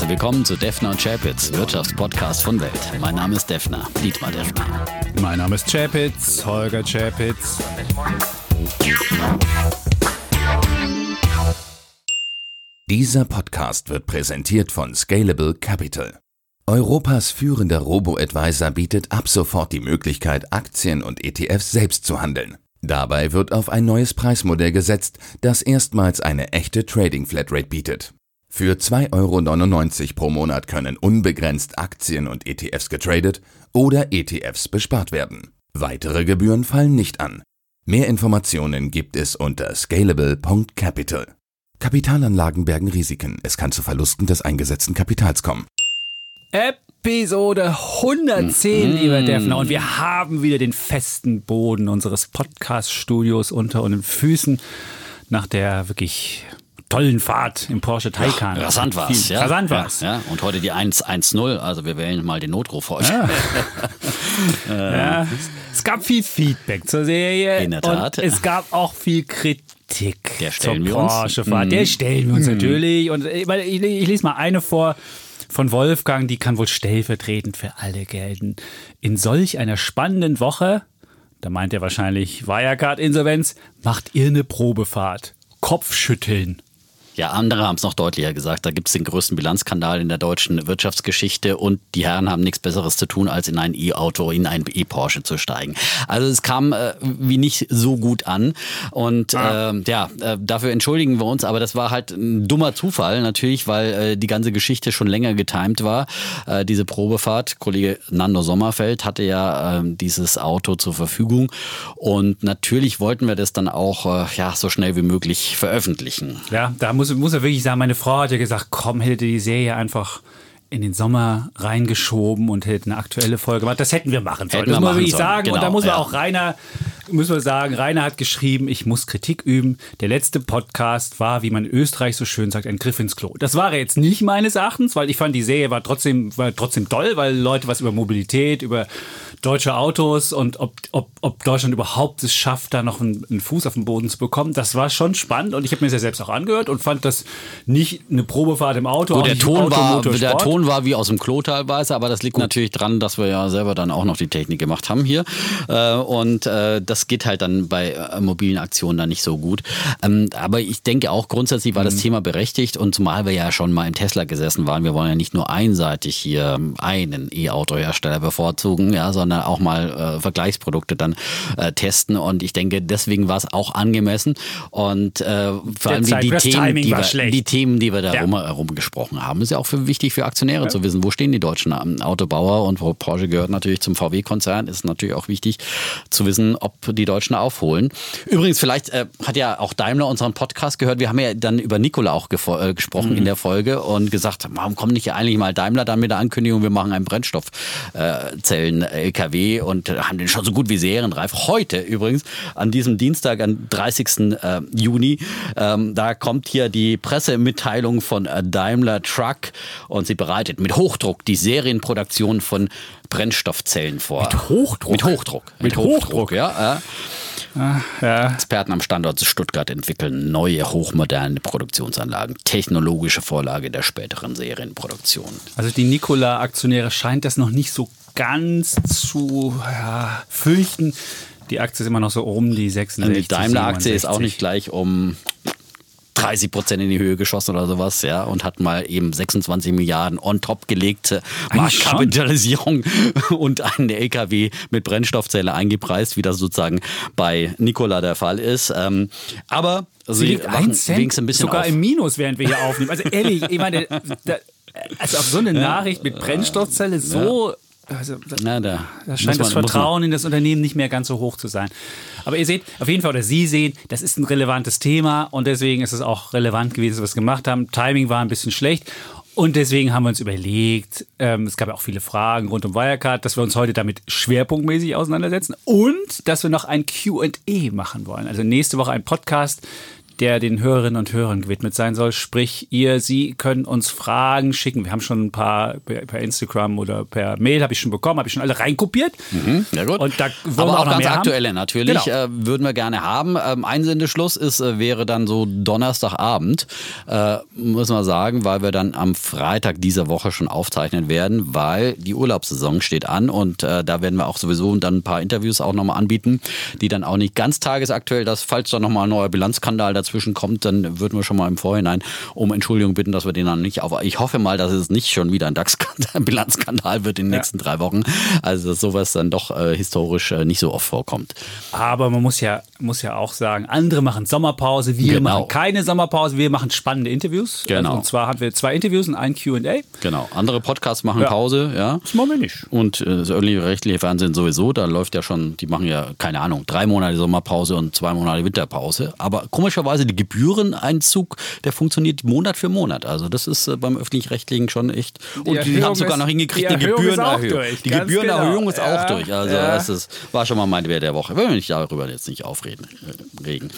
Herzlich willkommen zu Defner und Chapitz, Wirtschaftspodcast von Welt. Mein Name ist Defner, Dietmar Defner. Mein Name ist Chapitz, Holger Chapitz. Dieser Podcast wird präsentiert von Scalable Capital. Europas führender Robo-Advisor bietet ab sofort die Möglichkeit, Aktien und ETFs selbst zu handeln. Dabei wird auf ein neues Preismodell gesetzt, das erstmals eine echte Trading Flatrate bietet. Für 2,99 Euro pro Monat können unbegrenzt Aktien und ETFs getradet oder ETFs bespart werden. Weitere Gebühren fallen nicht an. Mehr Informationen gibt es unter scalable.capital. Kapitalanlagen bergen Risiken. Es kann zu Verlusten des eingesetzten Kapitals kommen. Episode 110, Mhm. lieber Defner. Und wir haben wieder den festen Boden unseres Podcast-Studios unter unseren Füßen nach der wirklich tollen Fahrt im Porsche Taycan. Rasant war's, Viel- ja. Rasant war's. Ja, und heute die 110, also wir wählen mal den Notruf für euch. Ja, es gab viel Feedback zur Serie. In der Tat. Und es gab auch viel Kritik Der zur stellen uns. Porsche-Fahrt. Mhm. Der stellen wir uns natürlich. Und ich, meine, ich, ich lese mal eine vor von Wolfgang, die kann wohl stellvertretend für alle gelten. In solch einer spannenden Woche, da meint er wahrscheinlich Wirecard-Insolvenz, macht ihr eine Probefahrt. Kopfschütteln. Ja, andere haben es noch deutlicher gesagt. Da gibt es den größten Bilanzskandal in der deutschen Wirtschaftsgeschichte und die Herren haben nichts Besseres zu tun, als in ein E-Auto, in ein E-Porsche zu steigen. Also es kam äh, wie nicht so gut an. Und ähm, ja, äh, dafür entschuldigen wir uns, aber das war halt ein dummer Zufall natürlich, weil äh, die ganze Geschichte schon länger getimt war. Äh, diese Probefahrt, Kollege Nando Sommerfeld hatte ja äh, dieses Auto zur Verfügung und natürlich wollten wir das dann auch äh, ja, so schnell wie möglich veröffentlichen. Ja, da muss, muss er wirklich sagen, meine Frau hat ja gesagt, komm, hätte die Serie einfach in den Sommer reingeschoben und hätte eine aktuelle Folge gemacht. Das hätten wir machen sollen. Hätten das muss man wirklich sagen. und da genau, muss man ja. auch Rainer, müssen wir sagen, Rainer hat geschrieben, ich muss Kritik üben. Der letzte Podcast war, wie man in Österreich so schön sagt, ein Griff ins Klo. Das war er jetzt nicht meines Erachtens, weil ich fand, die Serie war trotzdem, war trotzdem toll, weil Leute was über Mobilität, über deutsche Autos und ob, ob, ob Deutschland überhaupt es schafft, da noch einen, einen Fuß auf den Boden zu bekommen, das war schon spannend und ich habe mir das ja selbst auch angehört und fand das nicht eine Probefahrt im Auto. Gut, der Ton, war, der Sport. Ton war wie aus dem Klo teilweise, aber das liegt natürlich dran, dass wir ja selber dann auch noch die Technik gemacht haben hier. Äh, Und äh, das geht halt dann bei äh, mobilen Aktionen dann nicht so gut. Ähm, Aber ich denke auch grundsätzlich war das Mhm. Thema berechtigt und zumal wir ja schon mal im Tesla gesessen waren, wir wollen ja nicht nur einseitig hier einen E-Auto-Hersteller bevorzugen, ja, sondern auch mal äh, Vergleichsprodukte dann äh, testen. Und ich denke, deswegen war es auch angemessen. Und äh, vor allem die, die, Themen, die, wir, die Themen, die wir da Ja. rum, herumgesprochen haben, ist ja auch für, wichtig für Aktionäre zu wissen, wo stehen die deutschen Autobauer und wo Porsche gehört natürlich zum VW-Konzern, ist natürlich auch wichtig zu wissen, ob die Deutschen aufholen. Übrigens, vielleicht äh, hat ja auch Daimler unseren Podcast gehört. Wir haben ja dann über Nikola auch äh, gesprochen Mhm. in der Folge und gesagt, warum kommt nicht eigentlich mal Daimler dann mit der Ankündigung, wir machen einen Brennstoffzellen-LKW und haben den schon so gut wie serienreif. Heute übrigens, an diesem Dienstag, am 30. äh, Juni, ähm, da kommt hier die Pressemitteilung von äh, Daimler Truck und sie bereitet mit Hochdruck die Serienproduktion von Brennstoffzellen vor. Mit Hochdruck? Mit Hochdruck. Mit Hochdruck? ja. Äh. Ja. Experten am Standort Stuttgart entwickeln neue hochmoderne Produktionsanlagen. Technologische Vorlage der späteren Serienproduktion. Also die Nikola-Aktionäre scheint das noch nicht so ganz zu ja, fürchten. Die Aktie ist immer noch so um die 66. Und die Daimler-Aktie ist auch 67. nicht gleich um 30 Prozent in die Höhe geschossen oder sowas, ja, und hat mal eben 26 Milliarden on top gelegte Eigentlich Marktkapitalisierung und einen LKW mit Brennstoffzelle eingepreist, wie das sozusagen bei Nikola der Fall ist. Ähm, aber Sie liegt ein Cent wenigstens ein bisschen sogar auf. im Minus, während wir hier aufnehmen. Also ehrlich, ich meine, da, also auf so eine Nachricht mit Brennstoffzelle so... Also, da, Na, da da scheint das man- man- Vertrauen in das Unternehmen nicht mehr ganz so hoch zu sein. Aber ihr seht, auf jeden Fall, oder Sie sehen, das ist ein relevantes Thema und deswegen ist es auch relevant gewesen, was wir gemacht haben. Timing war ein bisschen schlecht. Und deswegen haben wir uns überlegt, ähm, es gab ja auch viele Fragen rund um Wirecard, dass wir uns heute damit schwerpunktmäßig auseinandersetzen und dass wir noch ein QA machen wollen. Also nächste Woche ein Podcast, der den Hörerinnen und Hörern gewidmet sein soll. Sprich, ihr, Sie können uns Fragen schicken. Wir haben schon ein paar per, Instagram oder per Mail, habe ich schon bekommen, habe ich schon alle reinkopiert. Mhm, ja gut. Und da wollen Aber wir auch, noch ganz aktuelle haben. natürlich Genau. äh, würden wir gerne haben. Ähm, Einsendeschluss ist, äh, wäre dann so Donnerstagabend, äh, muss man sagen, weil wir dann am Freitag dieser Woche schon aufzeichnen werden, weil die Urlaubssaison steht an und äh, da werden wir auch sowieso dann ein paar Interviews auch nochmal anbieten, die dann auch nicht ganz tagesaktuell, dass falls da nochmal ein neuer Bilanzskandal dazwischen kommt, dann würden wir schon mal im Vorhinein um Entschuldigung bitten, dass wir den dann nicht auf. Ich hoffe mal, dass es nicht schon wieder ein DAX-Bilanzskandal wird in den nächsten drei Wochen. Also dass sowas dann doch äh, historisch äh, nicht so oft vorkommt. Aber man muss ja, muss ja auch sagen, andere machen Sommerpause, wir Genau. machen keine Sommerpause, wir machen spannende Interviews. Genau. Also, und zwar hatten wir zwei Interviews und ein Q&A. Genau. Andere Podcasts machen Ja. Pause, ja. Das machen wir nicht. Und äh, das öffentlich-rechtliche Fernsehen sowieso, da läuft ja schon, die machen ja, keine Ahnung, drei Monate Sommerpause und zwei Monate Winterpause. Aber komischerweise, die Gebühreneinzug, der funktioniert Monat für Monat. Also das ist äh, beim öffentlich-rechtlichen schon echt. Und die, Erhöhung haben sogar ist- noch hingekriegt, die eine Erhöhung ist auch Gebührenerhöhung. durch, die ganz Gebührenerhöhung genau. ist Ja, auch durch. Also ja. das ist, war schon mal mein Wert der Woche. Wollen wir nicht darüber jetzt nicht aufreden. Äh, regen.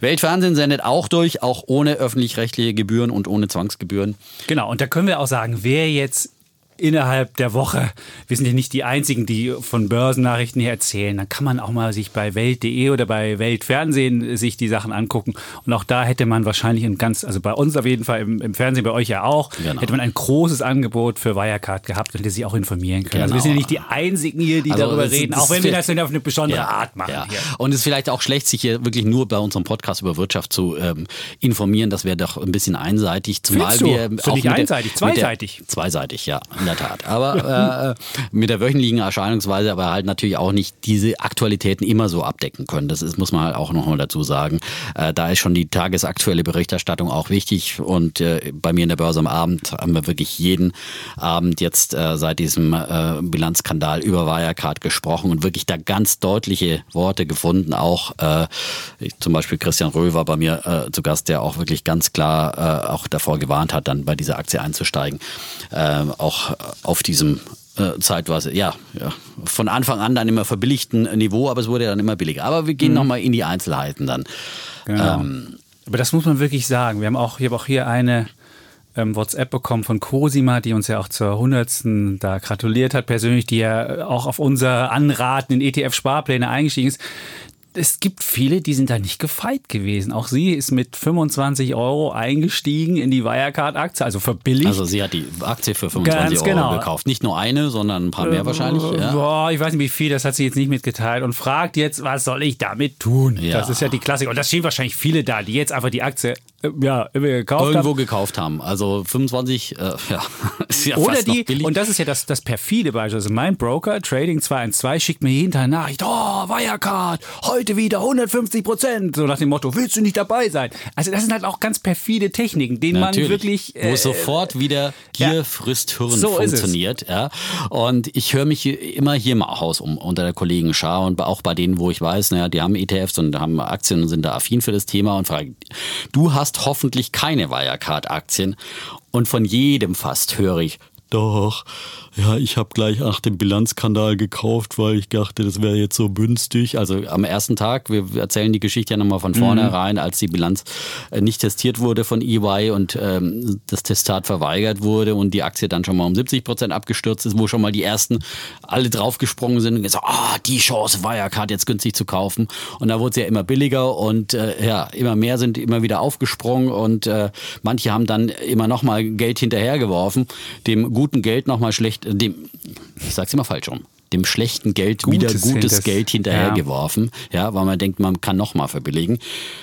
Weltfernsehen sendet auch durch, auch ohne öffentlich-rechtliche Gebühren und ohne Zwangsgebühren. Genau, und da können wir auch sagen, wer jetzt innerhalb der Woche, wir sind ja nicht die Einzigen, die von Börsennachrichten her erzählen, dann kann man auch mal sich bei Welt.de oder bei Weltfernsehen sich die Sachen angucken. Und auch da hätte man wahrscheinlich ein ganz, also bei uns auf jeden Fall im, im Fernsehen, bei euch ja auch, Genau. hätte man ein großes Angebot für Wirecard gehabt und hätte sich auch informieren können. Also wir Genau. sind ja nicht die Einzigen hier, die Also darüber das- reden, das auch wenn wir ja- das dann auf eine besondere Art machen. Ja. Und es ist vielleicht auch schlecht, sich hier wirklich nur bei unserem Podcast über Wirtschaft zu ähm, informieren. Das wäre doch ein bisschen einseitig. Zumal wir Ist doch nicht einseitig, mit der- zweiseitig. zweiseitig, ja, in der Tat. Aber äh, mit der wöchentlichen Erscheinungsweise aber halt natürlich auch nicht diese Aktualitäten immer so abdecken können. Das ist, muss man halt auch nochmal dazu sagen. Äh, da ist schon die tagesaktuelle Berichterstattung auch wichtig. Und äh, bei mir in der Börse am Abend haben wir wirklich jeden Abend jetzt äh, seit diesem äh, Bilanzskandal über Wirecard gesprochen und wirklich da ganz deutliche Worte gefunden. Auch äh, ich- zum Beispiel Christian Röhl war bei mir äh, zu Gast, der auch wirklich ganz klar äh, auch davor gewarnt hat, dann bei dieser Aktie einzusteigen. Äh, auch äh, auf diesem äh, zeitweise, ja, ja, von Anfang an dann immer verbilligten Niveau, aber es wurde ja dann immer billiger. Aber wir gehen noch nochmal in die Einzelheiten dann. Genau. Ähm, Aber das muss man wirklich sagen. Wir haben auch, ich habe auch hier eine ähm, WhatsApp bekommen von Cosima, die uns ja auch zur 100. da gratuliert hat, persönlich, die ja auch auf unser Anraten in ETF-Sparpläne eingestiegen ist. Es gibt viele, die sind da nicht gefeit gewesen. Auch sie ist mit 25 Euro eingestiegen in die Wirecard-Aktie, also verbilligt. Also sie hat die Aktie für 25 Ganz Euro genau. gekauft. Nicht nur eine, sondern ein paar mehr wahrscheinlich. Äh, Ja. Boah, ich weiß nicht, wie viel, das hat sie jetzt nicht mitgeteilt und fragt jetzt, was soll ich damit tun? Ja. Das ist ja die Klassik. Und das stehen wahrscheinlich viele da, die jetzt einfach die Aktie ja, immer gekauft Irgendwo haben. gekauft haben. Also 25, äh, ja, ist ja Oder fast die, noch billig. und das ist ja das, das perfide Beispiel. Also mein Broker, Trading 212, schickt mir jeden Tag Nachricht, oh, Wirecard, heute wieder 150 Prozent. So nach dem Motto, willst du nicht dabei sein? Also das sind halt auch ganz perfide Techniken, denen Natürlich. man wirklich... Wo äh, sofort wieder Gier ja. frisst Hirn So funktioniert. Ja. Und ich höre mich immer hier im Haus um unter der Kollegen Schar und auch bei denen, wo ich weiß, naja, die haben ETFs und haben Aktien und sind da affin für das Thema und frage, du hast hoffentlich keine Wirecard-Aktien. Und von jedem fast höre ich, doch, ja, ich habe gleich nach dem Bilanzskandal gekauft, weil ich dachte, das wäre jetzt so günstig. Also am ersten Tag, wir erzählen die Geschichte ja nochmal von vornherein, als die Bilanz äh, nicht testiert wurde von EY und ähm, das Testat verweigert wurde und die Aktie dann schon mal um 70 Prozent abgestürzt ist, wo schon mal die ersten alle draufgesprungen sind und gesagt, ah, die Chance, Wirecard jetzt günstig zu kaufen. Und da wurde es ja immer billiger und äh, ja, immer mehr sind immer wieder aufgesprungen und äh, manche haben dann immer noch mal Geld hinterhergeworfen, dem guten Geld noch mal schlecht, äh, dem, ich sag's immer falsch rum, dem schlechten Geld wieder Gutes gutes hinters- Geld hinterhergeworfen, ja. weil man denkt, man kann noch mal verbilligen.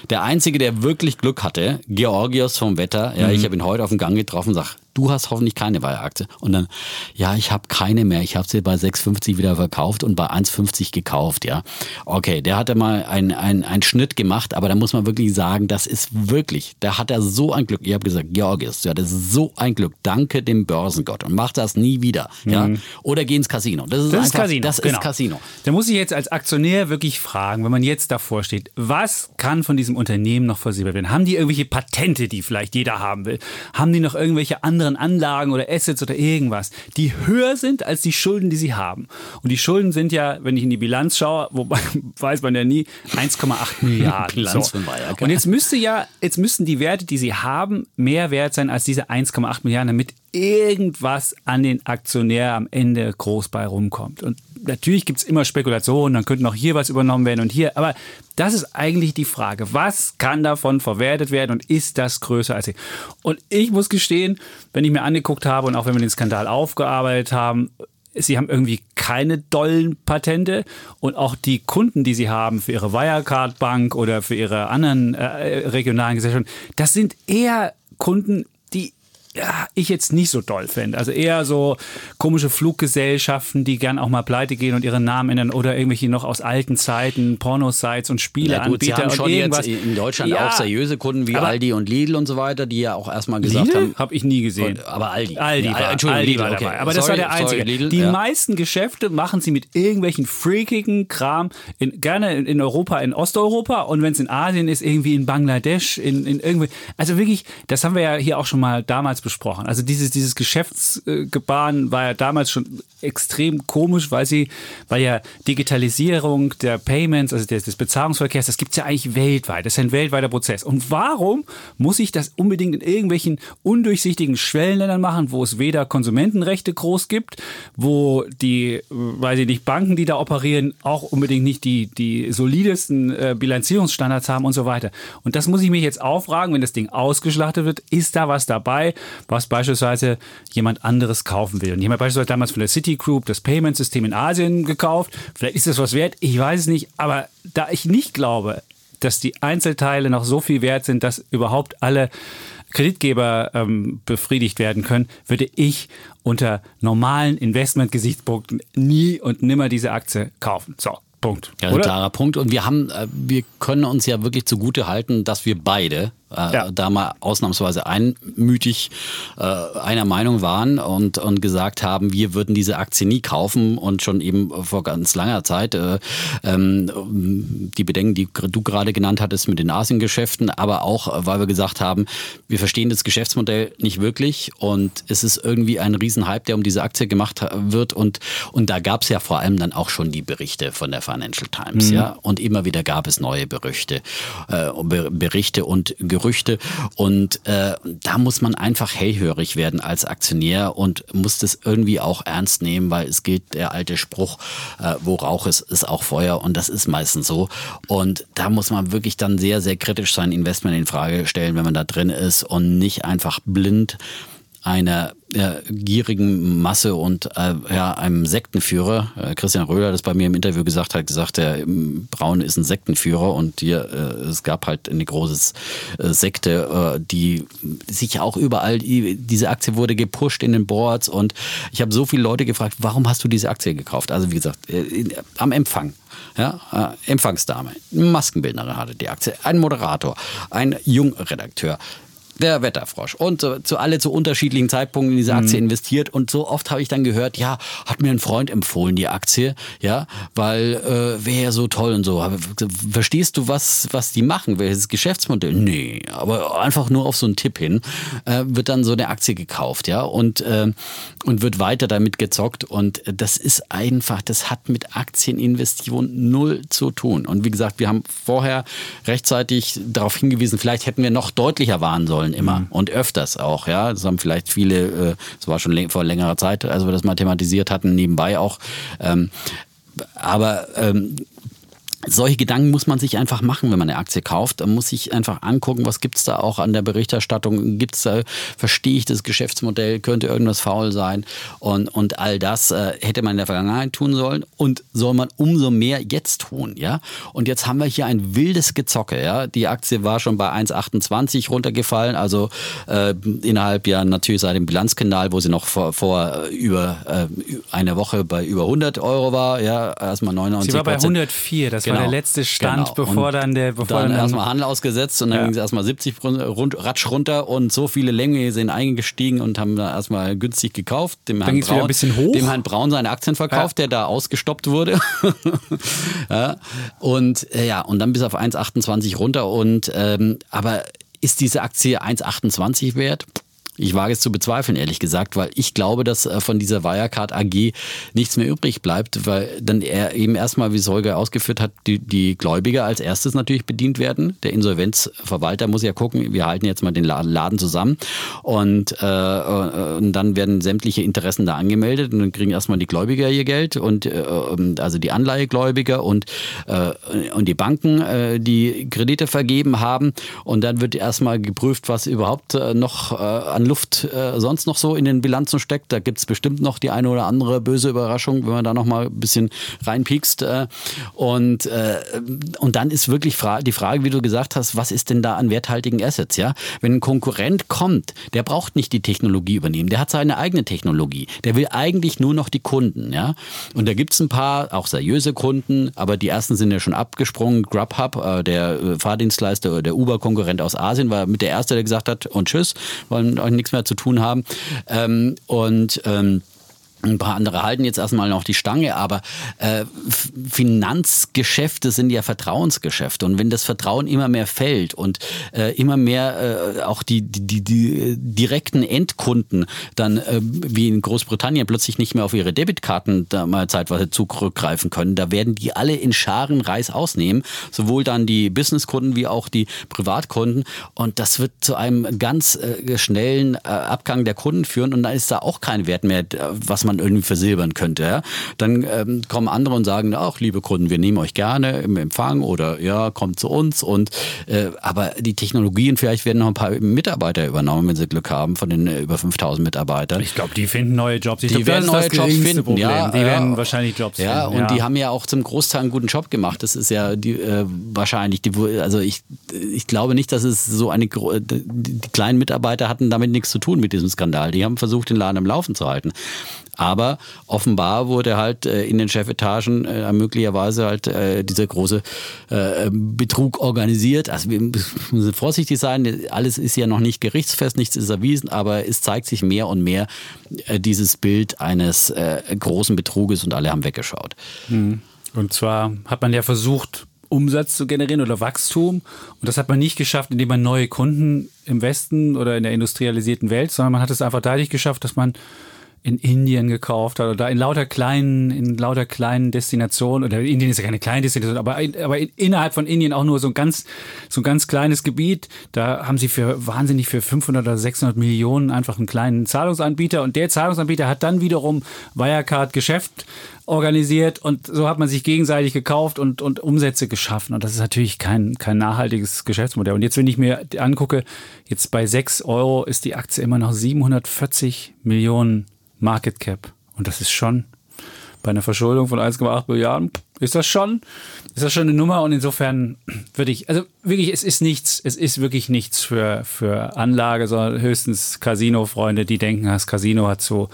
Der einzige, der wirklich Glück hatte, Georgios vom Wetter, ja, ich habe ihn heute auf dem Gang getroffen, sag, du hast hoffentlich keine Wire-Aktie. Und dann, ja, ich habe keine mehr. Ich habe sie bei 6,50 wieder verkauft und bei 1,50 gekauft, ja. Okay, der hatte mal einen ein Schnitt gemacht, aber da muss man wirklich sagen, das ist wirklich, da hat er so ein Glück. Ich habe gesagt, Georgios, du hattest so ein Glück. Danke dem Börsengott und mach das nie wieder, ja. Oder geh ins Casino. Das ist, Mhm. Das ist einfach, Casino. Das genau. ist Casino. Da muss ich jetzt als Aktionär wirklich fragen, wenn man jetzt davor steht, was kann von diesem Unternehmen noch versichert werden? Haben die irgendwelche Patente, die vielleicht jeder haben will? Haben die noch irgendwelche anderen anderen Anlagen oder Assets oder irgendwas, die höher sind als die Schulden, die sie haben. Und die Schulden sind ja, wenn ich in die Bilanz schaue, wobei weiß man ja nie, 1,8 Milliarden. Bilanz so. Und jetzt müsste ja, jetzt müssten die Werte, die sie haben, mehr wert sein als diese 1,8 Milliarden, damit irgendwas an den Aktionär am Ende groß bei rumkommt. Und natürlich gibt es immer Spekulationen, dann könnte noch hier was übernommen werden und hier, aber das ist eigentlich die Frage. Was kann davon verwertet werden und ist das größer als ich? Und ich muss gestehen, wenn ich mir angeguckt habe und auch wenn wir den Skandal aufgearbeitet haben, Sie haben irgendwie keine dollen Patente und auch die Kunden, die sie haben für ihre Wirecard-Bank oder für ihre anderen äh, regionalen Gesellschaften, das sind eher Kunden, ja, ich jetzt nicht so doll fände. Also eher so komische Fluggesellschaften, die gern auch mal pleite gehen und ihren Namen ändern oder irgendwelche noch aus alten Zeiten, Pornosites und Spieleanbieter ja, gut, Sie haben und schon irgendwas. jetzt in Deutschland Ja, auch seriöse Kunden wie Aldi und Lidl und so weiter, die ja auch erstmal gesagt Lidl? haben. Habe ich nie gesehen. Aber Aldi. Aldi Ja, war, Entschuldigung, Aldi Lidl, war okay. dabei. Aber das Sorry, war der einzige. Sorry, Lidl, die ja. meisten Geschäfte machen sie mit irgendwelchen freakigen Kram, in, gerne in, in Europa, in Osteuropa und wenn es in Asien ist, irgendwie in Bangladesch, in, in irgendwie. Also wirklich, das haben wir ja hier auch schon mal damals besprochen. Also dieses, dieses Geschäftsgebaren war ja damals schon extrem komisch, weil sie, weil ja Digitalisierung der Payments, also des, des Bezahlungsverkehrs, das gibt's ja eigentlich weltweit. Das ist ein weltweiter Prozess. Und warum muss ich das unbedingt in irgendwelchen undurchsichtigen Schwellenländern machen, wo es weder Konsumentenrechte groß gibt, wo die, weiß ich nicht, Banken, die da operieren, auch unbedingt nicht die, die solidesten äh, Bilanzierungsstandards haben und so weiter. Und das muss ich mich jetzt auffragen, wenn das Ding ausgeschlachtet wird, ist da was dabei, was beispielsweise jemand anderes kaufen will. Und jemand beispielsweise damals von der Citigroup das Payment-System in Asien gekauft. Vielleicht ist das was wert, ich weiß es nicht. Aber da ich nicht glaube, dass die Einzelteile noch so viel wert sind, dass überhaupt alle Kreditgeber ähm, befriedigt werden können, würde ich unter normalen Investmentgesichtspunkten nie und nimmer diese Aktie kaufen. So, Punkt. Ja, ein Oder? klarer Punkt. Und wir haben, äh, wir können uns ja wirklich zugute halten, dass wir beide äh, Ja. da mal ausnahmsweise einmütig äh, einer Meinung waren und, und gesagt haben, wir würden diese Aktie nie kaufen und schon eben vor ganz langer Zeit äh, ähm, die Bedenken, die du gerade genannt hattest mit den Asiengeschäften, aber auch, weil wir gesagt haben, wir verstehen das Geschäftsmodell nicht wirklich und es ist irgendwie ein Riesenhype, der um diese Aktie gemacht wird und, und da gab es ja vor allem dann auch schon die Berichte von der Financial Times, ja, und immer wieder gab es neue Berichte, äh, Be- Berichte und Gerüchte und äh, da muss man einfach hellhörig werden als Aktionär und muss das irgendwie auch ernst nehmen, weil es gilt der alte Spruch, äh, wo Rauch ist, ist auch Feuer und das ist meistens so. Und da muss man wirklich dann sehr, sehr kritisch sein Investment in Frage stellen, wenn man da drin ist und nicht einfach blind einer äh, gierigen Masse und äh, ja, einem Sektenführer. Äh, Christian Röhler das bei mir im Interview gesagt, hat gesagt, der ähm, Braun ist ein Sektenführer und hier, äh, es gab halt eine große äh, Sekte, äh, die sich auch überall, die, diese Aktie wurde gepusht in den Boards und ich habe so viele Leute gefragt, warum hast du diese Aktie gekauft? Also wie gesagt, äh, am Empfang. Ja, Empfangsdame, Maskenbildnerin hatte die Aktie, ein Moderator, ein Jungredakteur, der Wetterfrosch und äh, zu alle zu unterschiedlichen Zeitpunkten in diese Aktie investiert und so oft habe ich dann gehört, ja, hat mir ein Freund empfohlen die Aktie, ja, weil äh, wäre ja so toll und so. Aber verstehst du was was die machen, welches Geschäftsmodell? Nee, aber einfach nur auf so einen Tipp hin äh, wird dann so eine Aktie gekauft, ja, und äh, und wird weiter damit gezockt und äh, das ist einfach, das hat mit Aktieninvestitionen null zu tun. Und wie gesagt, wir haben vorher rechtzeitig darauf hingewiesen, vielleicht hätten wir noch deutlicher warnen sollen immer und öfters auch, ja. Das haben vielleicht viele, äh, das war schon vor längerer Zeit, als wir das mal thematisiert hatten, nebenbei auch. Ähm, aber ähm, solche Gedanken muss man sich einfach machen, wenn man eine Aktie kauft. Da muss ich einfach angucken, was gibt's da auch an der Berichterstattung. Gibt's da, verstehe ich das Geschäftsmodell, könnte irgendwas faul sein und, und all das äh, hätte man in der Vergangenheit tun sollen und soll man umso mehr jetzt tun, ja. Und jetzt haben wir hier ein wildes Gezocke, ja. Die Aktie war schon bei 1,28 runtergefallen, also äh, innerhalb ja natürlich seit dem Bilanzkanal, wo sie noch vor, vor äh, über äh, einer Woche bei über 100 Euro war, ja, erstmal 99 Sie war bei 104, das war der letzte Stand, Genau. bevor Und dann der, bevor dann, dann, erstmal Handel ausgesetzt und dann Ja. ging es erstmal 70 run- rund, Ratsch runter und so viele Länge sind eingestiegen und haben da erstmal günstig gekauft. Dem Herrn ging's wieder Braun, ein bisschen hoch. Dem Herrn Braun seine Aktien verkauft, der da ausgestoppt wurde. ja. Und äh, ja, und dann bis auf 1,28 runter und ähm, aber ist diese Aktie 1,28 wert? Ich wage es zu bezweifeln, ehrlich gesagt, weil ich glaube, dass äh, von dieser Wirecard AG nichts mehr übrig bleibt, weil dann er eben erstmal, wie es Holger ausgeführt hat, die, die Gläubiger als erstes natürlich bedient werden. Der Insolvenzverwalter muss ja gucken, wir halten jetzt mal den Laden zusammen und, äh, und dann werden sämtliche Interessen da angemeldet und dann kriegen erstmal die Gläubiger ihr Geld und äh, also die Anleihegläubiger und, äh, und die Banken, äh, die Kredite vergeben haben und dann wird erstmal geprüft, was überhaupt äh, noch äh, an an Luft äh, sonst noch so in den Bilanzen steckt. Da gibt es bestimmt noch die eine oder andere böse Überraschung, wenn man da noch mal ein bisschen reinpiekst. Äh, und, äh, und dann ist wirklich fra die Frage, wie du gesagt hast, was ist denn da an werthaltigen Assets? Ja? Wenn ein Konkurrent kommt, der braucht nicht die Technologie übernehmen, der hat seine eigene Technologie. Der will eigentlich nur noch die Kunden. Ja? Und da gibt es ein paar, auch seriöse Kunden, aber die ersten sind ja schon abgesprungen. Grubhub, äh, der äh, Fahrdienstleister, der Uber-Konkurrent aus Asien, war mit der Erste, der gesagt hat, und tschüss, wollen nichts mehr zu tun haben. Ähm, und ähm, ein paar andere halten jetzt erstmal noch die Stange, aber äh, Finanzgeschäfte sind ja Vertrauensgeschäfte. Und wenn das Vertrauen immer mehr fällt und äh, immer mehr äh, auch die, die, die direkten Endkunden dann äh, wie in Großbritannien plötzlich nicht mehr auf ihre Debitkarten da mal zeitweise zurückgreifen können, da werden die alle in Scharen Reis ausnehmen, sowohl dann die Businesskunden wie auch die Privatkunden. Und das wird zu einem ganz äh, schnellen äh, Abgang der Kunden führen und da ist da auch kein Wert mehr, was man man irgendwie versilbern könnte. Ja? Dann ähm, kommen andere und sagen, ach, liebe Kunden, wir nehmen euch gerne im Empfang oder ja, kommt zu uns. Und äh, aber die Technologien, vielleicht werden noch ein paar Mitarbeiter übernommen, wenn sie Glück haben, von den äh, über 5000 Mitarbeitern. Ich glaube, die finden neue Jobs. Die glaub, werden neue Jobs finden, Problem. ja. Die werden wahrscheinlich Jobs ja, finden. Und die haben ja auch zum Großteil einen guten Job gemacht. Das ist ja die, äh, wahrscheinlich, die, also ich, ich glaube nicht, dass es so eine, die, die kleinen Mitarbeiter hatten damit nichts zu tun mit diesem Skandal. Die haben versucht, den Laden am Laufen zu halten. Aber offenbar wurde halt äh, in den Chefetagen äh, möglicherweise halt äh, dieser große Betrug organisiert. Also wir müssen vorsichtig sein. Alles ist ja noch nicht gerichtsfest, nichts ist erwiesen, aber es zeigt sich mehr und mehr dieses Bild eines großen Betruges und alle haben weggeschaut. Mhm. Und zwar hat man ja versucht, Umsatz zu generieren oder Wachstum. Und das hat man nicht geschafft, indem man neue Kunden im Westen oder in der industrialisierten Welt, sondern man hat es einfach dadurch geschafft, dass man in Indien gekauft hat oder in lauter kleinen, in lauter kleinen Destinationen oder Indien ist ja keine kleine Destination, aber, aber innerhalb von Indien auch nur so ein ganz, so ein ganz kleines Gebiet. Da haben sie für wahnsinnig für 500 oder 600 Millionen einfach einen kleinen Zahlungsanbieter und der Zahlungsanbieter hat dann wiederum Wirecard Geschäft organisiert und so hat man sich gegenseitig gekauft und, und Umsätze geschaffen. Und das ist natürlich kein, kein nachhaltiges Geschäftsmodell. Und jetzt, wenn ich mir angucke, jetzt bei 6 Euro ist die Aktie immer noch 740 Millionen Market Cap. Und das ist schon bei einer Verschuldung von 1,8 Milliarden, ist das schon, ist das schon eine Nummer. Und insofern würde ich, also wirklich, es ist nichts, es ist wirklich nichts für, für Anlage, sondern höchstens Casino-Freunde, die denken, das Casino hat so,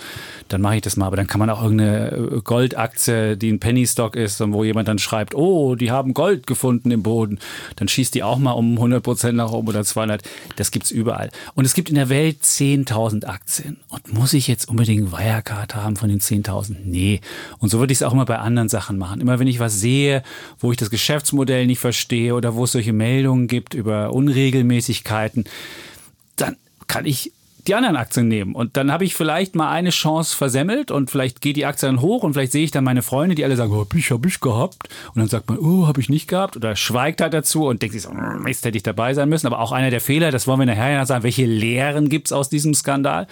dann mache ich das mal. Aber dann kann man auch irgendeine Goldaktie, die ein Penny-Stock ist und wo jemand dann schreibt, oh, die haben Gold gefunden im Boden. Dann schießt die auch mal um 100 Prozent nach oben oder 200. Das gibt's überall. Und es gibt in der Welt 10.000 Aktien. Und muss ich jetzt unbedingt Wirecard haben von den 10.000? Nee. Und so würde ich es auch immer bei anderen Sachen machen. Immer wenn ich was sehe, wo ich das Geschäftsmodell nicht verstehe oder wo es solche Meldungen Meldungen gibt über Unregelmäßigkeiten, dann kann ich die anderen Aktien nehmen. Und dann habe ich vielleicht mal eine Chance versemmelt und vielleicht geht die Aktie dann hoch und vielleicht sehe ich dann meine Freunde, die alle sagen, oh, ich habe ich gehabt. Und dann sagt man, oh, habe ich nicht gehabt. Oder schweigt halt dazu und denkt sich so, hm, Mist, hätte ich dabei sein müssen. Aber auch einer der Fehler, das wollen wir nachher ja sagen, welche Lehren gibt es aus diesem Skandal?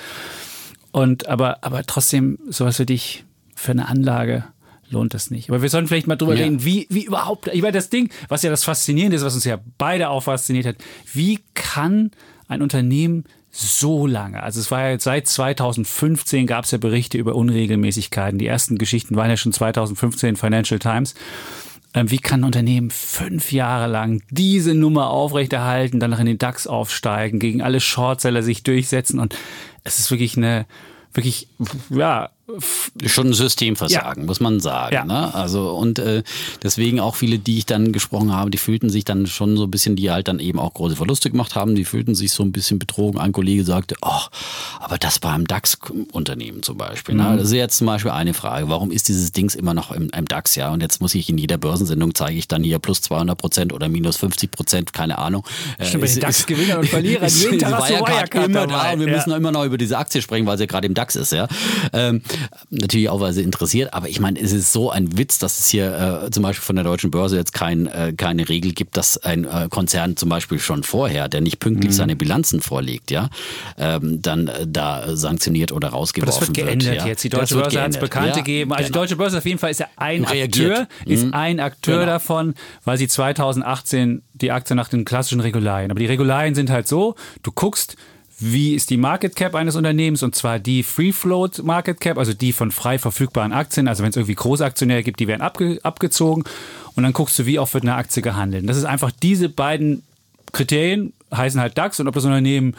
Und aber, aber trotzdem, sowas für dich, für eine Anlage lohnt das nicht. Aber wir sollten vielleicht mal drüber ja. reden, wie, wie überhaupt, ich meine, das Ding, was ja das Faszinierende ist, was uns ja beide auch fasziniert hat, wie kann ein Unternehmen so lange. Also es war ja seit 2015 gab es ja Berichte über Unregelmäßigkeiten. Die ersten Geschichten waren ja schon 2015 in Financial Times. Ähm, wie kann ein Unternehmen fünf Jahre lang diese Nummer aufrechterhalten, dann noch in den DAX aufsteigen, gegen alle Shortseller sich durchsetzen und es ist wirklich eine, wirklich, ja, schon ein Systemversagen, ja. muss man sagen. Ja. Ne? Also und äh, deswegen auch viele, die ich dann gesprochen habe, die fühlten sich dann schon so ein bisschen, die halt dann eben auch große Verluste gemacht haben, die fühlten sich so ein bisschen betrogen. Ein Kollege sagte, ach, aber das war im DAX-Unternehmen zum Beispiel. Ne? Mhm. Ne? Das ist jetzt zum Beispiel eine Frage, warum ist dieses Dings immer noch im, im, DAX? Ja, und jetzt muss ich in jeder Börsensendung zeige ich dann hier plus 200 Prozent oder minus 50 Prozent, keine Ahnung. Stimmt, äh, bei den DAX-Gewinner und Verlierern jeden Tag Wirecard immer da und wir ja. müssen immer noch über diese Aktie sprechen, weil sie gerade im DAX ist. Ja, ähm, natürlich auch, weil sie interessiert, aber ich meine, es ist so ein Witz, dass es hier äh, zum Beispiel von der deutschen Börse jetzt kein, äh, keine Regel gibt, dass ein äh, Konzern zum Beispiel schon vorher, der nicht pünktlich mhm. seine Bilanzen vorlegt, ja, ähm, dann äh, da sanktioniert oder rausgeworfen wird. Das wird geändert wird, ja. jetzt. Die Deutsche Börse hat es bekannt ja, gegeben. Also genau. die Deutsche Börse auf jeden Fall ist ja ein Reagiert. Akteur, ist mhm. ein Akteur genau. davon, weil sie 2018 die Aktie nach den klassischen Regularien. Aber die Regularien sind halt so, du guckst, wie ist die Market Cap eines Unternehmens und zwar die Free Float Market Cap, also die von frei verfügbaren Aktien. Also wenn es irgendwie Großaktionäre gibt, die werden abge abgezogen und dann guckst du, wie oft wird eine Aktie gehandelt. Das ist einfach diese beiden Kriterien heißen halt DAX und ob das Unternehmen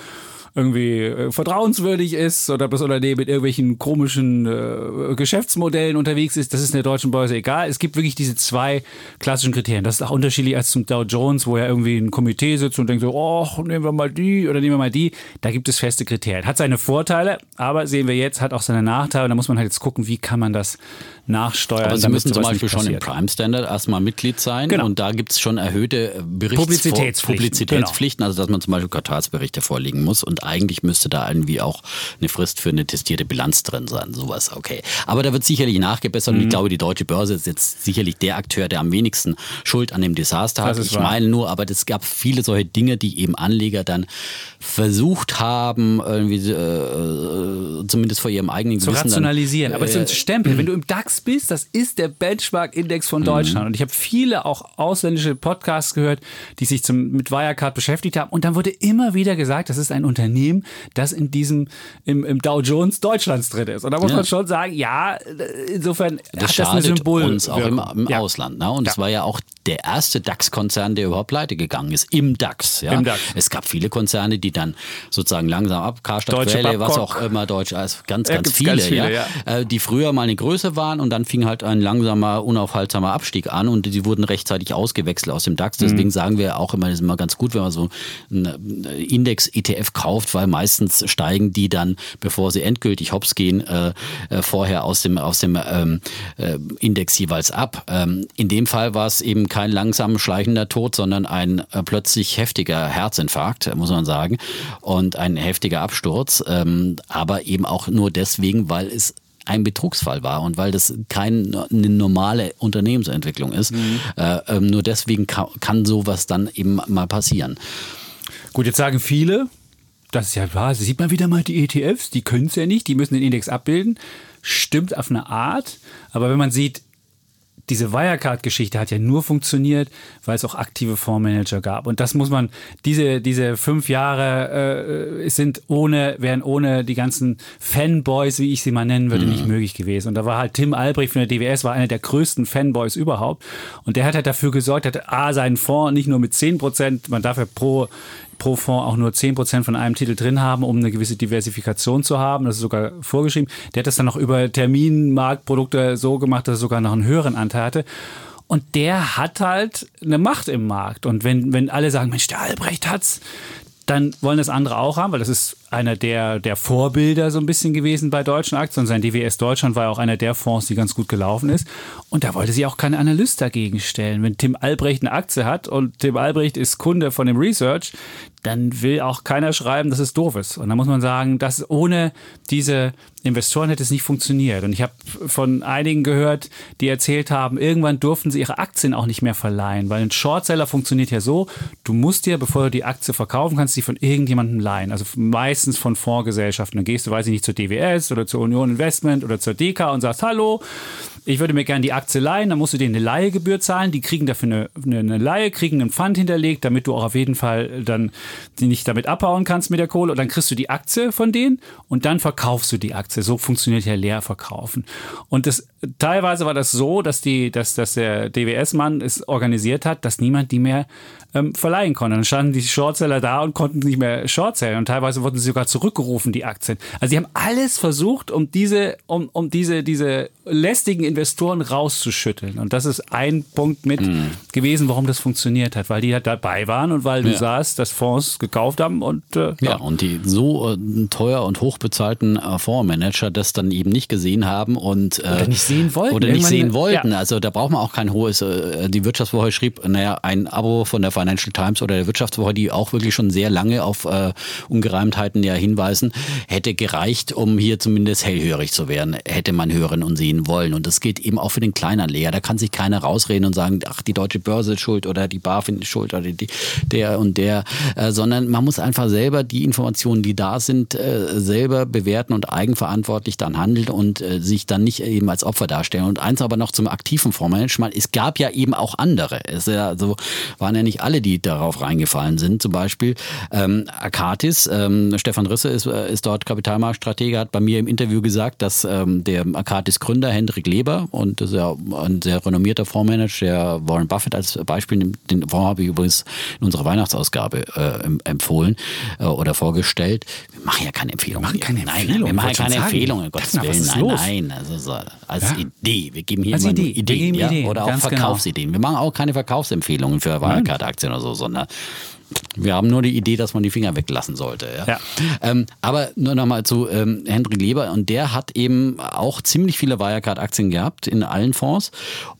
irgendwie äh, vertrauenswürdig ist oder ob das Unternehmen mit irgendwelchen komischen äh, Geschäftsmodellen unterwegs ist, das ist in der deutschen Börse egal. Es gibt wirklich diese zwei klassischen Kriterien. Das ist auch unterschiedlich als zum Dow Jones, wo ja irgendwie ein Komitee sitzt und denkt so, oh, nehmen wir mal die oder nehmen wir mal die. Da gibt es feste Kriterien. Hat seine Vorteile, aber sehen wir jetzt, hat auch seine Nachteile. Da muss man halt jetzt gucken, wie kann man das nachsteuern. Aber Sie müssen zum Beispiel schon im Prime Standard erstmal Mitglied sein genau. und da gibt es schon erhöhte Berichts Publizitätspflichten. Publizitätspflichten, genau. also dass man zum Beispiel Quartalsberichte vorlegen muss und eigentlich müsste da irgendwie auch eine Frist für eine testierte Bilanz drin sein, sowas, okay. Aber da wird sicherlich nachgebessert mhm. und ich mhm. glaube, die deutsche Börse ist jetzt sicherlich der Akteur, der am wenigsten Schuld an dem Desaster hat. Ich wahr. meine nur, aber es gab viele solche Dinge, die eben Anleger dann versucht haben, irgendwie äh, zumindest vor ihrem eigenen zu Gewissen rationalisieren. Dann, äh, aber zu stempeln, wenn du im DAX bist, das ist der Benchmark-Index von mhm. Deutschland. Mhm. Und ich habe viele auch ausländische Podcasts gehört, die sich zum, mit Wirecard beschäftigt haben. Und dann wurde immer wieder gesagt, das ist ein Unternehmen, das in diesem, im, im Dow Jones Deutschlands drin ist. Und da muss ja. man schon sagen, ja, insofern das hat das eine Symbol. uns auch im, im ja. Ausland. Ne? Und es ja. war ja auch der erste DAX-Konzern, der überhaupt pleite gegangen ist, im DAX. Ja? Im DAX. Es gab viele Konzerne, die dann sozusagen langsam ab, Karstadt, Quelle, was auch immer, Deutsch, also ganz, ganz, viele, ganz viele ja? ja? Äh, die früher mal eine Größe waren und dann fing halt ein langsamer, unaufhaltsamer Abstieg an und die wurden rechtzeitig ausgewechselt aus dem DAX. Deswegen mhm. sagen wir auch immer, das ist immer ganz gut, wenn man so einen Index-ETF kauft, weil meistens steigen die dann, bevor sie endgültig hops gehen, äh, äh, vorher aus dem, aus dem ähm, äh, Index jeweils ab. Ähm, in dem Fall war es eben kein langsam schleichender Tod, sondern ein äh, plötzlich heftiger Herzinfarkt, muss man sagen, und ein heftiger Absturz, ähm, aber eben auch nur deswegen, weil es ein Betrugsfall war und weil das keine normale Unternehmensentwicklung ist. Mhm. Äh, ähm, nur deswegen kann, kann sowas dann eben mal passieren. Gut, jetzt sagen viele, das ist ja wahr, sieht man wieder mal die ETFs, die können es ja nicht, die müssen den Index abbilden. Stimmt auf eine Art, aber wenn man sieht, diese Wirecard-Geschichte hat ja nur funktioniert, weil es auch aktive Fondsmanager gab. Und das muss man, diese, diese fünf Jahre äh, sind ohne, wären ohne die ganzen Fanboys, wie ich sie mal nennen würde, mhm. nicht möglich gewesen. Und da war halt Tim Albrecht von der DWS, war einer der größten Fanboys überhaupt. Und der hat halt dafür gesorgt, hat A, seinen Fonds nicht nur mit 10 Prozent, man darf ja pro pro Fonds auch nur 10% von einem Titel drin haben, um eine gewisse Diversifikation zu haben. Das ist sogar vorgeschrieben. Der hat das dann noch über Terminmarktprodukte so gemacht, dass er sogar noch einen höheren Anteil hatte. Und der hat halt eine Macht im Markt. Und wenn, wenn alle sagen, Mensch, der Albrecht hat's, dann wollen das andere auch haben, weil das ist einer der, der Vorbilder so ein bisschen gewesen bei deutschen Aktien. Sein DWS Deutschland war ja auch einer der Fonds, die ganz gut gelaufen ist. Und da wollte sich auch kein Analyst dagegen stellen. Wenn Tim Albrecht eine Aktie hat und Tim Albrecht ist Kunde von dem Research, dann will auch keiner schreiben, dass es doof ist. Und da muss man sagen, dass ohne diese Investoren hätte es nicht funktioniert. Und ich habe von einigen gehört, die erzählt haben, irgendwann durften sie ihre Aktien auch nicht mehr verleihen, weil ein Shortseller funktioniert ja so, du musst dir, bevor du die Aktie verkaufen kannst, sie von irgendjemandem leihen. Also meistens von Fondsgesellschaften. Dann gehst du, weiß ich nicht, zur DWS oder zur Union Investment oder zur DK und sagst, hallo, ich würde mir gerne die Aktie leihen, dann musst du denen eine Leihegebühr zahlen, die kriegen dafür eine, eine, Leihe, kriegen einen Pfand hinterlegt, damit du auch auf jeden Fall dann die nicht damit abhauen kannst mit der Kohle und dann kriegst du die Aktie von denen und dann verkaufst du die Aktie. So funktioniert ja Leerverkaufen. Und das, teilweise war das so, dass die, dass, dass der DWS-Mann es organisiert hat, dass niemand die mehr ähm, verleihen konnte. Dann standen die Shortseller da und konnten nicht mehr Shortsellen und teilweise wurden sie sogar zurückgerufen, die Aktien. Also sie haben alles versucht, um diese, um, um diese, diese lästigen Investoren rauszuschütteln. Und das ist ein Punkt mit mhm. gewesen, warum das funktioniert hat, weil die halt dabei waren und weil du ja. sahst, dass Fonds gekauft haben und äh, ja. ja. und die so äh, teuer und hochbezahlten äh, Fondsmanager das dann eben nicht gesehen haben und äh, oder nicht sehen wollten. Oder nicht sehen wollten. Ja. Also da braucht man auch kein hohes, äh, die Wirtschaftswoche schrieb, naja, ein Abo von der Financial Times oder der Wirtschaftswoche, die auch wirklich schon sehr lange auf äh, Ungereimtheiten ja hinweisen, hätte gereicht, um hier zumindest hellhörig zu werden, hätte man hören und sehen wollen. Und das geht eben auch für den Kleinanleger. Da kann sich keiner rausreden und sagen, ach, die deutsche Börse ist schuld oder die BaFin ist schuld oder die, der und der, äh, sondern man muss einfach selber die Informationen, die da sind, äh, selber bewerten und eigenverantwortlich dann handeln und äh, sich dann nicht eben als Opfer darstellen. Und eins aber noch zum aktiven Fondsmanagement. Es gab ja eben auch andere. Es ja, so waren ja nicht alle, die darauf reingefallen sind. Zum Beispiel ähm, Akatis, ähm, Stefan Risse ist, äh, ist dort Kapitalmarktstratege, hat bei mir im Interview gesagt, dass ähm, der Akatis-Gründer Hendrik Leber und das ist ja ein sehr renommierter Fondsmanager, der Warren Buffett als Beispiel nimmt, den Fonds habe ich übrigens in unserer Weihnachtsausgabe äh, empfohlen äh, oder vorgestellt. Wir machen ja keine Empfehlungen. Wir machen keine nein, Empfehlungen. wir machen keine Empfehlungen, Gottes Willen. Nein, los? nein, also so, als ja? Idee. Wir geben hier als immer Idee. Ideen, ja? Ideen. oder auch genau. Verkaufsideen. Genau. Wir machen auch keine Verkaufsempfehlungen für Wirecard-Aktien oder so, sondern wir haben nur die Idee, dass man die Finger weglassen sollte. Ja? ja. Ähm, aber nur nochmal zu ähm, Hendrik Leber. Und der hat eben auch ziemlich viele Wirecard-Aktien gehabt in allen Fonds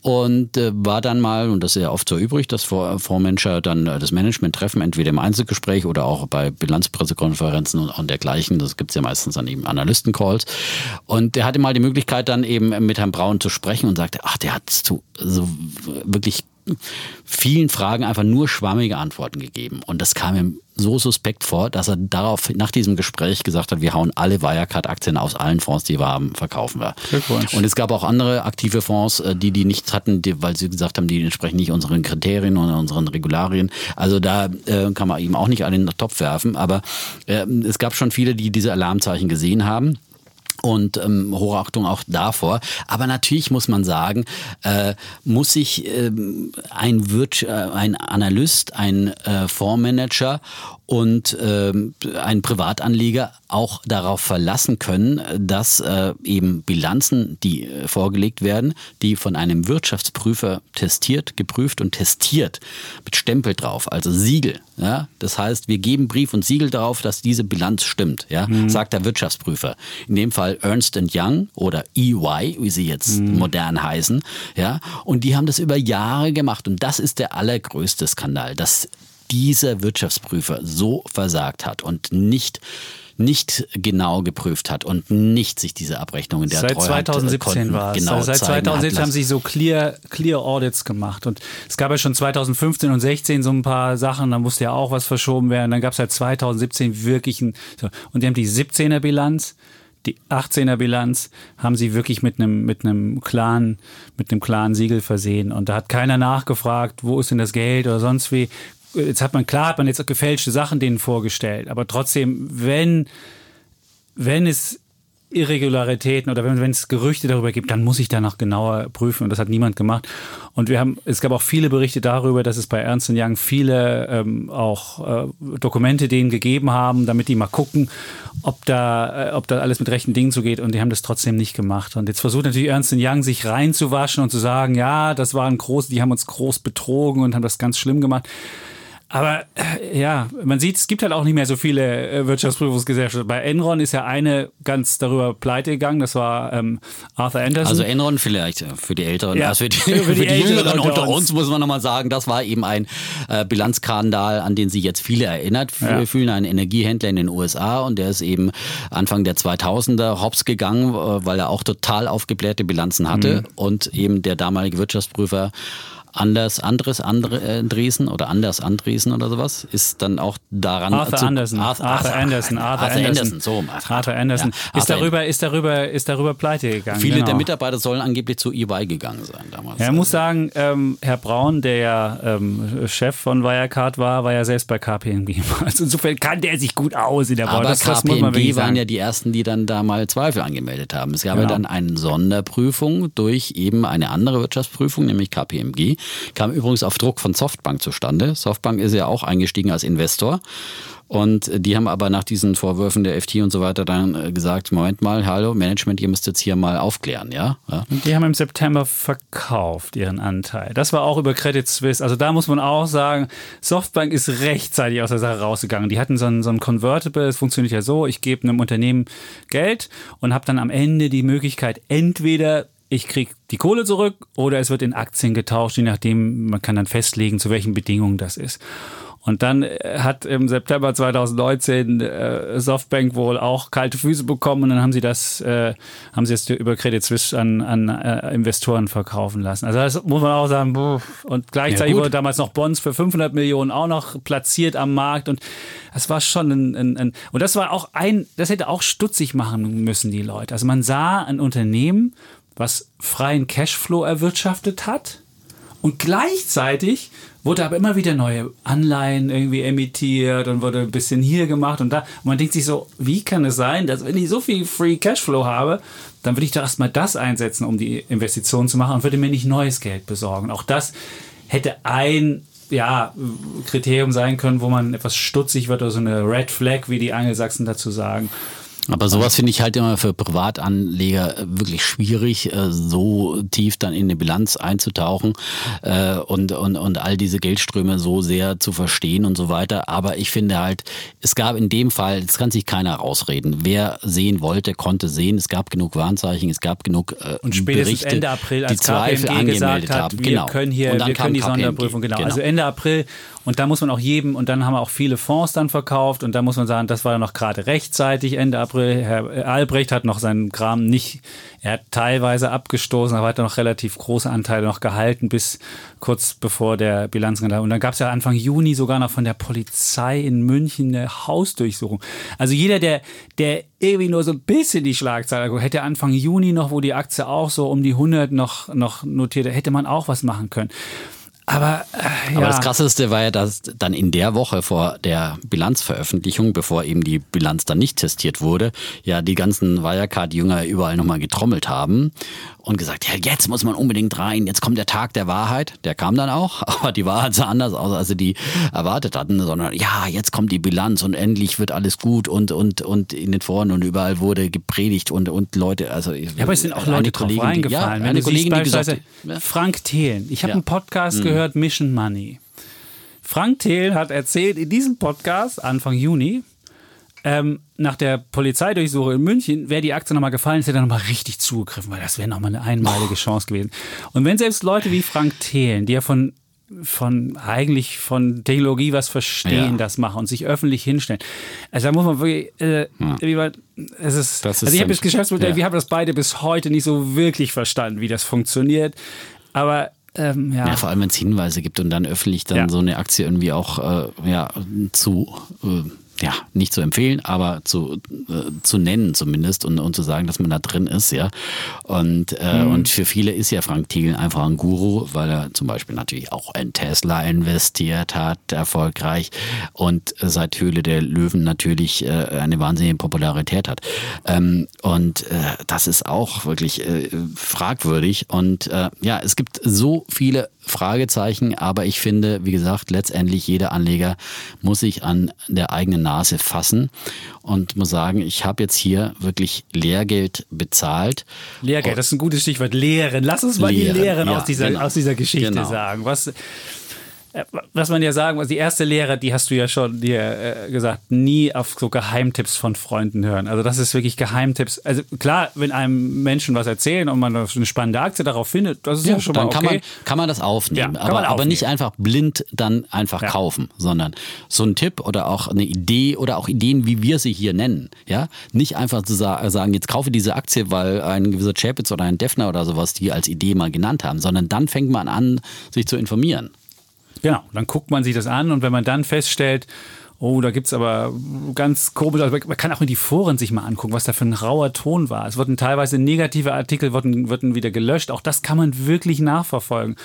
und äh, war dann mal, und das ist ja oft so übrig, dass Fondsmanager dann äh, das Management treffen, entweder im Einzelgespräch oder auch bei Bilanzpressekonferenzen und, und dergleichen. Das gibt es ja meistens dann eben Analystencalls. Und der hatte mal die Möglichkeit, dann eben mit Herrn Braun zu sprechen und sagte, ach, der hat zu, so wirklich vielen Fragen einfach nur schwammige Antworten gegeben. Und das kam ihm so suspekt vor, dass er darauf nach diesem Gespräch gesagt hat, wir hauen alle Wirecard-Aktien aus allen Fonds, die wir haben, verkaufen wir. Und es gab auch andere aktive Fonds, äh, die die nichts hatten, die, weil sie gesagt haben, die entsprechen nicht unseren Kriterien oder unseren Regularien. Also da äh, kann man eben auch nicht alle in den Topf werfen. Aber äh, es gab schon viele, die diese Alarmzeichen gesehen haben und ähm, Hochachtung auch davor. Aber natürlich muss man sagen, äh, muss sich ähm, ein, Wirt, äh, ein Analyst, ein äh, Fondsmanager und ähm, ein Privatanleger auch darauf verlassen können, dass äh, eben Bilanzen, die äh, vorgelegt werden, die von einem Wirtschaftsprüfer testiert, geprüft und testiert, mit Stempel drauf, also Siegel. Ja? Das heißt, wir geben Brief und Siegel darauf, dass diese Bilanz stimmt, ja? Mhm. sagt der Wirtschaftsprüfer. In dem Fall Ernst Young oder EY, wie sie jetzt mhm. modern heißen. Ja? Und die haben das über Jahre gemacht und das ist der allergrößte Skandal, dass dieser Wirtschaftsprüfer so versagt hat und nicht nicht genau geprüft hat und nicht sich diese Abrechnungen der Seit 2017 war es. Genau seit 2017 haben sie so Clear, Clear Audits gemacht. Und es gab ja schon 2015 und 16 so ein paar Sachen, da musste ja auch was verschoben werden. Dann gab es halt 2017 wirklich ein. Und die haben die 17er Bilanz die 18er Bilanz haben sie wirklich mit einem mit einem klaren mit einem klaren Siegel versehen und da hat keiner nachgefragt, wo ist denn das Geld oder sonst wie jetzt hat man, klar hat man jetzt gefälschte Sachen denen vorgestellt, aber trotzdem, wenn, wenn es Irregularitäten oder wenn, wenn es Gerüchte darüber gibt, dann muss ich danach genauer prüfen und das hat niemand gemacht. Und wir haben, es gab auch viele Berichte darüber, dass es bei Ernst Young viele ähm, auch äh, Dokumente denen gegeben haben, damit die mal gucken, ob da, äh, ob da alles mit rechten Dingen zugeht und die haben das trotzdem nicht gemacht. Und jetzt versucht natürlich Ernst Young sich reinzuwaschen und zu sagen, ja, das waren groß, die haben uns groß betrogen und haben das ganz schlimm gemacht. Aber äh, ja, man sieht, es gibt halt auch nicht mehr so viele äh, Wirtschaftsprüfungsgesellschaften. Bei Enron ist ja eine ganz darüber pleite gegangen, das war ähm, Arthur Anderson. Also Enron vielleicht äh, für die Älteren, ja, also für die, für die, für die Jüngeren unter uns. uns muss man nochmal sagen, das war eben ein äh, Bilanzskandal, an den sich jetzt viele erinnert ja. fühlen, ein Energiehändler in den USA und der ist eben Anfang der 2000er hops gegangen, weil er auch total aufgeblähte Bilanzen hatte mhm. und eben der damalige Wirtschaftsprüfer Anders, anderes andere, äh, Andresen oder Anders Andresen oder sowas ist dann auch daran. Arthur zu, Anderson. Arthur, Arthur Anderson. Arthur, Arthur Anderson. Anderson. So, Arthur, Arthur Anderson. Ja, ist, Arthur- darüber, ist, darüber, ist darüber pleite gegangen. Viele genau. der Mitarbeiter sollen angeblich zu EY gegangen sein damals. Ja, ich muss sagen, ähm, Herr Braun, der ja ähm, Chef von Wirecard war, war ja selbst bei KPMG. Also insofern kannte er sich gut aus in der Branche. Aber Das, das KPMG waren ja die ersten, die dann da mal Zweifel angemeldet haben. Es gab ja Genau. dann eine Sonderprüfung durch eben eine andere Wirtschaftsprüfung, nämlich KPMG. Kam übrigens auf Druck von Softbank zustande. Softbank ist ja auch eingestiegen als Investor. Und die haben aber nach diesen Vorwürfen der FT und so weiter dann äh, gesagt, Moment mal, hallo, Management, ihr müsst jetzt hier mal aufklären, ja? ja? Und die haben im September verkauft, ihren Anteil. Das war auch über Credit Suisse. Also da muss man auch sagen, Softbank ist rechtzeitig aus der Sache rausgegangen. Die hatten so ein, so ein Convertible, es funktioniert ja so, ich gebe einem Unternehmen Geld und habe dann am Ende die Möglichkeit, entweder ich kriege die Kohle zurück oder es wird in Aktien getauscht, je nachdem, man kann dann festlegen, zu welchen Bedingungen das ist. Und dann äh, hat im September 2019 äh, Softbank wohl auch kalte Füße bekommen und dann haben sie das, äh, haben sie es über Credit Suisse an, an äh, Investoren verkaufen lassen. Also das muss man auch sagen. Und gleichzeitig Ja, wurde damals noch Bonds für 500 Millionen auch noch platziert am Markt und das war schon ein, ein, ein und das war auch ein, das hätte auch stutzig machen müssen die Leute. Also man sah ein Unternehmen, was freien Cashflow erwirtschaftet hat und gleichzeitig wurde aber immer wieder neue Anleihen irgendwie emittiert und wurde ein bisschen hier gemacht und da. Und man denkt sich so, wie kann es sein, dass wenn ich so viel Free Cashflow habe, dann würde ich doch erstmal das einsetzen, um die Investition zu machen und würde mir nicht neues Geld besorgen. Auch das hätte ein ja, Kriterium sein können, wo man etwas stutzig wird oder so eine Red Flag, wie die Angelsachsen dazu sagen. Aber sowas finde ich halt immer für Privatanleger äh, wirklich schwierig, äh, so tief dann in eine Bilanz einzutauchen äh, und, und, und all diese Geldströme so sehr zu verstehen und so weiter. Aber ich finde halt, es gab in dem Fall, es kann sich keiner rausreden. Wer sehen wollte, konnte sehen. Es gab genug Warnzeichen, es gab genug äh, Und spätestens Berichte, Ende April, die als Zweifel KPMG gesagt angemeldet hat, haben. wir genau. können hier, Und dann wir kam können die KPMG. Sonderprüfung, genau. Also Ende April und da muss man auch jedem, und dann haben wir auch viele Fonds dann verkauft und da muss man sagen, das war noch gerade rechtzeitig Ende April. Herr Albrecht hat noch seinen Kram nicht, er hat teilweise abgestoßen, aber hat noch relativ große Anteile noch gehalten bis kurz bevor der Bilanzskandal. Und dann gab es ja Anfang Juni sogar noch von der Polizei in München eine Hausdurchsuchung. Also jeder, der, der irgendwie nur so ein bisschen die Schlagzeile guckt, hätte Anfang Juni noch, wo die Aktie auch so um die 100 noch, noch notierte, hätte man auch was machen können. Aber, äh, ja. Aber das Krasseste war ja, dass dann in der Woche vor der Bilanzveröffentlichung, bevor eben die Bilanz dann nicht testiert wurde, ja die ganzen Wirecard-Jünger überall nochmal getrommelt haben und gesagt, ja jetzt muss man unbedingt rein, jetzt kommt der Tag der Wahrheit. Der kam dann auch, aber die Wahrheit sah anders aus, als sie die erwartet hatten, sondern ja, jetzt kommt die Bilanz und endlich wird alles gut und, und, und in den Foren und überall wurde gepredigt und, und Leute, also Ja, aber es sind auch Leute drauf die, reingefallen. ja, Wenn eine Kollegin, die gesagt ja. Frank Thelen. Ich habe Ja. einen Podcast gehört, Mission Money. Frank Thelen hat erzählt in diesem Podcast Anfang Juni, ähm, nach der Polizeidurchsuchung in München, wäre die Aktie nochmal gefallen, hätte er nochmal richtig zugegriffen, weil das wäre nochmal eine einmalige Chance gewesen. Und wenn selbst Leute wie Frank Thelen, die ja von von eigentlich von Technologie was verstehen, Ja. das machen und sich öffentlich hinstellen. Also da muss man wirklich, äh, man, es ist, Das ist also ich habe das Geschäftsmodell, ja. wir haben das beide bis heute nicht so wirklich verstanden, wie das funktioniert. Aber ähm, ja. Ja, vor allem wenn es Hinweise gibt und dann öffentlich dann Ja. so eine Aktie irgendwie auch äh, ja, zu, äh, ja, nicht zu empfehlen, aber zu, äh, zu nennen zumindest und, und zu sagen, dass man da drin ist, ja. Und, äh, Mhm. und für viele ist ja Frank Thielen einfach ein Guru, weil er zum Beispiel natürlich auch in Tesla investiert hat, erfolgreich und seit Höhle der Löwen natürlich äh, eine wahnsinnige Popularität hat. Ähm, und äh, das ist auch wirklich äh, fragwürdig. Und äh, ja, es gibt so viele Fragezeichen, aber ich finde, wie gesagt, letztendlich jeder Anleger muss sich an der eigenen Nase fassen und muss sagen, ich habe jetzt hier wirklich Lehrgeld bezahlt. Lehrgeld, das ist ein gutes Stichwort. Lehren. Lass uns mal Lehren, die Lehren ja, aus, dieser, genau. aus dieser Geschichte Genau. sagen. Was, was man ja sagen muss, die erste Lehre, die hast du ja schon dir äh, gesagt, nie auf so Geheimtipps von Freunden hören. Also das ist wirklich Geheimtipps. Also klar, wenn einem Menschen was erzählen und man eine spannende Aktie darauf findet, das ist ja, ja schon dann mal okay. Kann man, kann man das aufnehmen, ja, aber, aufnehmen. aber nicht einfach blind dann einfach ja. kaufen, sondern so ein Tipp oder auch eine Idee oder auch Ideen, wie wir sie hier nennen. Ja, nicht einfach zu sagen, jetzt kaufe diese Aktie, weil ein gewisser Chapitz oder ein Defner oder sowas die als Idee mal genannt haben, sondern dann fängt man an, sich zu informieren. Genau, dann guckt man sich das an und wenn man dann feststellt, oh, da gibt es aber ganz komisch, also man kann auch in die Foren sich mal angucken, was da für ein rauer Ton war. Es wurden teilweise negative Artikel, wurden, wurden wieder gelöscht. Auch das kann man wirklich nachverfolgen.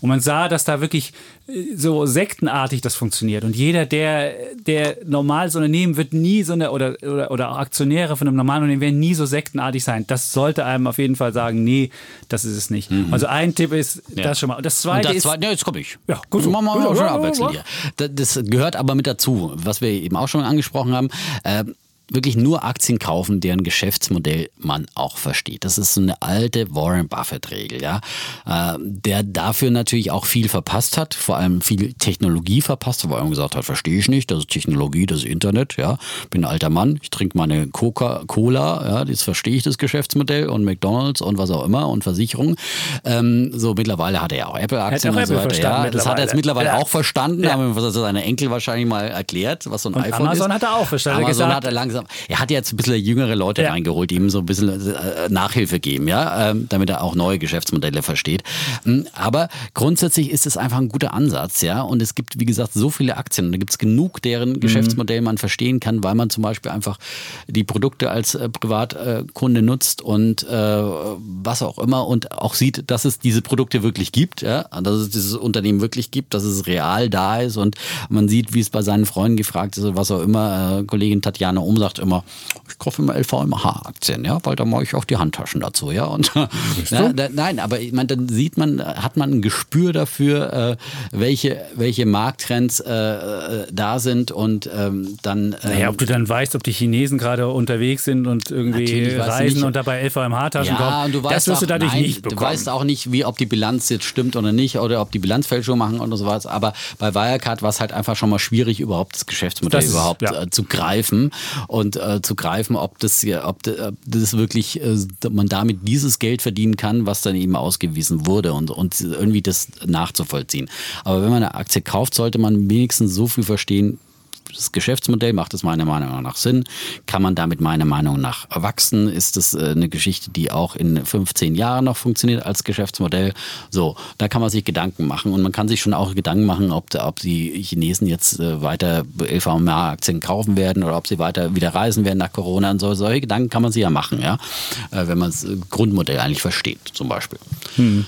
Und man sah, dass da wirklich äh, so sektenartig das funktioniert. Und jeder, der, der normales Unternehmen wird nie so eine, oder, oder, oder auch Aktionäre von einem normalen Unternehmen werden nie so sektenartig sein. Das sollte einem auf jeden Fall sagen, nee, das ist es nicht. Mhm. Also ein Tipp ist ja. das schon mal. Und das zweite Und das zweite, ist. Ja, jetzt komme ich. Ja, gut. So. Machen wir mal schon abwechseln hier. Das gehört aber mit dazu, was wir eben auch schon angesprochen haben. Äh, wirklich nur Aktien kaufen, deren Geschäftsmodell man auch versteht. Das ist so eine alte Warren Buffett-Regel, ja, äh, der dafür natürlich auch viel verpasst hat, vor allem viel Technologie verpasst weil er gesagt hat, verstehe ich nicht, das ist Technologie, das ist Internet, ja, bin ein alter Mann, ich trinke meine Coca-Cola, ja, das verstehe ich das Geschäftsmodell und McDonalds und was auch immer und Versicherungen. Ähm, so mittlerweile hat er ja auch Apple-Aktien und so weiter. Ja, das hat er jetzt mittlerweile auch verstanden, ja. haben wir seine Enkel wahrscheinlich mal erklärt, was so ein und iPhone Amazon ist. Amazon hat er auch verstanden. Amazon gesagt, hat er langsam. Er hat jetzt ein bisschen jüngere Leute ja. reingeholt, die ihm so ein bisschen äh, Nachhilfe geben, ja, ähm, damit er auch neue Geschäftsmodelle versteht. Hm, aber grundsätzlich ist es einfach ein guter Ansatz, ja. Und es gibt, wie gesagt, so viele Aktien und da gibt es genug, deren mhm. Geschäftsmodell man verstehen kann, weil man zum Beispiel einfach die Produkte als äh, Privatkunde nutzt und äh, was auch immer und auch sieht, dass es diese Produkte wirklich gibt, ja, dass es dieses Unternehmen wirklich gibt, dass es real da ist und man sieht, wie es bei seinen Freunden gefragt ist, was auch immer. Kollegin Tatjana Umsatz sagt immer, ich kaufe immer LVMH-Aktien, ja, weil da mache ich auch die Handtaschen dazu, ja. Und ja, da, nein, aber ich meine, dann sieht man, hat man ein Gespür dafür, äh, welche, welche Markttrends äh, äh da sind und ähm, dann. Ähm, naja, ob du dann weißt, ob die Chinesen gerade unterwegs sind und irgendwie reisen und dabei LVMH-Taschen ja, kaufen, du weißt das wirst auch, du dadurch nein, nicht bekommen. Du weißt auch nicht, wie, ob die Bilanz jetzt stimmt oder nicht oder ob die Bilanzfälschung machen oder sowas. Aber bei Wirecard war es halt einfach schon mal schwierig, überhaupt das Geschäftsmodell das, überhaupt ja. äh, zu greifen und äh, zu greifen, ob das, ob das wirklich, äh, man damit dieses Geld verdienen kann, was dann eben ausgewiesen wurde und, und irgendwie das nachzuvollziehen. Aber wenn man eine Aktie kauft, sollte man wenigstens so viel verstehen, das Geschäftsmodell macht es meiner Meinung nach Sinn. Kann man damit meiner Meinung nach wachsen? Ist es äh, eine Geschichte, die auch in 15 Jahren noch funktioniert als Geschäftsmodell? So, da kann man sich Gedanken machen und man kann sich schon auch Gedanken machen, ob, ob die Chinesen jetzt äh, weiter LVMH-Aktien kaufen werden oder ob sie weiter wieder reisen werden nach Corona und so. Solche Gedanken kann man sich ja machen, ja, äh, wenn man das Grundmodell eigentlich versteht, zum Beispiel. Hm.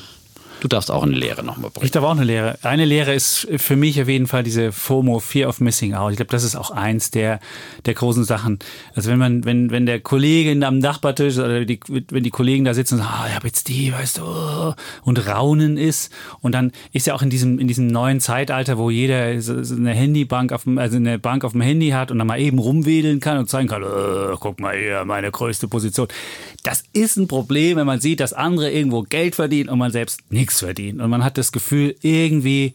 Du darfst auch eine Lehre nochmal bringen. Ich darf auch eine Lehre. Eine Lehre ist für mich auf jeden Fall diese FOMO, Fear of Missing Out. Ich glaube, das ist auch eins der, der großen Sachen. Also wenn man, wenn, wenn der Kollege am Nachbartisch oder die, wenn die Kollegen da sitzen und sagen, ah, ich habe jetzt die, weißt du, und Raunen ist. Und dann ist ja auch in diesem, in diesem neuen Zeitalter, wo jeder eine Handybank auf dem, also eine Bank auf dem Handy hat und dann mal eben rumwedeln kann und zeigen kann, oh, guck mal hier, meine größte Position. Das ist ein Problem, wenn man sieht, dass andere irgendwo Geld verdienen und man selbst nichts nichts verdienen. Und man hat das Gefühl, irgendwie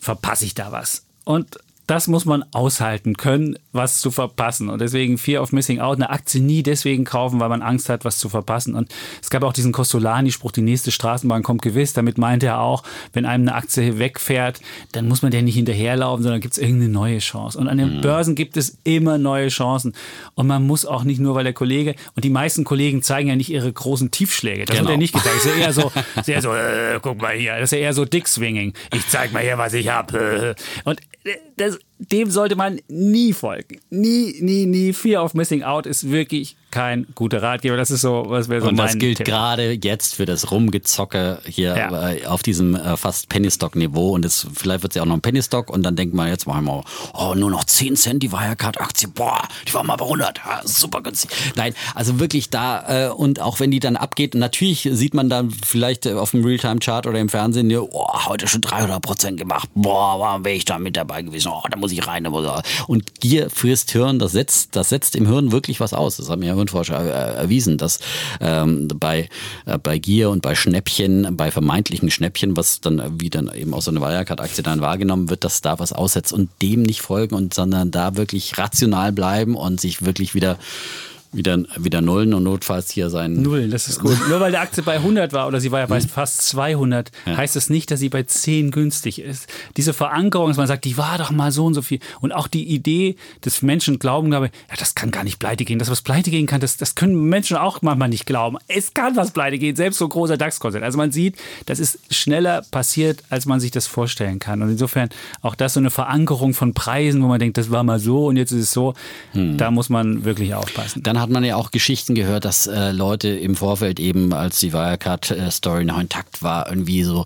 verpasse ich da was. Und das muss man aushalten können, was zu verpassen. Und deswegen Fear of Missing Out, eine Aktie nie deswegen kaufen, weil man Angst hat, was zu verpassen. Und es gab auch diesen Costolani-Spruch, die nächste Straßenbahn kommt gewiss. Damit meinte er auch, wenn einem eine Aktie wegfährt, dann muss man der nicht hinterherlaufen, sondern gibt es irgendeine neue Chance. Und an den mhm. Börsen gibt es immer neue Chancen. Und man muss auch nicht nur, weil der Kollege, und die meisten Kollegen zeigen ja nicht ihre großen Tiefschläge. Das genau. wird er nicht gezeigt. Das ist eher so, sehr so, äh, guck mal hier, das ist ja eher so Dick-Swinging. Ich zeig mal hier, was ich habe. Und das, dem sollte man nie folgen. Nie, nie, nie. Fear of Missing Out ist wirklich kein guter Ratgeber. Das ist so, was wäre so Und das gilt gerade jetzt für das Rumgezocke hier ja. Äh, auf diesem äh, fast Pennystock-Niveau. Und das, vielleicht wird es ja auch noch ein Pennystock. Und dann denkt man, jetzt machen wir, oh, nur noch 10 Cent die Wirecard-Aktie. Boah, die war mal bei 100. Ja, super günstig. Nein, also wirklich da. Äh, und auch wenn die dann abgeht, natürlich sieht man dann vielleicht äh, auf dem Realtime-Chart oder im Fernsehen, oh, heute schon 300 Prozent gemacht. Boah, wäre ich da mit dabei gewesen. Oh, da muss muss ich rein. Und Gier frisst Hirn, das setzt, das setzt im Hirn wirklich was aus. Das haben ja Hirnforscher erwiesen, dass ähm, bei, äh, bei Gier und bei Schnäppchen, bei vermeintlichen Schnäppchen, was dann wie dann eben aus so einer Wirecard-Aktie dann wahrgenommen wird, dass da was aussetzt und dem nicht folgen und sondern da wirklich rational bleiben und sich wirklich wieder wieder, wieder Nullen und notfalls hier sein. Nullen, das ist gut. Nur weil die Aktie bei 100 war oder sie war ja bei hm. fast 200, ja. heißt das nicht, dass sie bei 10 günstig ist. Diese Verankerung, dass man sagt, die war doch mal so und so viel. Und auch die Idee des Menschen glauben, glaube ja, das kann gar nicht pleite gehen. Dass was pleite gehen kann, das, das können Menschen auch manchmal nicht glauben. Es kann was pleite gehen, selbst so großer DAX-Konzern. Also man sieht, das ist schneller passiert, als man sich das vorstellen kann. Und insofern auch das so eine Verankerung von Preisen, wo man denkt, das war mal so und jetzt ist es so. Hm. Da muss man wirklich aufpassen. Dann hat man ja auch Geschichten gehört, dass äh, Leute im Vorfeld eben, als die Wirecard-Story noch intakt war, irgendwie so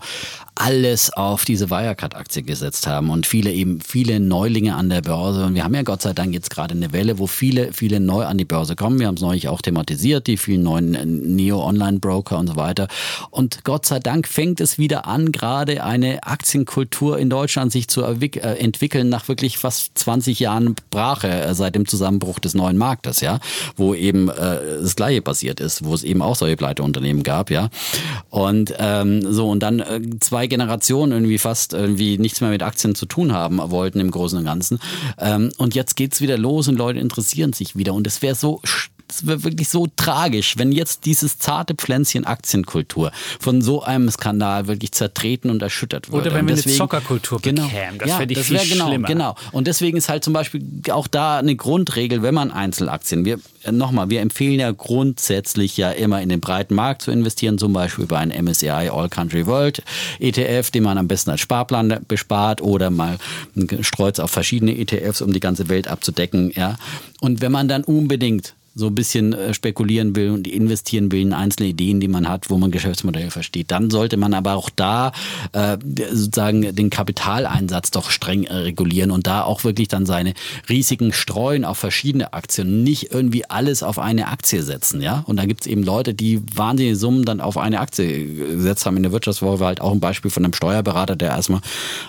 alles auf diese Wirecard-Aktie gesetzt haben und viele eben, viele Neulinge an der Börse. Und wir haben ja Gott sei Dank jetzt gerade eine Welle, wo viele, viele neu an die Börse kommen. Wir haben es neulich auch thematisiert, die vielen neuen äh, Neo-Online-Broker und so weiter. Und Gott sei Dank fängt es wieder an, gerade eine Aktienkultur in Deutschland sich zu äh, entwickeln nach wirklich fast 20 Jahren Brache äh, seit dem Zusammenbruch des neuen Marktes, ja, wo eben äh, das Gleiche passiert ist, wo es eben auch solche Pleiteunternehmen gab, ja. Und ähm, so, und dann äh, zwei Generationen irgendwie fast irgendwie nichts mehr mit Aktien zu tun haben wollten im Großen und Ganzen. Ähm, und jetzt geht's wieder los und Leute interessieren sich wieder. Und es wäre so es wäre wirklich so tragisch, wenn jetzt dieses zarte Pflänzchen Aktienkultur von so einem Skandal wirklich zertreten und erschüttert wird. Oder wenn wir deswegen, eine Zockerkultur genau, bekämen, das ja, fände ich das viel genau, schlimmer. Genau. Und deswegen ist halt zum Beispiel auch da eine Grundregel, wenn man Einzelaktien, wir äh, nochmal, wir empfehlen ja grundsätzlich ja immer in den breiten Markt zu investieren, zum Beispiel über einen MSCI All Country World ETF, den man am besten als Sparplan bespart oder mal streut auf verschiedene ETFs, um die ganze Welt abzudecken. Ja. Und wenn man dann unbedingt so ein bisschen äh, spekulieren will und investieren will in einzelne Ideen, die man hat, wo man Geschäftsmodelle versteht. Dann sollte man aber auch da äh, sozusagen den Kapitaleinsatz doch streng äh, regulieren und da auch wirklich dann seine Risiken streuen auf verschiedene Aktien, nicht irgendwie alles auf eine Aktie setzen, ja. Und da gibt es eben Leute, die wahnsinnige Summen dann auf eine Aktie gesetzt haben. In der Wirtschaftswoche war halt auch ein Beispiel von einem Steuerberater, der erstmal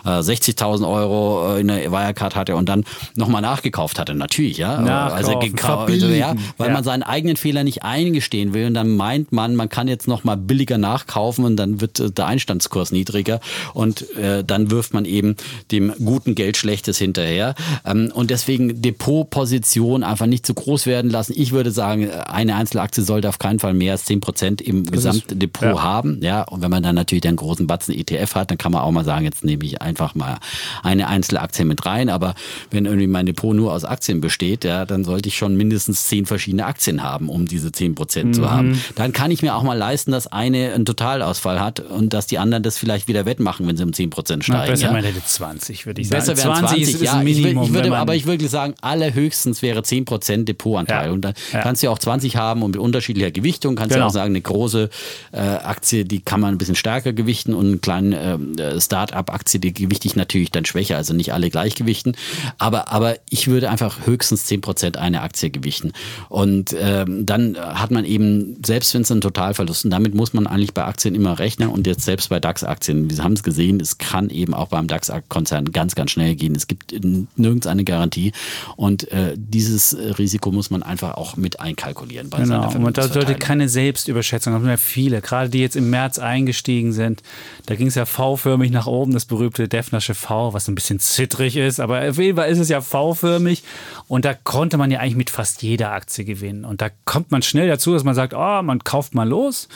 äh, 60.000 Euro in der Wirecard hatte und dann nochmal nachgekauft hatte, natürlich, ja. Nachkaufen, also, also ja, weil ja. man seinen eigenen Fehler nicht eingestehen will und dann meint man, man kann jetzt noch mal billiger nachkaufen und dann wird äh, der Einstandskurs niedriger und äh, dann wirft man eben dem guten Geld Schlechtes hinterher ähm, und deswegen Depotposition einfach nicht zu groß werden lassen. Ich würde sagen, eine Einzelaktie sollte auf keinen Fall mehr als 10 Prozent im das Gesamtdepot ja. haben, ja und wenn man dann natürlich einen großen Batzen ETF hat, dann kann man auch mal sagen, jetzt nehme ich einfach mal eine Einzelaktie mit rein, aber wenn irgendwie mein Depot nur aus Aktien besteht, ja, dann sollte ich schon mindestens zehn verschiedene verschiedene Aktien haben, um diese 10 Prozent mhm. zu haben. Dann kann ich mir auch mal leisten, dass eine einen Totalausfall hat und dass die anderen das vielleicht wieder wettmachen, wenn sie um 10 Prozent steigen. Na, besser ja? man hätte 20, würde ich sagen. Besser wären 20, 20 ist, ja. Minimum, ich, würde, ich aber ich würde sagen, allerhöchstens wäre 10 Prozent Depotanteil. Ja. Und dann ja. kannst du ja auch 20 haben und mit unterschiedlicher Gewichtung. Kannst genau. ja auch sagen, eine große äh, Aktie, die kann man ein bisschen stärker gewichten und eine kleine äh, Start-up-Aktie, die gewichte ich natürlich dann schwächer, also nicht alle gleichgewichten. Aber, aber ich würde einfach höchstens 10 Prozent eine Aktie gewichten. Und ähm, dann hat man eben, selbst wenn es ein Totalverlust, und damit muss man eigentlich bei Aktien immer rechnen und jetzt selbst bei DAX-Aktien, wir haben es gesehen, es kann eben auch beim DAX-Konzern ganz, ganz schnell gehen. Es gibt nirgends eine Garantie und äh, dieses Risiko muss man einfach auch mit einkalkulieren. Bei genau, und da sollte keine Selbstüberschätzung haben. Ja viele, gerade die jetzt im März eingestiegen sind, da ging es ja V-förmig nach oben, das berühmte Defnersche V, was ein bisschen zittrig ist, aber auf jeden Fall ist es ja V-förmig und da konnte man ja eigentlich mit fast jeder Aktie Aktie gewinnen. Und da kommt man schnell dazu, dass man sagt, oh, man kauft mal los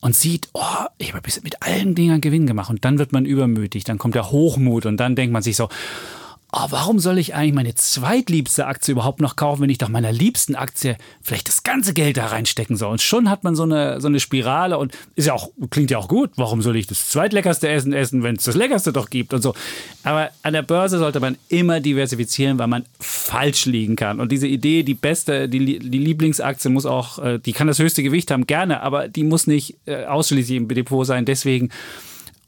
und sieht, oh, ich habe mit allen Dingern Gewinn gemacht. Und dann wird man übermütig, dann kommt der Hochmut und dann denkt man sich so, oh, warum soll ich eigentlich meine zweitliebste Aktie überhaupt noch kaufen, wenn ich doch meiner liebsten Aktie vielleicht das ganze Geld da reinstecken soll? Und schon hat man so eine, so eine Spirale und ist ja auch, klingt ja auch gut. Warum soll ich das zweitleckerste Essen essen, wenn es das leckerste doch gibt und so? Aber an der Börse sollte man immer diversifizieren, weil man falsch liegen kann. Und diese Idee, die beste, die, die Lieblingsaktie muss auch, äh, die kann das höchste Gewicht haben, gerne, aber die muss nicht äh, ausschließlich im Depot sein. Deswegen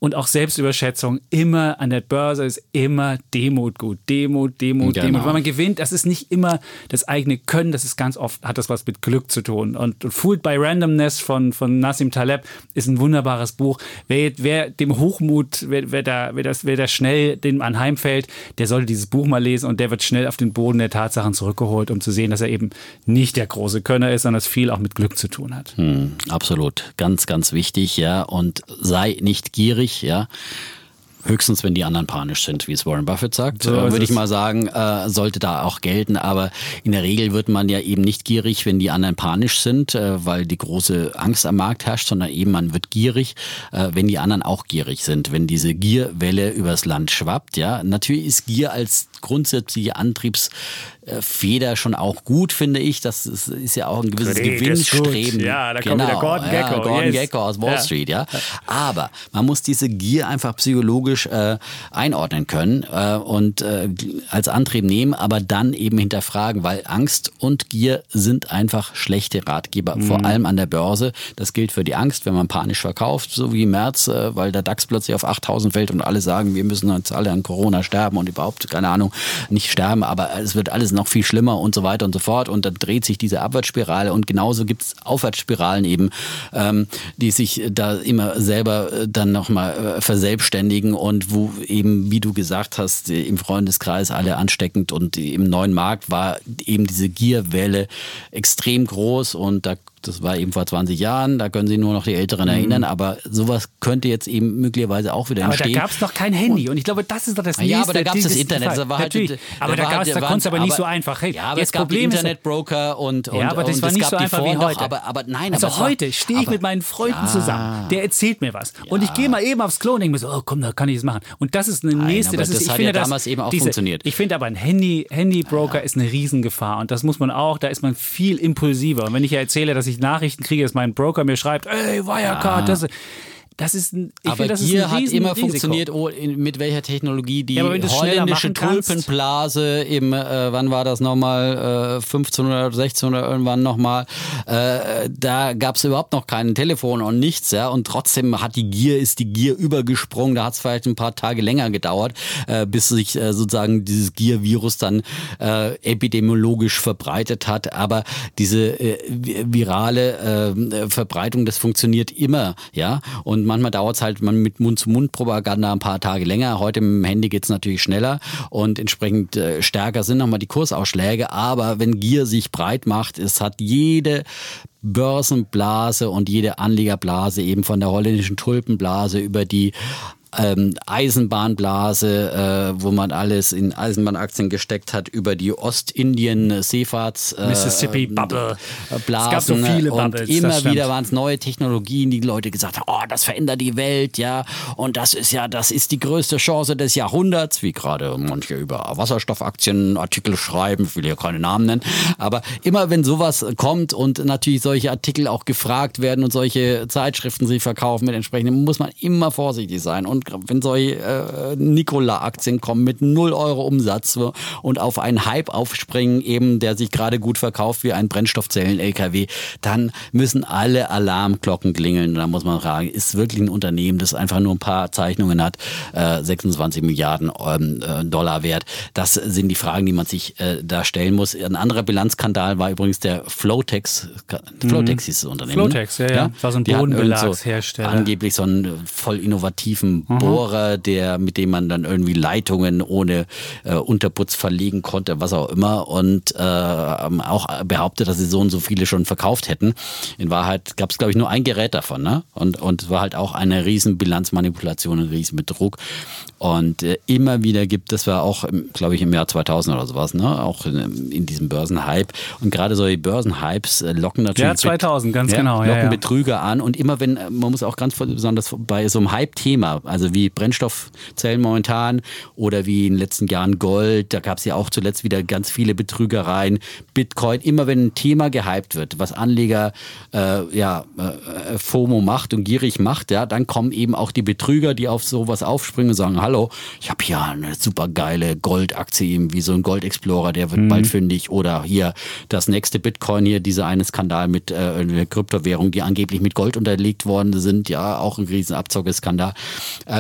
und auch Selbstüberschätzung. Immer an der Börse ist immer Demut gut. Demut, Demut, Genau. Demut. Weil man gewinnt, das ist nicht immer das eigene Können, das ist ganz oft, hat das was mit Glück zu tun. Und, Fooled by Randomness von, von Nassim Taleb ist ein wunderbares Buch. Wer, wer dem Hochmut, wer, wer, da, wer, das, wer da schnell dem anheimfällt, der sollte dieses Buch mal lesen und der wird schnell auf den Boden der Tatsachen zurückgeholt, um zu sehen, dass er eben nicht der große Könner ist, sondern es viel auch mit Glück zu tun hat. Hm, absolut. Ganz, ganz wichtig, ja. Und sei nicht gierig, ja. Höchstens, wenn die anderen panisch sind, wie es Warren Buffett sagt, So äh, würde ich mal sagen, äh, sollte da auch gelten. Aber in der Regel wird man ja eben nicht gierig, wenn die anderen panisch sind, äh, weil die große Angst am Markt herrscht, sondern eben man wird gierig, äh, wenn die anderen auch gierig sind. Wenn diese Gierwelle übers Land schwappt, ja. Natürlich ist Gier als grundsätzliche Antriebsfeder schon auch gut, finde ich. Das ist, ist ja auch ein gewisses ist Gewinnstreben. Ja, da kommt wieder Gordon ja, Gekko, Gordon yes. Gekko aus Wall Ja. Street, ja. Aber man muss diese Gier einfach psychologisch äh, einordnen können äh, und äh, als Antrieb nehmen, aber dann eben hinterfragen, weil Angst und Gier sind einfach schlechte Ratgeber, vor Mhm. allem an der Börse. Das gilt für die Angst, wenn man panisch verkauft, so wie im März, äh, weil der DAX plötzlich auf 8000 fällt und alle sagen, wir müssen jetzt alle an Corona sterben und überhaupt, keine Ahnung, nicht sterben, aber es wird alles noch viel schlimmer und so weiter und so fort. Und dann dreht sich diese Abwärtsspirale und genauso gibt es Aufwärtsspiralen eben, ähm, die sich da immer selber äh, dann nochmal äh, verselbstständigen und wo eben, wie du gesagt hast, äh, im Freundeskreis alle ansteckend und im neuen Markt war eben diese Gierwelle extrem groß und da das war eben vor 20 Jahren, da können sich nur noch die Älteren erinnern, aber sowas könnte jetzt eben möglicherweise auch wieder Mhm. Aber da entstehen. gab es noch kein Handy. Und ich glaube, das ist doch das Ja, nächste. aber da gab's das dieses- Internet. Das war halt, Natürlich. Aber da da, halt- da konntest du aber nicht so einfach. Hey, ja, aber jetzt es gab Problem Internetbroker und, und Ja, aber das und war es nicht gab so einfach wie heute. aber, aber nein, also aber es heute stehe ich mit meinen Freunden Ja. zusammen. Der erzählt mir was. Und ich gehe mal eben aufs Klo und denke mir so, oh komm, da kann ich es machen. Und das ist eine nächste. aber das ist, das ich hat finde, ja das- damals eben auch funktioniert. Ich finde aber ein Handy, Handybroker ist eine Riesengefahr. Und das muss man auch, da ist man viel impulsiver. Und wenn ich ja erzähle, dass ich Nachrichten kriege, dass mein Broker mir schreibt, ey, Wirecard, das, das ist ein, ich aber finde, das ein hat immer Risiko. funktioniert, oh, in, mit welcher Technologie die Ja, holländische Tulpenblase im, äh, wann war das nochmal, äh, 1500, 1600 irgendwann nochmal, äh, da gab es überhaupt noch kein Telefon und nichts, ja, und trotzdem hat die Gier, ist die Gier übergesprungen, da hat es vielleicht ein paar Tage länger gedauert, äh, bis sich äh, sozusagen dieses Gier-Virus dann äh, epidemiologisch verbreitet hat, aber diese äh, vi- virale Verbreitung, das funktioniert immer, ja, und manchmal dauert es halt man mit Mund-zu-Mund-Propaganda ein paar Tage länger. Heute dem Handy geht es natürlich schneller und entsprechend äh, stärker sind nochmal die Kursausschläge. Aber wenn Gier sich breit macht, es hat jede Börsenblase und jede Anlegerblase eben von der holländischen Tulpenblase über die ähm, Eisenbahnblase, äh, wo man alles in Eisenbahnaktien gesteckt hat, über die Ostindien-Seefahrts äh, Mississippi ähm, Bubble. äh, Es Blasen gab so viele und Bubbles, das immer wieder waren es neue Technologien, die Leute gesagt haben, oh, das verändert die Welt, ja, und das ist ja, das ist die größte Chance des Jahrhunderts, wie gerade manche über Wasserstoffaktien Artikel schreiben, ich will hier keine Namen nennen, aber immer wenn sowas kommt und natürlich solche Artikel auch gefragt werden und solche Zeitschriften sich verkaufen mit entsprechenden, muss man immer vorsichtig sein. Und wenn solche äh, Nikola-Aktien kommen mit 0 Euro Umsatz und auf einen Hype aufspringen, eben der sich gerade gut verkauft wie ein Brennstoffzellen-LKW, dann müssen alle Alarmglocken klingeln. Da muss man fragen, ist wirklich ein Unternehmen, das einfach nur ein paar Zeichnungen hat, äh, 26 Milliarden ähm, äh, Dollar wert? Das sind die Fragen, die man sich äh, da stellen muss. Ein anderer Bilanzskandal war übrigens der Flotex. Flotex hieß das Unternehmen. ne? Flotex, ja, ja. Das war so ein Bodenbelagshersteller. So angeblich so einen voll innovativen Bohrer, der, mit dem man dann irgendwie Leitungen ohne äh, Unterputz verlegen konnte, was auch immer. Und äh, auch behauptet, dass sie so und so viele schon verkauft hätten. In Wahrheit gab es, glaube ich, nur ein Gerät davon. Ne? Und, und es war halt auch eine riesen Bilanzmanipulation, ein riesen Betrug. Und äh, immer wieder gibt es, war auch, glaube ich, im Jahr 2000 oder sowas, ne? auch in, in diesem Börsenhype. Und gerade solche Börsenhypes äh, locken natürlich Ja, 2000, ganz ja, genau, ja, Locken ja. Betrüger an. Und immer wenn, äh, man muss auch ganz besonders bei so einem Hype-Thema, also wie Brennstoffzellen momentan oder wie in den letzten Jahren Gold, da gab es ja auch zuletzt wieder ganz viele Betrügereien, Bitcoin, immer wenn ein Thema gehypt wird, was Anleger äh, ja, äh, FOMO macht und gierig macht, ja, dann kommen eben auch die Betrüger, die auf sowas aufspringen und sagen, hallo, ich habe hier eine super geile Goldaktie, eben wie so ein Gold Explorer, der wird mhm. bald fündig oder hier das nächste Bitcoin hier, dieser eine Skandal mit äh, Kryptowährung, die angeblich mit Gold unterlegt worden sind, ja, auch ein riesen Abzockeskandal. Äh,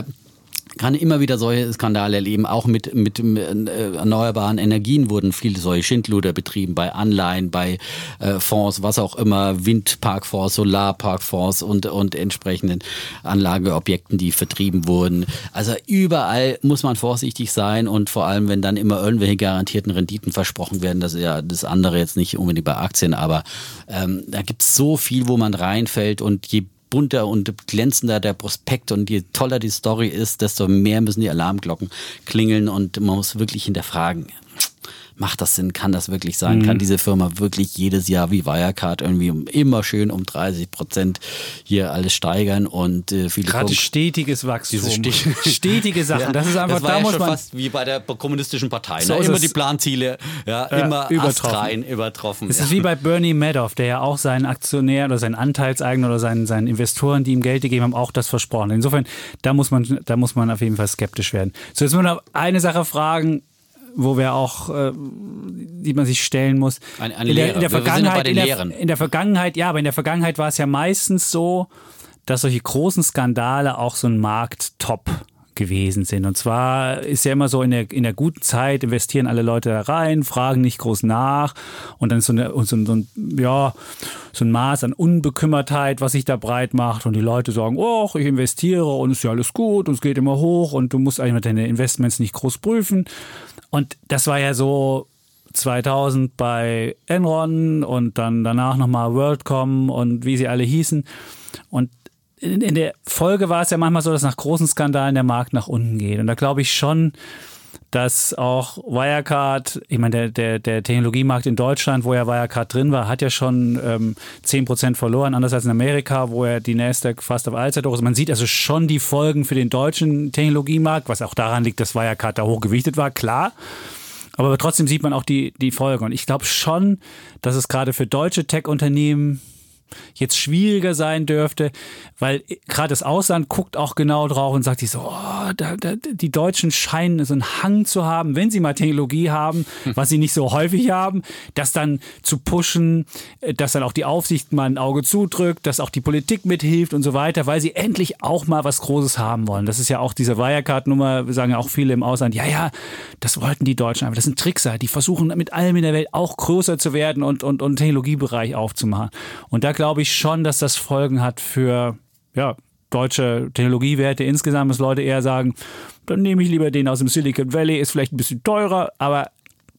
kann immer wieder solche Skandale erleben. Auch mit, mit äh, erneuerbaren Energien wurden viele solche Schindluder betrieben, bei Anleihen, bei äh, Fonds, was auch immer, Windparkfonds, Solarparkfonds und, und entsprechenden Anlageobjekten, die vertrieben wurden. Also überall muss man vorsichtig sein und vor allem, wenn dann immer irgendwelche garantierten Renditen versprochen werden, das ist ja das andere jetzt nicht unbedingt bei Aktien, aber ähm, da gibt es so viel, wo man reinfällt und je bunter und glänzender der Prospekt. Und je toller die Story ist, desto mehr müssen die Alarmglocken klingeln und man muss wirklich hinterfragen, macht das Sinn? Kann das wirklich sein? Mhm. Kann diese Firma wirklich jedes Jahr wie Wirecard irgendwie immer schön um 30 Prozent hier alles steigern und äh, viele Gerade Punkt, stetiges Wachstum. Stetige Sachen. Ja, das ist einfach, das war da ja muss schon man fast wie bei der kommunistischen Partei. So ne? Immer die Planziele, ja, ja immer übertroffen. übertroffen. Es ist wie bei Bernie Madoff, der ja auch seinen Aktionären oder seinen Anteilseigner oder seinen, seinen Investoren, die ihm Geld gegeben haben, auch das versprochen. Insofern, da muss man, da muss man auf jeden Fall skeptisch werden. So, jetzt muss man eine Sache fragen, wo wir auch, äh, die man sich stellen muss. Eine, eine in, der, in der Vergangenheit, in der, in der Vergangenheit, ja, aber in der Vergangenheit war es ja meistens so, dass solche großen Skandale auch so ein Markttop gewesen sind. Und zwar ist ja immer so, in der, in der guten Zeit investieren alle Leute da rein, fragen nicht groß nach und dann ist so, eine, so, ein, so, ein, ja, so ein Maß an Unbekümmertheit, was sich da breit macht und die Leute sagen, oh, ich investiere und ist ja alles gut und es geht immer hoch und du musst eigentlich deine Investments nicht groß prüfen. Und das war ja so 2000 bei Enron und dann danach nochmal WorldCom und wie sie alle hießen. Und in der Folge war es ja manchmal so, dass nach großen Skandalen der Markt nach unten geht. Und da glaube ich schon, dass auch Wirecard, ich meine, der, der, der Technologiemarkt in Deutschland, wo ja Wirecard drin war, hat ja schon ähm, 10% verloren, anders als in Amerika, wo ja die Nasdaq fast auf Allzeithoch ist. Man sieht also schon die Folgen für den deutschen Technologiemarkt, was auch daran liegt, dass Wirecard da hochgewichtet war, klar. Aber trotzdem sieht man auch die, die Folgen. Und ich glaube schon, dass es gerade für deutsche Tech-Unternehmen jetzt schwieriger sein dürfte, weil gerade das Ausland guckt auch genau drauf und sagt sich so, oh, da, da, die Deutschen scheinen so einen Hang zu haben, wenn sie mal Technologie haben, was sie nicht so häufig haben, das dann zu pushen, äh, dass dann auch die Aufsicht mal ein Auge zudrückt, dass auch die Politik mithilft und so weiter, weil sie endlich auch mal was Großes haben wollen. Das ist ja auch diese Wirecard-Nummer, sagen ja auch viele im Ausland, ja, ja, das wollten die Deutschen einfach. Das sind Trickser, die versuchen mit allem in der Welt auch größer zu werden und, und, und Technologiebereich aufzumachen. Und da glaube ich schon, dass das Folgen hat für ja, deutsche Technologiewerte insgesamt, dass Leute eher sagen, dann nehme ich lieber den aus dem Silicon Valley, ist vielleicht ein bisschen teurer, aber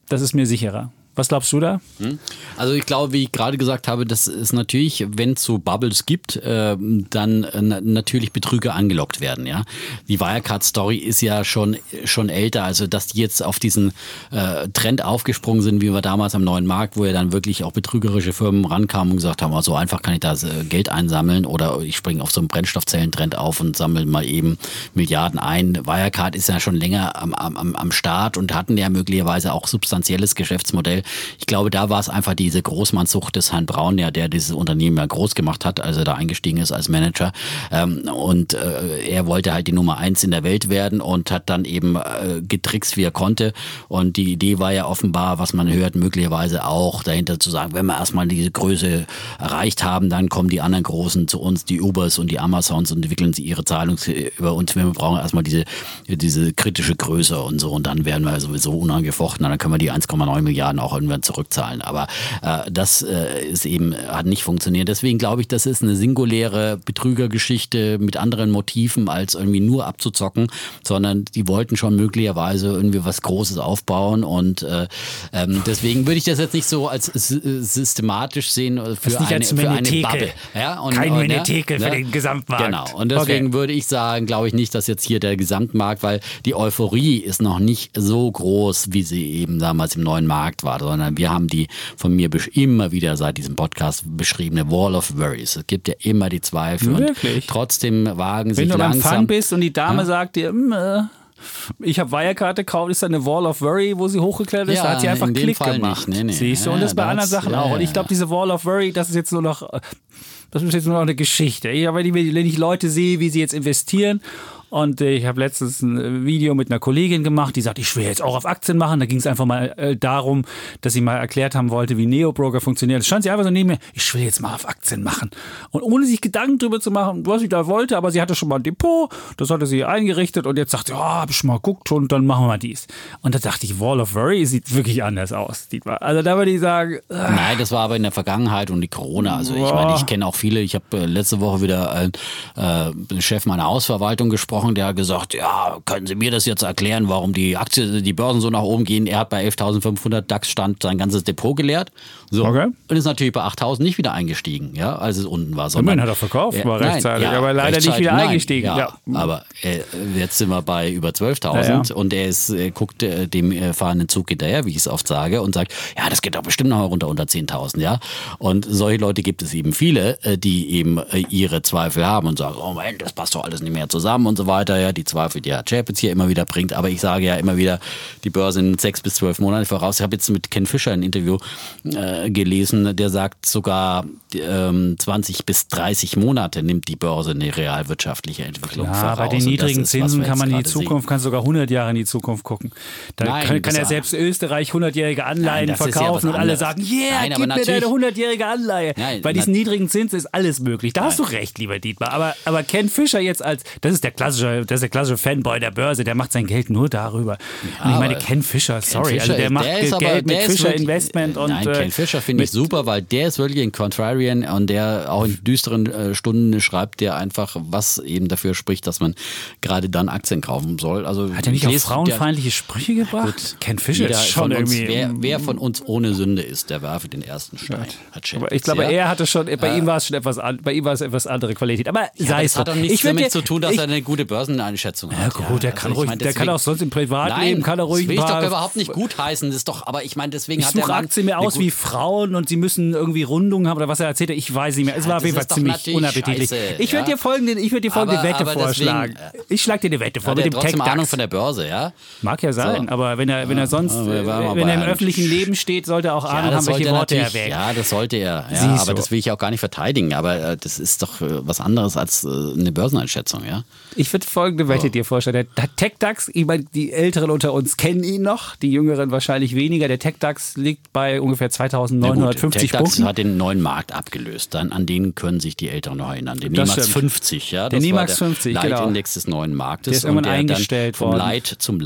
das ist mir sicherer. Was glaubst du da? Hm? Also ich glaube, wie ich gerade gesagt habe, das ist natürlich, wenn es so Bubbles gibt, äh, dann äh, natürlich Betrüger angelockt werden. Ja, die Wirecard-Story ist ja schon schon älter, also dass die jetzt auf diesen äh, Trend aufgesprungen sind, wie wir damals am neuen Markt, wo ja dann wirklich auch betrügerische Firmen rankamen und gesagt haben, oh, so einfach kann ich da äh, Geld einsammeln oder ich springe auf so einen Brennstoffzellentrend auf und sammle mal eben Milliarden ein. Wirecard ist ja schon länger am, am, am Start und hatten ja möglicherweise auch substanzielles Geschäftsmodell ich glaube, da war es einfach diese Großmannsucht des Herrn Braun, ja, der dieses Unternehmen ja groß gemacht hat, als er da eingestiegen ist als Manager. Ähm, und äh, er wollte halt die Nummer eins in der Welt werden und hat dann eben äh, getrickst, wie er konnte. Und die Idee war ja offenbar, was man hört, möglicherweise auch dahinter zu sagen, wenn wir erstmal diese Größe erreicht haben, dann kommen die anderen Großen zu uns, die Ubers und die Amazons und entwickeln sie ihre Zahlung über uns. Wir brauchen erstmal diese, diese kritische Größe und so. Und dann werden wir sowieso unangefochten. Dann können wir die 1,9 Milliarden auch irgendwann zurückzahlen. Aber äh, das äh, ist eben, hat nicht funktioniert. Deswegen glaube ich, das ist eine singuläre Betrügergeschichte mit anderen Motiven, als irgendwie nur abzuzocken, sondern die wollten schon möglicherweise irgendwie was Großes aufbauen. Und äh, ähm, deswegen würde ich das jetzt nicht so als systematisch sehen äh, für, eine, für eine Bubble. Ja, und, Kein Menetekel ne? für den Gesamtmarkt. Genau. Und deswegen okay. würde ich sagen, glaube ich nicht, dass jetzt hier der Gesamtmarkt, weil die Euphorie ist noch nicht so groß, wie sie eben damals im neuen Markt war sondern wir haben die von mir immer wieder seit diesem Podcast beschriebene Wall of Worries. Es gibt ja immer die Zweifel. Wirklich? Und trotzdem wagen Wenn sich langsam... Wenn du am Empfang bist und die Dame ja? sagt dir, mm, äh Ich habe Wirecard gekauft, ist da eine Wall of Worry, wo sie hochgeklettert ist. Ja, da hat sie einfach Klick Fall gemacht. nicht. Nee, nee. Siehst du, und Ja, das bei da anderen Sachen ja, auch. Und ich ja. glaube, diese Wall of Worry, das ist jetzt nur noch, das ist jetzt nur noch eine Geschichte. Ich, wenn ich Leute sehe, wie sie jetzt investieren und äh, ich habe letztens ein äh, Video mit einer Kollegin gemacht, die sagt, ich will jetzt auch auf Aktien machen. Da ging es einfach mal äh, darum, dass sie mal erklärt haben wollte, wie Neo-Broker funktioniert. Das stand sie einfach so neben mir, ich will jetzt mal auf Aktien machen. Und ohne sich Gedanken drüber zu machen, was sie da wollte, aber sie hatte schon mal ein Depot, das hatte sie eingerichtet und jetzt sagt sie, ja, hab ich schon mal geguckt und dann machen wir mal dies. Und da dachte ich, Wall of Worry sieht wirklich anders aus. Dietmar. Also da würde ich sagen, äh, Nein, das war aber in der Vergangenheit und die Corona. Also ich meine, ich kenne auch viele. Ich habe äh, letzte Woche wieder einen äh, Chef meiner Hausverwaltung gesprochen, der hat gesagt, ja, können Sie mir das jetzt erklären, warum die Aktie, die Börsen so nach oben gehen? Er hat bei 11.500 DAX Stand sein ganzes Depot geleert. So. Okay. Und ist natürlich bei 8.000 nicht wieder eingestiegen, ja, als es unten war. Immerhin hat er verkauft, Ja, war nein, rechtzeitig, aber leider nicht wieder nein, eingestiegen, Ja, ja. Aber äh, jetzt sind wir bei über 12.000 Ja, ja. und er ist, äh, guckt äh, dem äh, fahrenden Zug hinterher, wie ich es oft sage, und sagt, ja, das geht doch bestimmt noch mal runter unter 10.000, ja. Und solche Leute gibt es eben viele, äh, die eben äh, ihre Zweifel haben und sagen, oh Moment, das passt doch alles nicht mehr zusammen und so weiter, ja. Die Zweifel, die Herr Chapitz hier immer wieder bringt. Aber ich sage ja immer wieder, die Börse in sechs bis zwölf Monaten voraus. Ich habe jetzt mit Ken Fischer ein Interview äh, gelesen, der sagt sogar ähm, 20 bis 30 Monate nimmt die Börse eine realwirtschaftliche Entwicklung Ja, voraus. bei den niedrigen ist, Zinsen kann jetzt man in die sehen. Zukunft, kann sogar 100 Jahre in die Zukunft gucken. Da Nein, kann, kann ja selbst Österreich 100-jährige Anleihen Nein, ja verkaufen was und alle sagen, yeah, Nein, gib mir deine 100-jährige Anleihe. Nein, Bei diesen niedrigen Zinsen ist alles möglich. Da hast du recht, lieber Dietmar. Aber, aber Ken Fischer jetzt als, das ist der klassische, das ist der klassische Fanboy der Börse, der macht sein Geld nur darüber. und ich meine, aber Ken Fischer, sorry, Ken also der ist- macht aber- Geld mit der ist Fischer wirklich- Investment und Nein, äh, Ken Fischer finde ich mit- super, weil der ist wirklich ein Contrarian und der auch in düsteren äh, Stunden schreibt der einfach, was eben dafür spricht, dass man gerade dann Aktien kaufen soll. Also Hat er nicht ich auch frauenfeindliche Sprüche gebracht? Ken Fischer ist schon von uns, irgendwie. wer, wer von uns ohne Sünde ist, der werfe den ersten Stein. Aber ich glaube, ja? er hatte schon, bei ihm war es schon etwas, bei ihm war es etwas andere Qualität. Aber Ja, sei aber es das hat doch nichts ich damit zu tun, dass ich, er eine gute Börseneinschätzung Ja hat. gut, der Also kann ruhig, meine, der kann deswegen- auch sonst im Privatleben, Nein, kann er ruhig das will ich doch überhaupt nicht gutheißen. Das ist doch, aber ich meine, deswegen Ich hat der Mann mir aus wie Frauen und sie müssen irgendwie Rundungen haben oder was er erzählt hat. Ich weiß nicht mehr. Es Ja, war auf jeden Fall ziemlich unappetitlich. scheiße, ich würde ja. dir folgende, ich würde dir folgende Aber- Wette aber deswegen, vorschlagen. Ich schlage dir eine Wette vor mit dem Tech Ahnung von der Börse, ja? Mag ja sein, aber wenn er, wenn er sonst, wenn er im öffentlichen Leben steht, sollte er auch Ahnung haben, welche Worte er wählt. Ja, das sollte er. Ja, aber das will ich auch gar nicht verteidigen. Aber äh, das ist doch äh, was anderes als äh, eine Börseneinschätzung, ja? Ich würde folgende Wette dir vorstellen. Der TechDAX, ich meine, die Älteren unter uns kennen ihn noch, die Jüngeren wahrscheinlich weniger. Der TechDAX liegt bei ungefähr 2950 TechDAX Punkten. hat den neuen Markt abgelöst. Dann, an den können sich die Älteren noch erinnern. Den Das NIMAX stimmt. 50, ja. Der NIMAX war 50, der genau. Leitindex des neuen Marktes. Der ist irgendwann und der eingestellt dann vom worden. Leit zum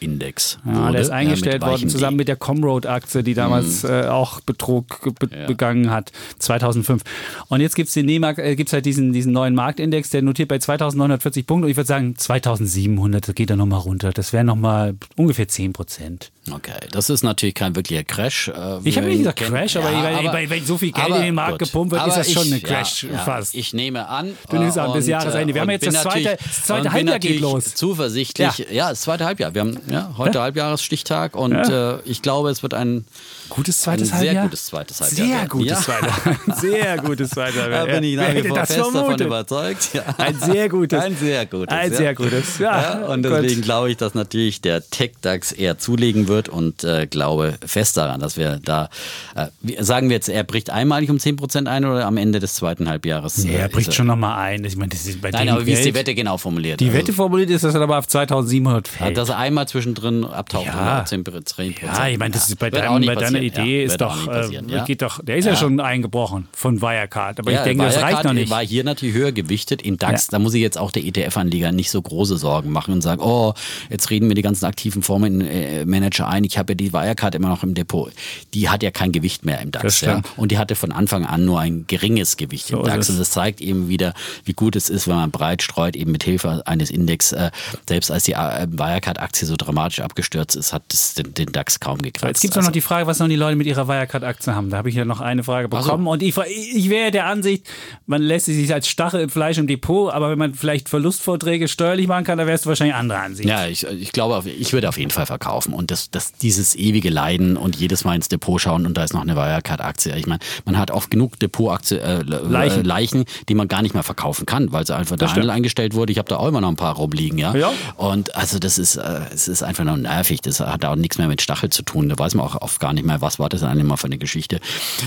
Leitindex. Ja, wurde, der ist ja, eingestellt mit worden, zusammen mit der Comroad-Aktie, die damals Mhm. äh, auch Betrug be begangen hat, 2005. Und jetzt den NEMAG, äh, gibt's halt diesen, diesen neuen Marktindex, der notiert bei 2940 Punkten. Und ich würde sagen, 2700, das geht er nochmal runter. Das wären nochmal ungefähr 10 Prozent. Okay, das ist natürlich kein wirklicher Crash. äh, Ich habe nicht gesagt. Crash, aber, Ja, wenn, wenn so viel Geld aber in den Markt gut. gepumpt wird, ist Aber das schon eine Crash ja, ja, fast. Ich nehme an. Du nimmst äh, an, bis und, Jahresende. Wir äh, haben jetzt das zweite- das zweite Halbjahr geht los. Zuversichtlich. Ja. das zweite Halbjahr. Wir haben ja, heute Halbjahresstichtag und äh, ich glaube, es wird ein, Gutes zweites sehr Halbjahr? gutes zweites Halbjahr. Sehr gutes ja. zweites Sehr gutes zweites Halbjahr. Da bin ich nach wie vor fest davon vermutet? überzeugt. Ja. Ein sehr gutes. Ein sehr gutes. Ein ja. sehr gutes. Ja, Ja, und Gott. deswegen glaube ich, dass natürlich der Tech-DAX eher zulegen wird und äh, glaube fest daran, dass wir da, äh, sagen wir jetzt, er bricht einmalig um 10% ein oder am Ende des zweiten Halbjahres? Nee, äh, er ist bricht schon nochmal ein. Ich meine, das ist bei Nein, aber wie ist die Wette genau formuliert? Die Also, Wette formuliert ist, dass er aber auf 2700 fällt. dass er einmal zwischendrin abtaucht Ja. um 10 10%. ja, ich meine, das ist bei, deinem, bei deiner passieren. Idee Ja, ist doch, äh, geht doch, der ist ja, schon eingebrochen von Wirecard. Aber ich denke, das Wirecard reicht noch nicht. war hier natürlich höher gewichtet. In DAX, da muss ich jetzt auch der ETF-Anleger nicht so große Sorgen machen und sagen, oh, jetzt reden wir die ganzen aktiven Fondsmanager ein. Ich habe ja die Wirecard immer noch im Depot. Die hat ja kein Gewicht mehr im Das DAX. Ja. Und die hatte von Anfang an nur ein geringes Gewicht So im DAX. Und das zeigt eben wieder, wie gut es ist, wenn man breit streut, eben mit Hilfe eines Index. Äh, selbst als die äh, Wirecard-Aktie so dramatisch abgestürzt ist, hat es den, den DAX kaum gekratzt. Jetzt gibt es Also- noch die Frage, was sollen die Leute mit ihrer Wirecard-Aktie haben? Da habe ich ja noch eine Frage Ach so. bekommen. Und ich, ich wäre der Ansicht, man lässt sich als Stachel im Fleisch im Depot, aber wenn man vielleicht Verlustvorträge steuerlich machen kann, dann wärst du wahrscheinlich anderer Ansicht. Ja, ich, ich glaube, ich würde auf jeden Fall verkaufen. Und das, das, dieses ewige Leiden und jedes Mal ins Depot schauen und da ist noch eine Wirecard-Aktie. Ich meine, man hat oft genug Depot-Aktie, äh, Leichen. Leichen, die man gar nicht mehr verkaufen kann, weil sie einfach der Handel eingestellt wurde. Ich habe da auch immer noch ein paar rumliegen, ja. ja. Und also das ist, äh, es ist einfach nur nervig. Das hat auch nichts mehr mit Stachel zu tun. Da weiß man auch oft gar nicht mehr, was war das eigentlich mal für eine Geschichte.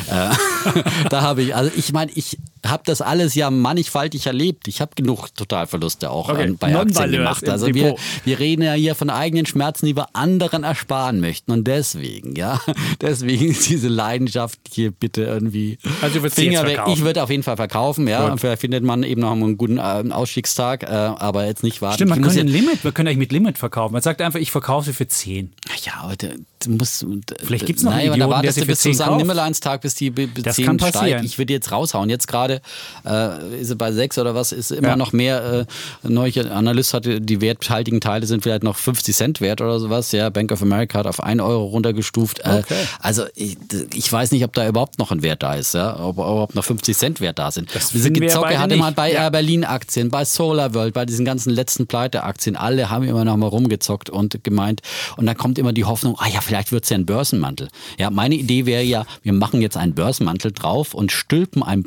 Äh, da habe ich, also ich meine, ich habe das alles ja mannigfaltig erlebt. Ich habe genug Totalverluste auch okay. bei Aktien gemacht. Also wir, wir reden ja hier von eigenen Schmerzen, die wir anderen ersparen möchten. Und deswegen, ja, deswegen ist diese Leidenschaft hier bitte irgendwie also Finger weg. Ich würde auf jeden Fall verkaufen, ja. Gut. Vielleicht findet man eben noch einen guten äh, Ausstiegstag, äh, aber jetzt nicht warten. Stimmt, man könnte ein Limit, wir können eigentlich mit Limit verkaufen. Man sagt einfach, ich verkaufe sie für 10. Ja, aber du musst. Vielleicht gibt es noch einen Idioten, der sie für bis 10 zum Nimmerleinstag, bis die bis das 10 kann passieren. steigt. Ich würde jetzt raushauen. Jetzt gerade äh, ist bei 6 oder was, ist immer ja. noch mehr. Äh, neuer Analyst hatte, die werthaltigen Teile sind vielleicht noch 50 Cent wert oder sowas. Ja, Bank of America hat auf 1 Euro runtergestuft. Äh, okay. also ich, ich, weiß nicht, ob da überhaupt noch ein Wert da ist, ja, ob überhaupt noch 50 Cent wert da sind. Das Diese Gezocke hatte man bei ja. Air Berlin Aktien, bei Solar World, bei diesen ganzen letzten Pleite-Aktien. Alle haben immer noch mal rumgezockt und gemeint. Und dann kommt immer die Hoffnung, ah ja, vielleicht wird es ja ein Börsenmantel. Ja, meine Idee wäre ja, wir machen jetzt einen Börsenmantel drauf und stülpen ein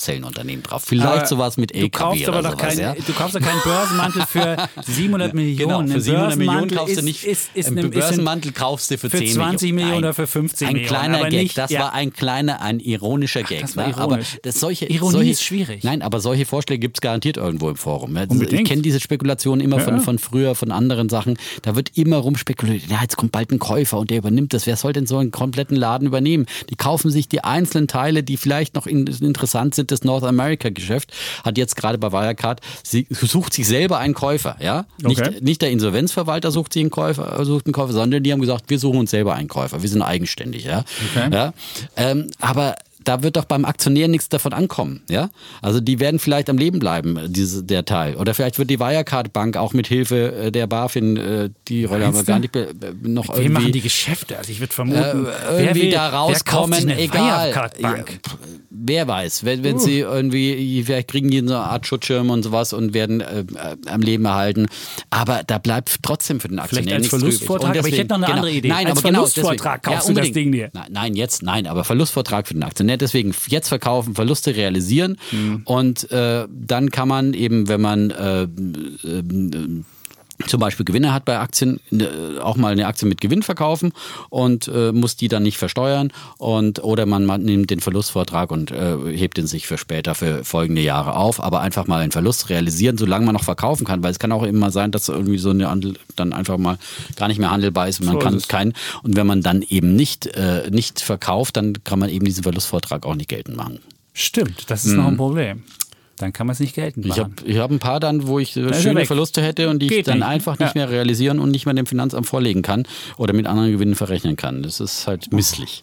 Brennstoffzellenunternehmen drauf. Vielleicht aber sowas mit LKW du kaufst oder aber sowas, kein, ja? Du kaufst doch keinen Börsenmantel für 700 Millionen. Genau, für 700 Millionen kaufst du nicht. Ist, ist, einen Börsenmantel kaufst du für, für 10 20 Millionen oder für 15 ein Millionen. Ein kleiner Gag, nicht, das ja. war ein kleiner, ein ironischer Gag. das war ironisch. Aber das solche, Ironie solche, ist schwierig. Nein, aber solche Vorschläge gibt es garantiert irgendwo im Forum. Ja, Unbedingt. Ich kenne diese Spekulationen immer Ja. von, von früher, von anderen Sachen. Da wird immer rumspekuliert, ja, jetzt kommt bald ein Käufer und der übernimmt das. Wer soll denn so einen kompletten Laden übernehmen? Die kaufen sich die einzelnen Teile, die vielleicht noch in, interessant sind, das North America-Geschäft. Hat jetzt gerade bei Wirecard, sie sucht sich selber einen Käufer, ja? Nicht, Okay. nicht der Insolvenzverwalter sucht sich einen Käufer, sucht einen Käufer, sondern die haben gesagt, wir suchen uns selber einen Käufer. Wir sind eigenständig, ja? Okay. ja? Ähm, aber da wird doch beim Aktionär nichts davon ankommen, ja? Also die werden vielleicht am Leben bleiben, diese, der Teil. Oder vielleicht wird die Wirecard Bank auch mit Hilfe äh, der BaFin, äh, die Rolle haben wir Meinst gar nicht be- noch Wir machen die irgendwie, Geschäfte. Also ich würde vermuten, äh, wer irgendwie will, da rauskommen, egal. Wirecard-Bank? Ja, wer weiß, wenn, wenn sie irgendwie, vielleicht kriegen die so eine Art Schutzschirm und sowas und werden äh, äh, am Leben erhalten. Aber da bleibt trotzdem für den Aktionär als nichts. Verlustvortrag, Und aber ich hätte noch eine genau, andere Idee. Nein, Als aber genau Verlustvortrag deswegen. kaufst du das. Ding dir. Nein, jetzt, nein, aber Verlustvortrag für den Aktionär. Deswegen jetzt verkaufen, Verluste realisieren Hm. und äh, dann kann man eben, wenn man äh, äh, zum Beispiel Gewinne hat bei Aktien, äh, auch mal eine Aktie mit Gewinn verkaufen und äh, muss die dann nicht versteuern und oder man, man nimmt den Verlustvortrag und äh, hebt den sich für später für folgende Jahre auf, aber einfach mal einen Verlust realisieren, solange man noch verkaufen kann, weil es kann auch immer sein, dass irgendwie so eine Handel dann einfach mal gar nicht mehr handelbar ist und man So kann keinen und wenn man dann eben nicht äh, nicht verkauft, dann kann man eben diesen Verlustvortrag auch nicht geltend machen. Stimmt, das ist noch ein Problem. Dann kann man es nicht geltend Ich machen. habe ich hab ein paar dann, wo ich äh, ist er schöne. Verluste hätte und die ich Geht dann nicht. einfach nicht Ja. mehr realisieren und nicht mehr dem Finanzamt vorlegen kann oder mit anderen Gewinnen verrechnen kann. Das ist halt misslich,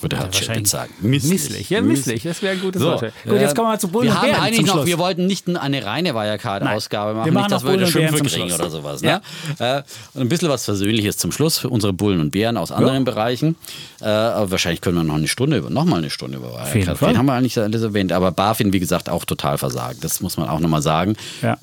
würde Chapin wahrscheinlich sagen. Misslich, ja, misslich. Das wäre ein gutes So, Wort. Gut, jetzt kommen wir zu Bullen wir und haben Bären eigentlich noch, Schluss. wir wollten nicht eine reine Wirecard-Ausgabe machen, Wir machen nicht, dass wir wieder Schimpfe kriegen oder sowas. Ja. Ne? Äh, und ein bisschen was Versöhnliches zum Schluss für unsere Bullen und Bären aus anderen Bereichen. Äh, aber wahrscheinlich können wir noch eine Stunde, über- noch mal eine Stunde über Wirecard reden. Haben wir eigentlich alles erwähnt. Aber BaFin, wie gesagt, auch total versagt. Das muss man auch nochmal sagen. Ja.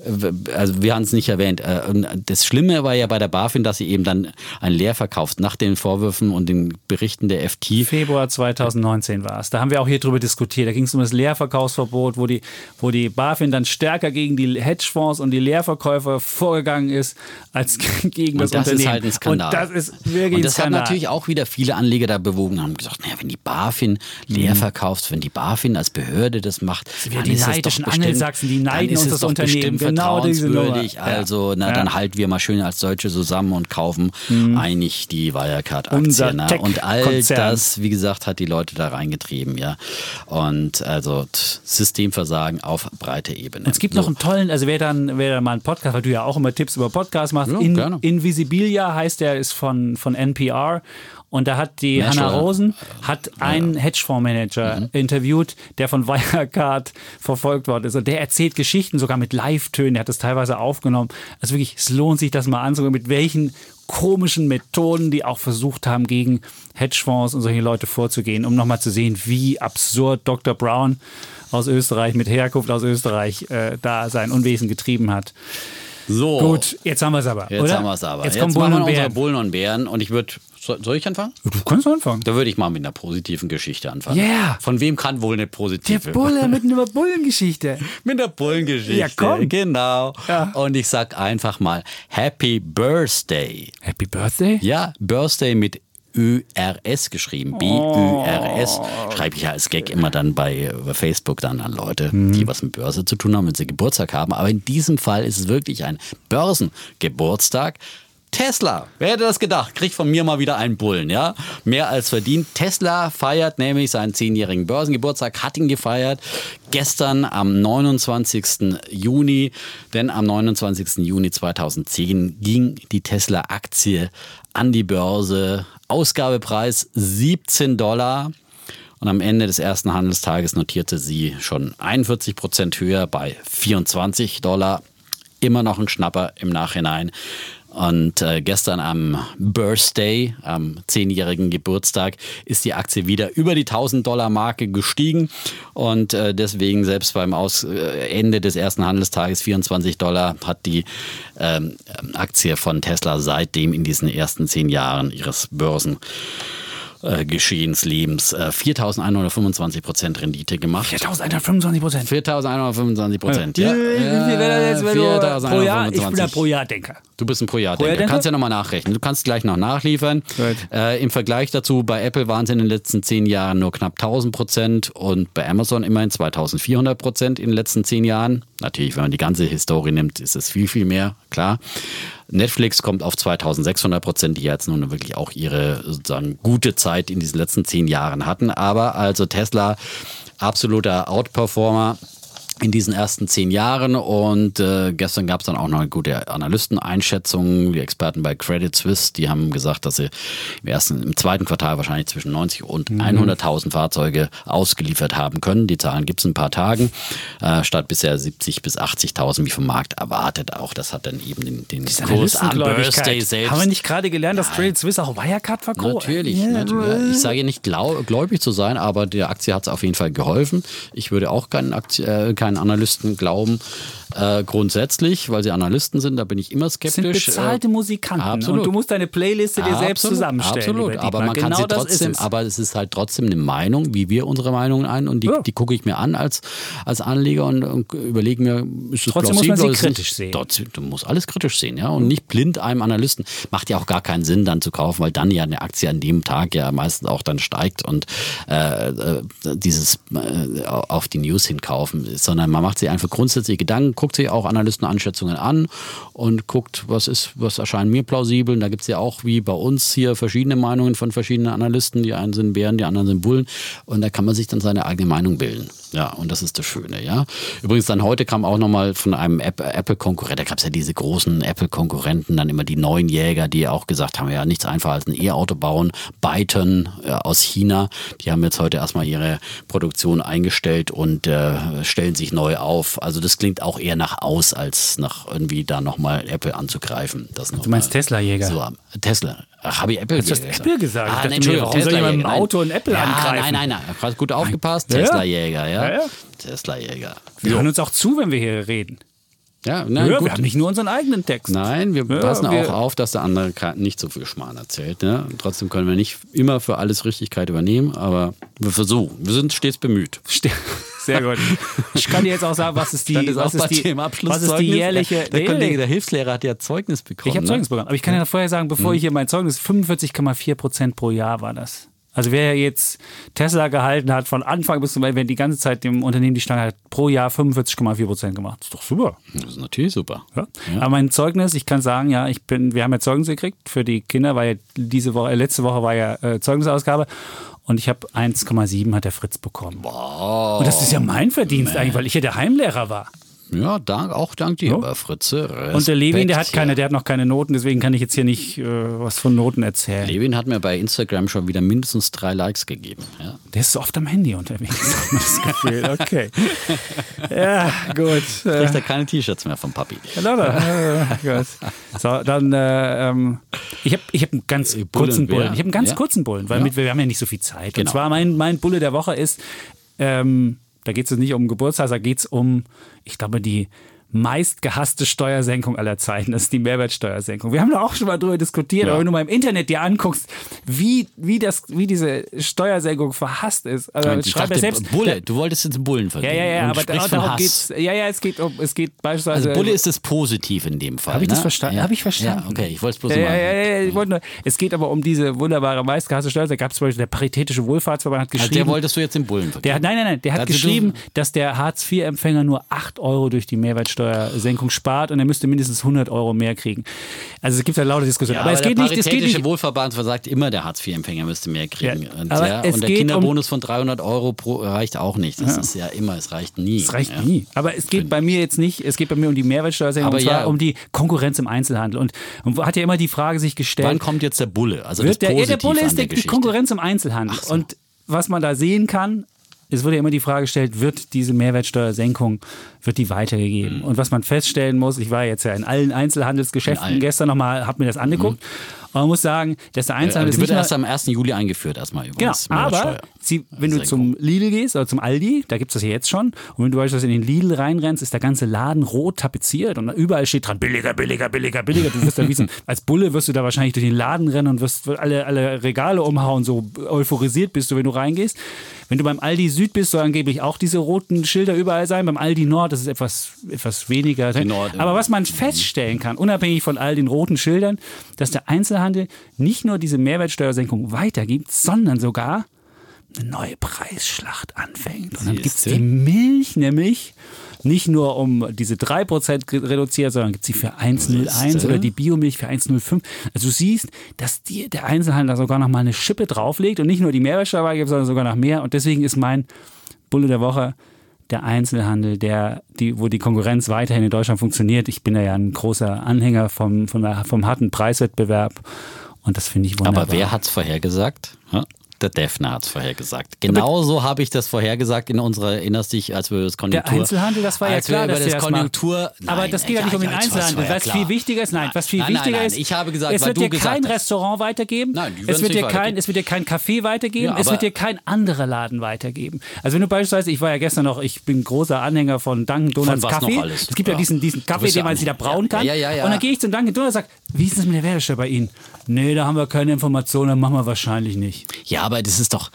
Also wir haben es nicht erwähnt. Äh, Das Schlimme war ja bei der BaFin, dass sie eben dann ein Leer verkauft nach den Vorwürfen und den Berichten der FT. Februar 2019 war es. Da haben wir auch hier drüber diskutiert. Da ging es um das Leerverkaufsverbot, wo die, wo die BaFin dann stärker gegen die Hedgefonds und die Leerverkäufer vorgegangen ist, als gegen das, Und das Unternehmen. ist halt ein Skandal. Und das ist wirklich Und das hat natürlich auch wieder viele Anleger da bewogen, haben gesagt, naja, wenn die BaFin leer Mhm. verkauft, wenn die BaFin als Behörde das macht, dann die ist es doch neidischen bestimmt, Angelsachsen, die dann neiden ist uns das Unternehmen. Genau vertrauenswürdig. Ja. Also, na, Ja. Mhm. dann halten wir mal schön als Deutsche zusammen und kaufen einig die Unser Wirecard-Aktien. Und all das, wie gesagt, hat die Leute da reingetrieben, ja. Und also Systemversagen auf breiter Ebene. Es gibt So. noch einen tollen, also wer dann, wer dann mal einen Podcast, weil du ja auch immer Tipps über Podcasts machst, Ja, In, gerne. Invisibilia heißt der, ist von, von NPR. Und da hat die National- Hannah Rosen hat einen Hedgefondsmanager Mhm. interviewt, der von Wirecard verfolgt worden ist. Und der erzählt Geschichten sogar mit Live-Tönen. Der hat das teilweise aufgenommen. Also wirklich, es lohnt sich, das mal anzusehen, mit welchen komischen Methoden, die auch versucht haben, gegen Hedgefonds und solche Leute vorzugehen, um nochmal zu sehen, wie absurd Dr. Brown aus Österreich mit Herkunft aus Österreich äh, da sein Unwesen getrieben hat. So. Gut, jetzt haben wir es aber. Jetzt oder? haben wir es aber. Jetzt, Jetzt, kommen Bullen und Bären. Bullen und Bären und ich würde Soll, soll ich anfangen? Du kannst anfangen. Da würde ich mal mit einer positiven Geschichte anfangen. Yeah. Von wem kann wohl eine Der positive? Bulle mit einer Bullengeschichte. Mit der Bullengeschichte. Ja, komm. Genau. Ja. Und ich sag einfach mal Happy Birthday. Happy Birthday? Ja, Birthday mit ÖRS geschrieben. B-Ü-R-S. Schreibe ich ja als Gag immer dann bei bei Facebook dann an Leute, die was mit Börse zu tun haben, wenn sie Geburtstag haben. Aber in diesem Fall ist es wirklich ein Börsengeburtstag. Tesla, wer hätte das gedacht? Kriegt von mir mal wieder einen Bullen, ja? Mehr als verdient. Tesla feiert nämlich seinen zehnjährigen Börsengeburtstag, hat ihn gefeiert. Gestern am 29. Juni, denn am 29. Juni 2010 ging die Tesla-Aktie an die Börse. Ausgabepreis 17 Dollar. Und am Ende des ersten Handelstages notierte sie schon 41 Prozent höher bei 24 Dollar. Immer noch ein Schnapper im Nachhinein. Und äh, gestern am Birthday, am zehnjährigen Geburtstag, ist die Aktie wieder über die 1000 Dollar Marke gestiegen. Und äh, deswegen selbst beim Aus äh, Ende des ersten Handelstages 24 Dollar hat die ähm, Aktie von Tesla seitdem in diesen ersten zehn Jahren ihres Börsen äh, Geschehens, Lebens, äh, 4.125 Prozent Rendite gemacht. 4125 Prozent. 4.125 Prozent, Wie ja. viel wäre das jetzt, wenn du pro Jahr? Ich bin 4.125. der pro Jahr Denker. Du bist ein Pro-Jahr-Denker. Pro-Jahr-Denker? Kannst ja nochmal nachrechnen. Du kannst gleich noch nachliefern. Right. Äh, Im Vergleich dazu, bei Apple waren es in den letzten zehn Jahren nur knapp 1000 Prozent und bei Amazon immerhin 2400 Prozent in den letzten zehn Jahren. Natürlich, wenn man die ganze Historie nimmt, ist es viel, viel mehr, klar. Netflix kommt auf 2600 Prozent, die jetzt nun wirklich auch ihre sozusagen gute Zeit in diesen letzten zehn Jahren hatten. Aber also Tesla, absoluter Outperformer in diesen ersten zehn Jahren und äh, gestern gab es dann auch noch eine gute Analysteneinschätzung. Die Experten bei Credit Suisse, die haben gesagt, dass sie im ersten, im zweiten Quartal wahrscheinlich zwischen 90 und 100.000 Fahrzeuge ausgeliefert haben können. Die Zahlen gibt es in ein paar Tagen, äh, statt bisher 70 bis 80.000 wie vom Markt erwartet. Auch das hat dann eben den, den Kurs am Birthday selbst. Haben wir nicht gerade gelernt, dass Credit Suisse auch Wirecard verkauft? Natürlich, natürlich. Ich sage nicht glaub, gläubig zu sein, aber der Aktie hat es auf jeden Fall geholfen. Ich würde auch keinen, Aktie, äh, keinen Analysten glauben, äh, grundsätzlich, weil sie Analysten sind, da bin ich immer Das sind skeptisch. bezahlte Äh, Musikanten absolut. und du musst deine Playliste dir selbst Absolut, zusammenstellen. Absolut, aber man kann genau sie das trotzdem, ist es. aber es ist halt trotzdem eine Meinung, wie wir unsere Meinung ein und die, Ja. die gucke ich mir an als, als Anleger und, und überlege mir, ist es Trotzdem muss plausibel man sie ist kritisch sehen. Trotzdem, du musst alles kritisch sehen, ja, und nicht blind einem Analysten. Macht ja auch gar keinen Sinn, dann zu kaufen, weil dann ja eine Aktie an dem Tag ja meistens auch dann steigt und äh, äh, dieses äh, auf die News hinkaufen, sondern man macht sich einfach grundsätzlich Gedanken, guckt sich auch Analystenanschätzungen an und guckt, was ist, was erscheint mir plausibel. Und da gibt es ja auch wie bei uns hier verschiedene Meinungen von verschiedenen Analysten. Die einen sind Bären, die anderen sind Bullen. Und da kann man sich dann seine eigene Meinung bilden. Ja, und das ist das Schöne, ja. Übrigens dann heute kam auch nochmal von einem App- Apple-Konkurrent, da gab es ja diese großen Apple-Konkurrenten, dann immer die neuen Jäger, die auch gesagt haben, ja, nichts einfacher als ein E-Auto bauen. Byton äh, aus China, die haben jetzt heute erstmal ihre Produktion eingestellt und äh, stellen sich neu auf. Also das klingt auch eher nach aus, als nach irgendwie da nochmal Apple anzugreifen. Das Du meinst Tesla-Jäger? So, Tesla. Ach, habe ich Apple Hast du das Apple gesagt? Ich Ah, nein, Entschuldigung, warum soll Tesla jemand Jäger. Auto ein Apple ja, angreifen? Nein, nein, nein. Hast gut aufgepasst. Tesla-Jäger, ja. Ja, ja. Tesla-Jäger. Wir hören uns auch zu, wenn wir hier reden. Ja, nein, Ja, gut. wir haben nicht nur unseren eigenen Text. Nein, wir Ja, passen wir- auch auf, dass der andere nicht so viel Schmarrn erzählt. Ne? Und Trotzdem können wir nicht immer für alles Richtigkeit übernehmen, aber wir versuchen. Wir sind stets bemüht. Ste- Sehr gut. Ich kann dir jetzt auch sagen, was ist die, was ist die, was ist die jährliche. Der, Nee, Kollege, der Hilfslehrer hat ja Zeugnis bekommen. Ich habe ne? Zeugnis bekommen. Aber ich kann ja vorher sagen, bevor Mhm. ich hier mein Zeugnis, 45,4 Prozent pro Jahr war das. Also wer jetzt Tesla gehalten hat von Anfang bis zum Ende, wenn die ganze Zeit dem Unternehmen die Stange hat, pro Jahr 45,4 Prozent gemacht. ist doch super. Das ist natürlich super. Ja. Aber mein Zeugnis, ich kann sagen, ja, ich bin, wir haben ja Zeugnis gekriegt für die Kinder, weil ja diese Woche, äh, letzte Woche war ja äh, Zeugnisausgabe und ich habe 1,7 hat der Fritz bekommen. Und das ist ja mein Verdienst eigentlich, weil ich ja der Heimlehrer war. Ja, dank, auch dank dir, aber Fritze. Und der Levin, der hat Respekt, keine, ja. der hat noch keine Noten, deswegen kann ich jetzt hier nicht äh, was von Noten erzählen. Levin hat mir bei Instagram schon wieder mindestens drei Likes gegeben. Ja. Der ist so oft am Handy unterwegs, hat man das Gefühl. Okay. Ja, gut. Kriegt er keine T-Shirts mehr vom Papi. Äh, gut. So, dann, äh, ähm, ich habe ich hab einen ganz Bullen, kurzen Bullen. ja. Ich habe einen ganz Ja. kurzen Bullen, weil Ja. mit, wir haben ja nicht so viel Zeit. Und Genau. zwar mein, mein Bulle der Woche ist, ähm, da geht es nicht um Geburtstag, da geht es um, ich glaube, die meist gehasste Steuersenkung aller Zeiten. Das ist die Mehrwertsteuersenkung. Wir haben da auch schon mal drüber diskutiert, ja. aber wenn du mal im Internet dir anguckst, wie, wie, das, wie diese Steuersenkung verhasst ist. Also ich schreibe dachte, selbst. Bulle, du wolltest jetzt Bullen verdienen. Ja, ja, ja, aber da, darum geht's. Ja, ja, es geht um, es geht beispielsweise. Also Bulle ist das Positiv in dem Fall. Habe ich das ne? verstanden? Ja. Habe ich verstanden? Ja, okay, ich wollte es bloß ja, ja, ja, ja, ich wollte nur, Es geht aber um diese wunderbare meistgehasste Steuer. Da gab es zum Beispiel der Paritätische Wohlfahrtsverband hat geschrieben. Also der wolltest du jetzt den Bullen verdienen. Der, nein, nein, nein, der hat also geschrieben, dass der Hartz-IV-Empfänger nur 8 Euro durch die Mehrwertsteuersenkung spart und er müsste mindestens 100 Euro mehr kriegen. Also es gibt ja laute Diskussionen. Ja, aber, aber, es geht nicht. Es geht nicht. Wohlverband sagt immer, der Hartz-IV-Empfänger müsste mehr kriegen. Ja, und, ja, und der Kinderbonus um, von 300 Euro pro reicht auch nicht. Das ist ja immer, es reicht nie. Es reicht nie. Aber es geht bei mir jetzt nicht, es geht bei mir um die Mehrwertsteuersenkung, aber und zwar ja. um die Konkurrenz im Einzelhandel. Und, und hat ja immer die Frage sich gestellt. Wann kommt jetzt der Bulle? Also wird der, der Bulle ist der die Konkurrenz im Einzelhandel. So. Und was man da sehen kann, es wurde ja immer die Frage gestellt, wird diese Mehrwertsteuersenkung, wird die weitergegeben? Mhm. Und was man feststellen muss, ich war jetzt ja in allen Einzelhandelsgeschäften in allen. gestern nochmal, habe mir das angeguckt. Mhm. Man muss sagen, dass der Einzelhandel die wird erst am 1. Juli eingeführt, erstmal übrigens. Genau, aber sie, wenn du zum Lidl gehst oder zum Aldi, da gibt es das ja jetzt schon, und wenn du beispielsweise in den Lidl reinrennst, ist der ganze Laden rot tapeziert und überall steht dran, billiger, billiger, billiger, billiger. Du wirst da wie so, als Bulle wirst du da wahrscheinlich durch den Laden rennen und wirst alle, alle Regale umhauen, so euphorisiert bist du, wenn du reingehst. Wenn du beim Aldi Süd bist, soll angeblich auch diese roten Schilder überall sein. Beim Aldi Nord das ist etwas, etwas weniger. Nord, Aber was man feststellen kann, unabhängig von all den roten Schildern, dass der Einzelhandel nicht nur diese Mehrwertsteuersenkung weitergibt, sondern sogar eine neue Preisschlacht anfängt. Und dann gibt es die Milch nämlich nicht nur um diese 3% reduziert, sondern gibt sie für 1,01 oder die Biomilch für 1,05. Also du siehst, dass die, der Einzelhandel sogar noch mal eine Schippe drauflegt und nicht nur die Mehrwertsteuer gibt, sondern sogar noch mehr. Und deswegen ist mein Bulle der Woche der Einzelhandel, der, die, wo die Konkurrenz weiterhin in Deutschland funktioniert. Ich bin ja ein großer Anhänger vom, vom, vom harten Preiswettbewerb. Und das finde ich wunderbar. Aber wer hat es vorhergesagt? Der Defner hat es vorhergesagt. Genauso habe ich das vorhergesagt in unserer, erinnerst dich, als wir das Konjunktur... Der Einzelhandel, das war ja klar, dass das, das Konjunktur... Nein, aber das geht ja nicht um den Einzelhandel. Was viel wichtiger ist, nein, was viel nein, wichtiger nein, ist... ich habe gesagt, es wird dir kein hast. Restaurant weitergeben, nein, es, wird dir kein, es wird dir kein Café weitergeben, Ja, es wird dir kein anderer Laden weitergeben. Also wenn du beispielsweise, ich war ja gestern noch, ich bin großer Anhänger von Dunkin' Donuts Kaffee. Es gibt ja, Ja. diesen, diesen Kaffee, den man sich da brauen kann. Ja, ja, ja. Und dann gehe ich zum Dunkin' Donuts und sage, wie ist das mit der Mehrwertsteuer bei Ihnen? Nee, da haben wir keine Informationen, machen wir wahrscheinlich nicht. Ja, aber das ist doch,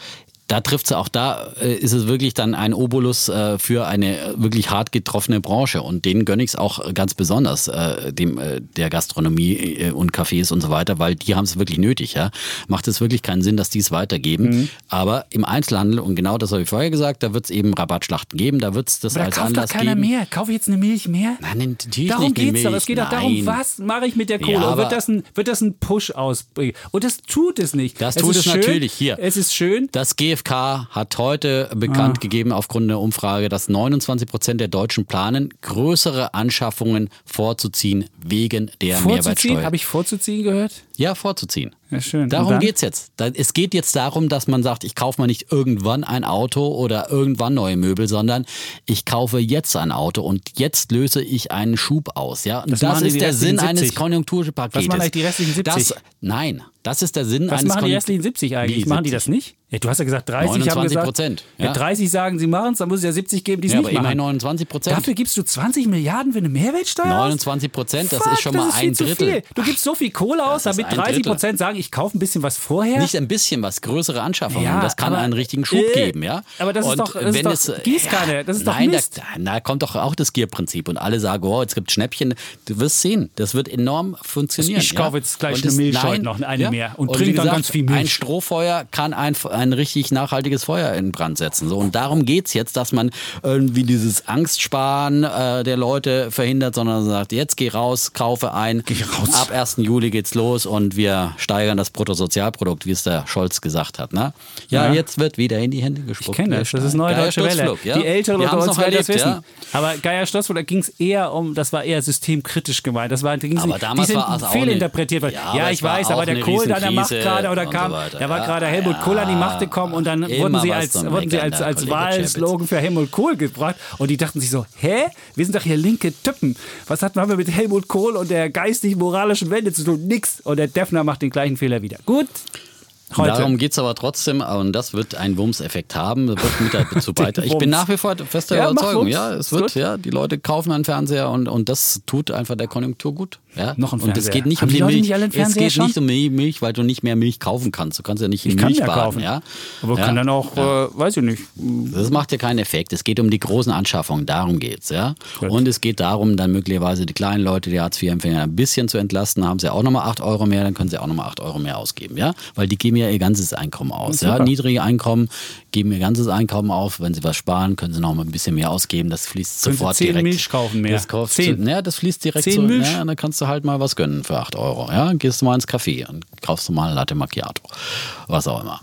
da trifft es auch, da äh, ist es wirklich dann ein Obolus äh, für eine wirklich hart getroffene Branche. Und denen gönne ich es auch ganz besonders, äh, dem, der Gastronomie und Cafés und so weiter, weil die haben es wirklich nötig. Ja? Macht es wirklich keinen Sinn, dass die es weitergeben. Mhm. Aber im Einzelhandel, und genau das habe ich vorher gesagt, da wird es eben Rabattschlachten geben, da wird es das Aber da als kauft doch Anlass keiner geben. mehr. Kaufe ich jetzt eine Milch mehr? Nein, natürlich Darum nicht eine geht es doch. Milch. Es geht doch darum, Nein. was mache ich mit der Kohle? Ja, aber- wird, das ein, wird das ein Push ausbringen? Und das tut es nicht. Das es tut es schön, natürlich hier. Es ist schön. Das GfK hat heute bekannt Ah. gegeben aufgrund der Umfrage, dass 29 Prozent der Deutschen planen, größere Anschaffungen vorzuziehen wegen der Vorzuziehen? Mehrwertsteuer. Habe ich vorzuziehen gehört? ja, vorzuziehen. Ja, schön. Darum dann? geht's jetzt. Es geht jetzt darum, dass man sagt, ich kaufe mal nicht irgendwann ein Auto oder irgendwann neue Möbel, sondern ich kaufe jetzt ein Auto und jetzt löse ich einen Schub aus. Ja? Das das, ist der Sinn eines 70. Konjunkturpaketes. Was machen eigentlich die restlichen 70? Das, nein, das ist der Sinn Was eines machen die restlichen 70 eigentlich? Wie Machen die 70? das nicht? Ja, du hast ja gesagt 30 haben 29 gesagt. Prozent, Wenn ja. 30 sagen, sie machen es, dann muss es ja 70 geben, die es Ja, nicht aber machen. 29 Prozent. Dafür gibst du 20 Milliarden für eine Mehrwertsteuer aus? 29 Prozent, das ist schon mal das ist viel ein zu Drittel. Viel. Du gibst so viel Kohle aus, damit ein 30 Drittel. Prozent sagen, ich kaufe ein bisschen was vorher. Nicht ein bisschen was, größere Anschaffungen. Ja, das kann aber- einen richtigen Schub äh, geben, ja. aber das ist Und doch- das ist wenn doch es, Gießkanne, das ist doch nein, Mist. Da, da kommt doch auch das Gierprinzip und alle sagen, oh, jetzt gibt Schnäppchen. Du wirst sehen, das wird enorm funktionieren. Ich ja? kaufe jetzt gleich Und eine es- Milch noch, eine mehr und wie trinke dann ganz viel Milch. Ein Strohfeuer kann ein, ein richtig nachhaltiges Feuer in Brand setzen. So, und darum geht's jetzt, dass man irgendwie dieses Angstsparen äh, der Leute verhindert, sondern sagt, jetzt geh raus, kaufe ein. Geh raus. Ab 1. Juli geht's los und wir steigern das Bruttosozialprodukt, wie es der Scholz gesagt hat. Ne? Ja, Ja. jetzt wird wieder in die Hände gespuckt. Ich kenne das, das ist neue Geier deutsche Welle. Ja? Die Älteren unter uns noch werden das wissen. ja? Aber Geier Stossfurt, da ging es eher um, das war eher systemkritisch gemeint. Das war, da Aber nicht- damals die sind war es auch fehlinterpretiert. worden. eine- Ja, ich weiß, aber der Kohl da an der Macht gerade oder kam, so da war gerade Helmut Kohl an die Macht gekommen und dann wurden sie als, wurden sie als, als Wahlslogan für Helmut Kohl gebracht und die dachten sich so, hä? Wir sind doch hier linke Typen. Was hatten wir mit Helmut Kohl und der geistig-moralischen Wende zu tun? Nix. Und der Defner macht den gleichen Fehler wieder. Gut, Heute. Darum geht es aber trotzdem, und das wird einen Wumms-Effekt haben, wird mit dazu beitragen. Ich bin nach wie vor fester Ja, Überzeugung, ja, es wird, ja, die Leute kaufen einen Fernseher und, und das tut einfach der Konjunktur gut. Ja? Noch ein Und es Fernseher. geht nicht Haben um die Milch. nicht es Fernseher geht schon? nicht um die Milch, weil du nicht mehr Milch kaufen kannst. Du kannst ja nicht in Ich kann Milch ja baden, kaufen. ja. Aber ja? kann dann auch, äh, weiß ich nicht. Das macht ja keinen Effekt. Es geht um die großen Anschaffungen, darum geht's, ja. Gut. Und es geht darum, dann möglicherweise die kleinen Leute, die Hartz-IV-Empfänger ein bisschen zu entlasten, haben sie auch nochmal 8 Euro mehr, dann können sie auch nochmal 8 Euro mehr ausgeben, ja. Weil die geben ja ihr ganzes Einkommen aus, ja. Niedrige Einkommen geben ihr ganzes Einkommen auf. Wenn sie was sparen, können sie nochmal ein bisschen mehr ausgeben. Das fließt Können sie sofort 10 direkt. Milch kaufen mehr. Das kaufst Zehn. Ja, das fließt direkt 10 so. Milch? Ja, dann kannst du halt mal was gönnen für 8 Euro, ja. Gehst du mal ins Café und kaufst du mal ein Latte Macchiato. Was auch immer.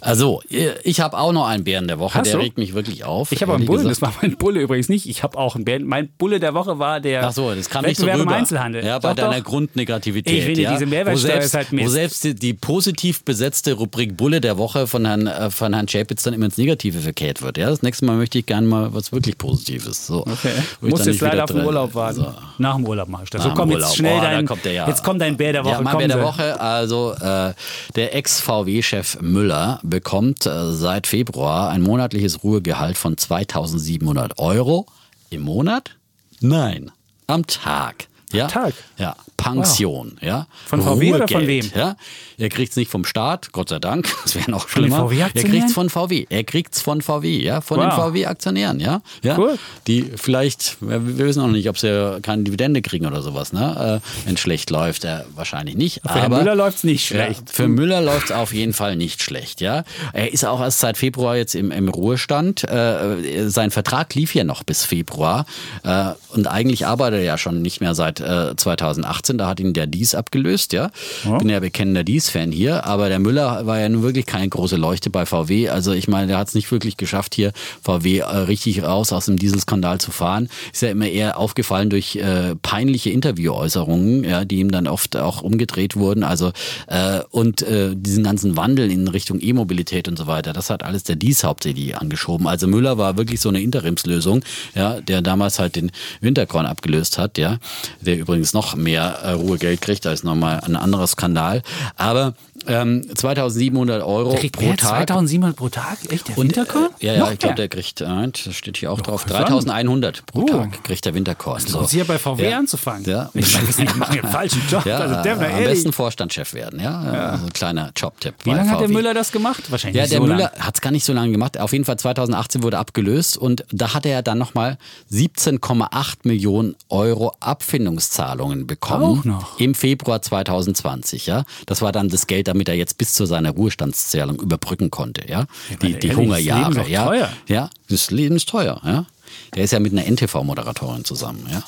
Also, ich habe auch noch einen Bären der Woche, Hast der du? regt mich wirklich auf. Ich habe einen Bullen, gesagt. das war mein Bulle übrigens nicht. Ich habe auch einen Band. Mein Bulle der Woche war der Ach so, das kam nicht so rüber. im Einzelhandel. Ja, bei Doch, deiner doch. Grundnegativität. Ich finde, ja, diese Mehrwertsteuer selbst, ist halt Mist. Wo selbst die, die positiv besetzte Rubrik Bulle der Woche von Herrn, äh, von Herrn Chapitz dann immer ins Negative verkehrt wird. Ja, das nächste Mal möchte ich gerne mal was wirklich Positives. So, Okay. Muss jetzt leider auf den Urlaub warten. So. Nach dem Urlaub mache ich das. Nach So komm Urlaub. jetzt schnell Oh, dein. kommt der ja. Jetzt kommt dein Bär der Woche. Ja, mein Bär der. Woche, also äh, der Ex-VW-Chef Müller bekommt äh, seit Februar ein monatliches Ruhegehalt von 2700 Euro im Monat? Nein, am Tag. Ja? Tag? Ja, Pension. Ja. ja? Von VW Ruhegeld, oder von wem? Ja? Er kriegt es nicht vom Staat, Gott sei Dank, das wäre noch schlimmer. er kriegt es von VW. Er kriegt es von VW, ja, von wow. den VW-Aktionären, ja. ja? Cool. Die vielleicht, wir wissen auch nicht, ob sie keine Dividende kriegen oder sowas, ne? Äh, Wenn es schlecht läuft, äh, wahrscheinlich nicht. Für Aber, Müller läuft es nicht schlecht. Ja, für Müller läuft es auf jeden Fall nicht schlecht, ja. Er ist auch erst seit Februar jetzt im, im Ruhestand. Äh, äh sein Vertrag lief ja noch bis Februar. Äh, und eigentlich arbeitet er ja schon nicht mehr seit äh, 2018 2019, da hat ihn der Dies abgelöst, ja. ja. Bin ja bekennender Dies-Fan hier, aber der Müller war ja nun wirklich keine große Leuchte bei VW. Also ich meine, der hat es nicht wirklich geschafft, hier VW äh, richtig raus aus dem Dieselskandal zu fahren. Ist ja immer eher aufgefallen durch äh, peinliche Interviewäußerungen, ja, die ihm dann oft auch umgedreht wurden. Also äh, und äh, diesen ganzen Wandel in Richtung E-Mobilität und so weiter, das hat alles der Dies hauptsächlich angeschoben. Also Müller war wirklich so eine Interimslösung, ja, der damals halt den Winterkorn abgelöst hat, ja, der übrigens noch mehr Ruhegeld kriegt, da ist nochmal ein anderer Skandal. Aber ähm, 2700 Euro Der kriegt pro Tag. 2700 pro Tag? Echt, der Und, Winterkorn? äh, Ja, ja, Noch ich glaube, der kriegt, äh, das steht hier auch drauf, interessant. 3100 pro Oh. Tag kriegt der Winterkorn. Lohnt sich ja bei VW Ja. anzufangen. Ja. Ich meine, ich mache einen falschen Job. Ja, also, Defner, am ehrlich. besten Vorstandschef werden, ja. Also ein kleiner Jobtipp. Wie lange hat der. Müller das gemacht? Wahrscheinlich Ja, der so Müller hat es gar nicht so lange gemacht. Auf jeden Fall 2018 wurde abgelöst und da hat er dann nochmal 17,8 Millionen Euro Abfindungszahlungen bekommen. Auch noch. Im Februar 2020, ja. Das war dann das Geld, damit er jetzt bis zu seiner Ruhestandszahlung überbrücken konnte, ja. Die, meine, die ehrlich, das Hungerjahre, Leben ist doch ja. teuer. Ja, das Leben ist teuer, ja. Der ist ja mit einer NTV-Moderatorin zusammen, ja.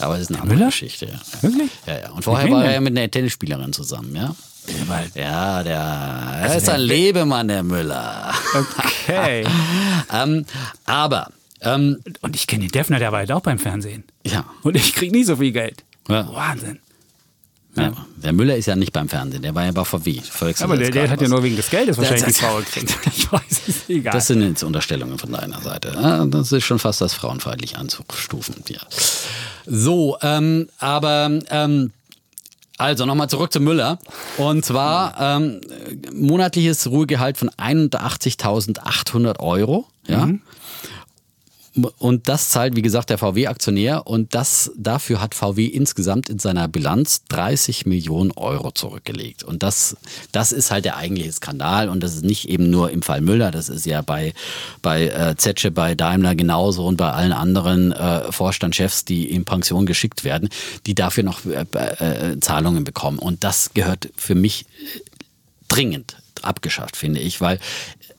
Aber das ist eine andere Müller? Geschichte. Ja. Wirklich? Ja, ja. Und vorher war er ja mit einer Tennisspielerin zusammen, ja. Ja, der er ist Also der- ein Lebemann, der Müller. Okay. ähm, aber, ähm, Und ich kenne den Defner, der war halt auch beim Fernsehen. ja, Und ich krieg nie so viel Geld. Ja. Wahnsinn. Ja, der Müller ist ja nicht beim Fernsehen, der war ja bei VW. Aber der, der hat ja nur wegen des Geldes wahrscheinlich die Frau gekriegt. Ich weiß, ist egal. Das sind jetzt Unterstellungen von deiner Seite. Das ist schon fast das frauenfeindlich anzustufen. Ja. So, ähm, aber ähm, also nochmal zurück zu Müller. Und zwar ähm, monatliches Ruhegehalt von 81.800 Euro. Ja. Und das zahlt, wie gesagt, der VW-Aktionär. Und das, dafür hat VW insgesamt in seiner Bilanz 30 Millionen Euro zurückgelegt. Und das, das ist halt der eigentliche Skandal. Und das ist nicht eben nur im Fall Müller. Das ist ja bei, bei äh, Zetsche, bei Daimler genauso und bei allen anderen äh, Vorstandschefs, die in Pension geschickt werden, die dafür noch äh, äh, Zahlungen bekommen. Und das gehört für mich dringend abgeschafft, finde ich, weil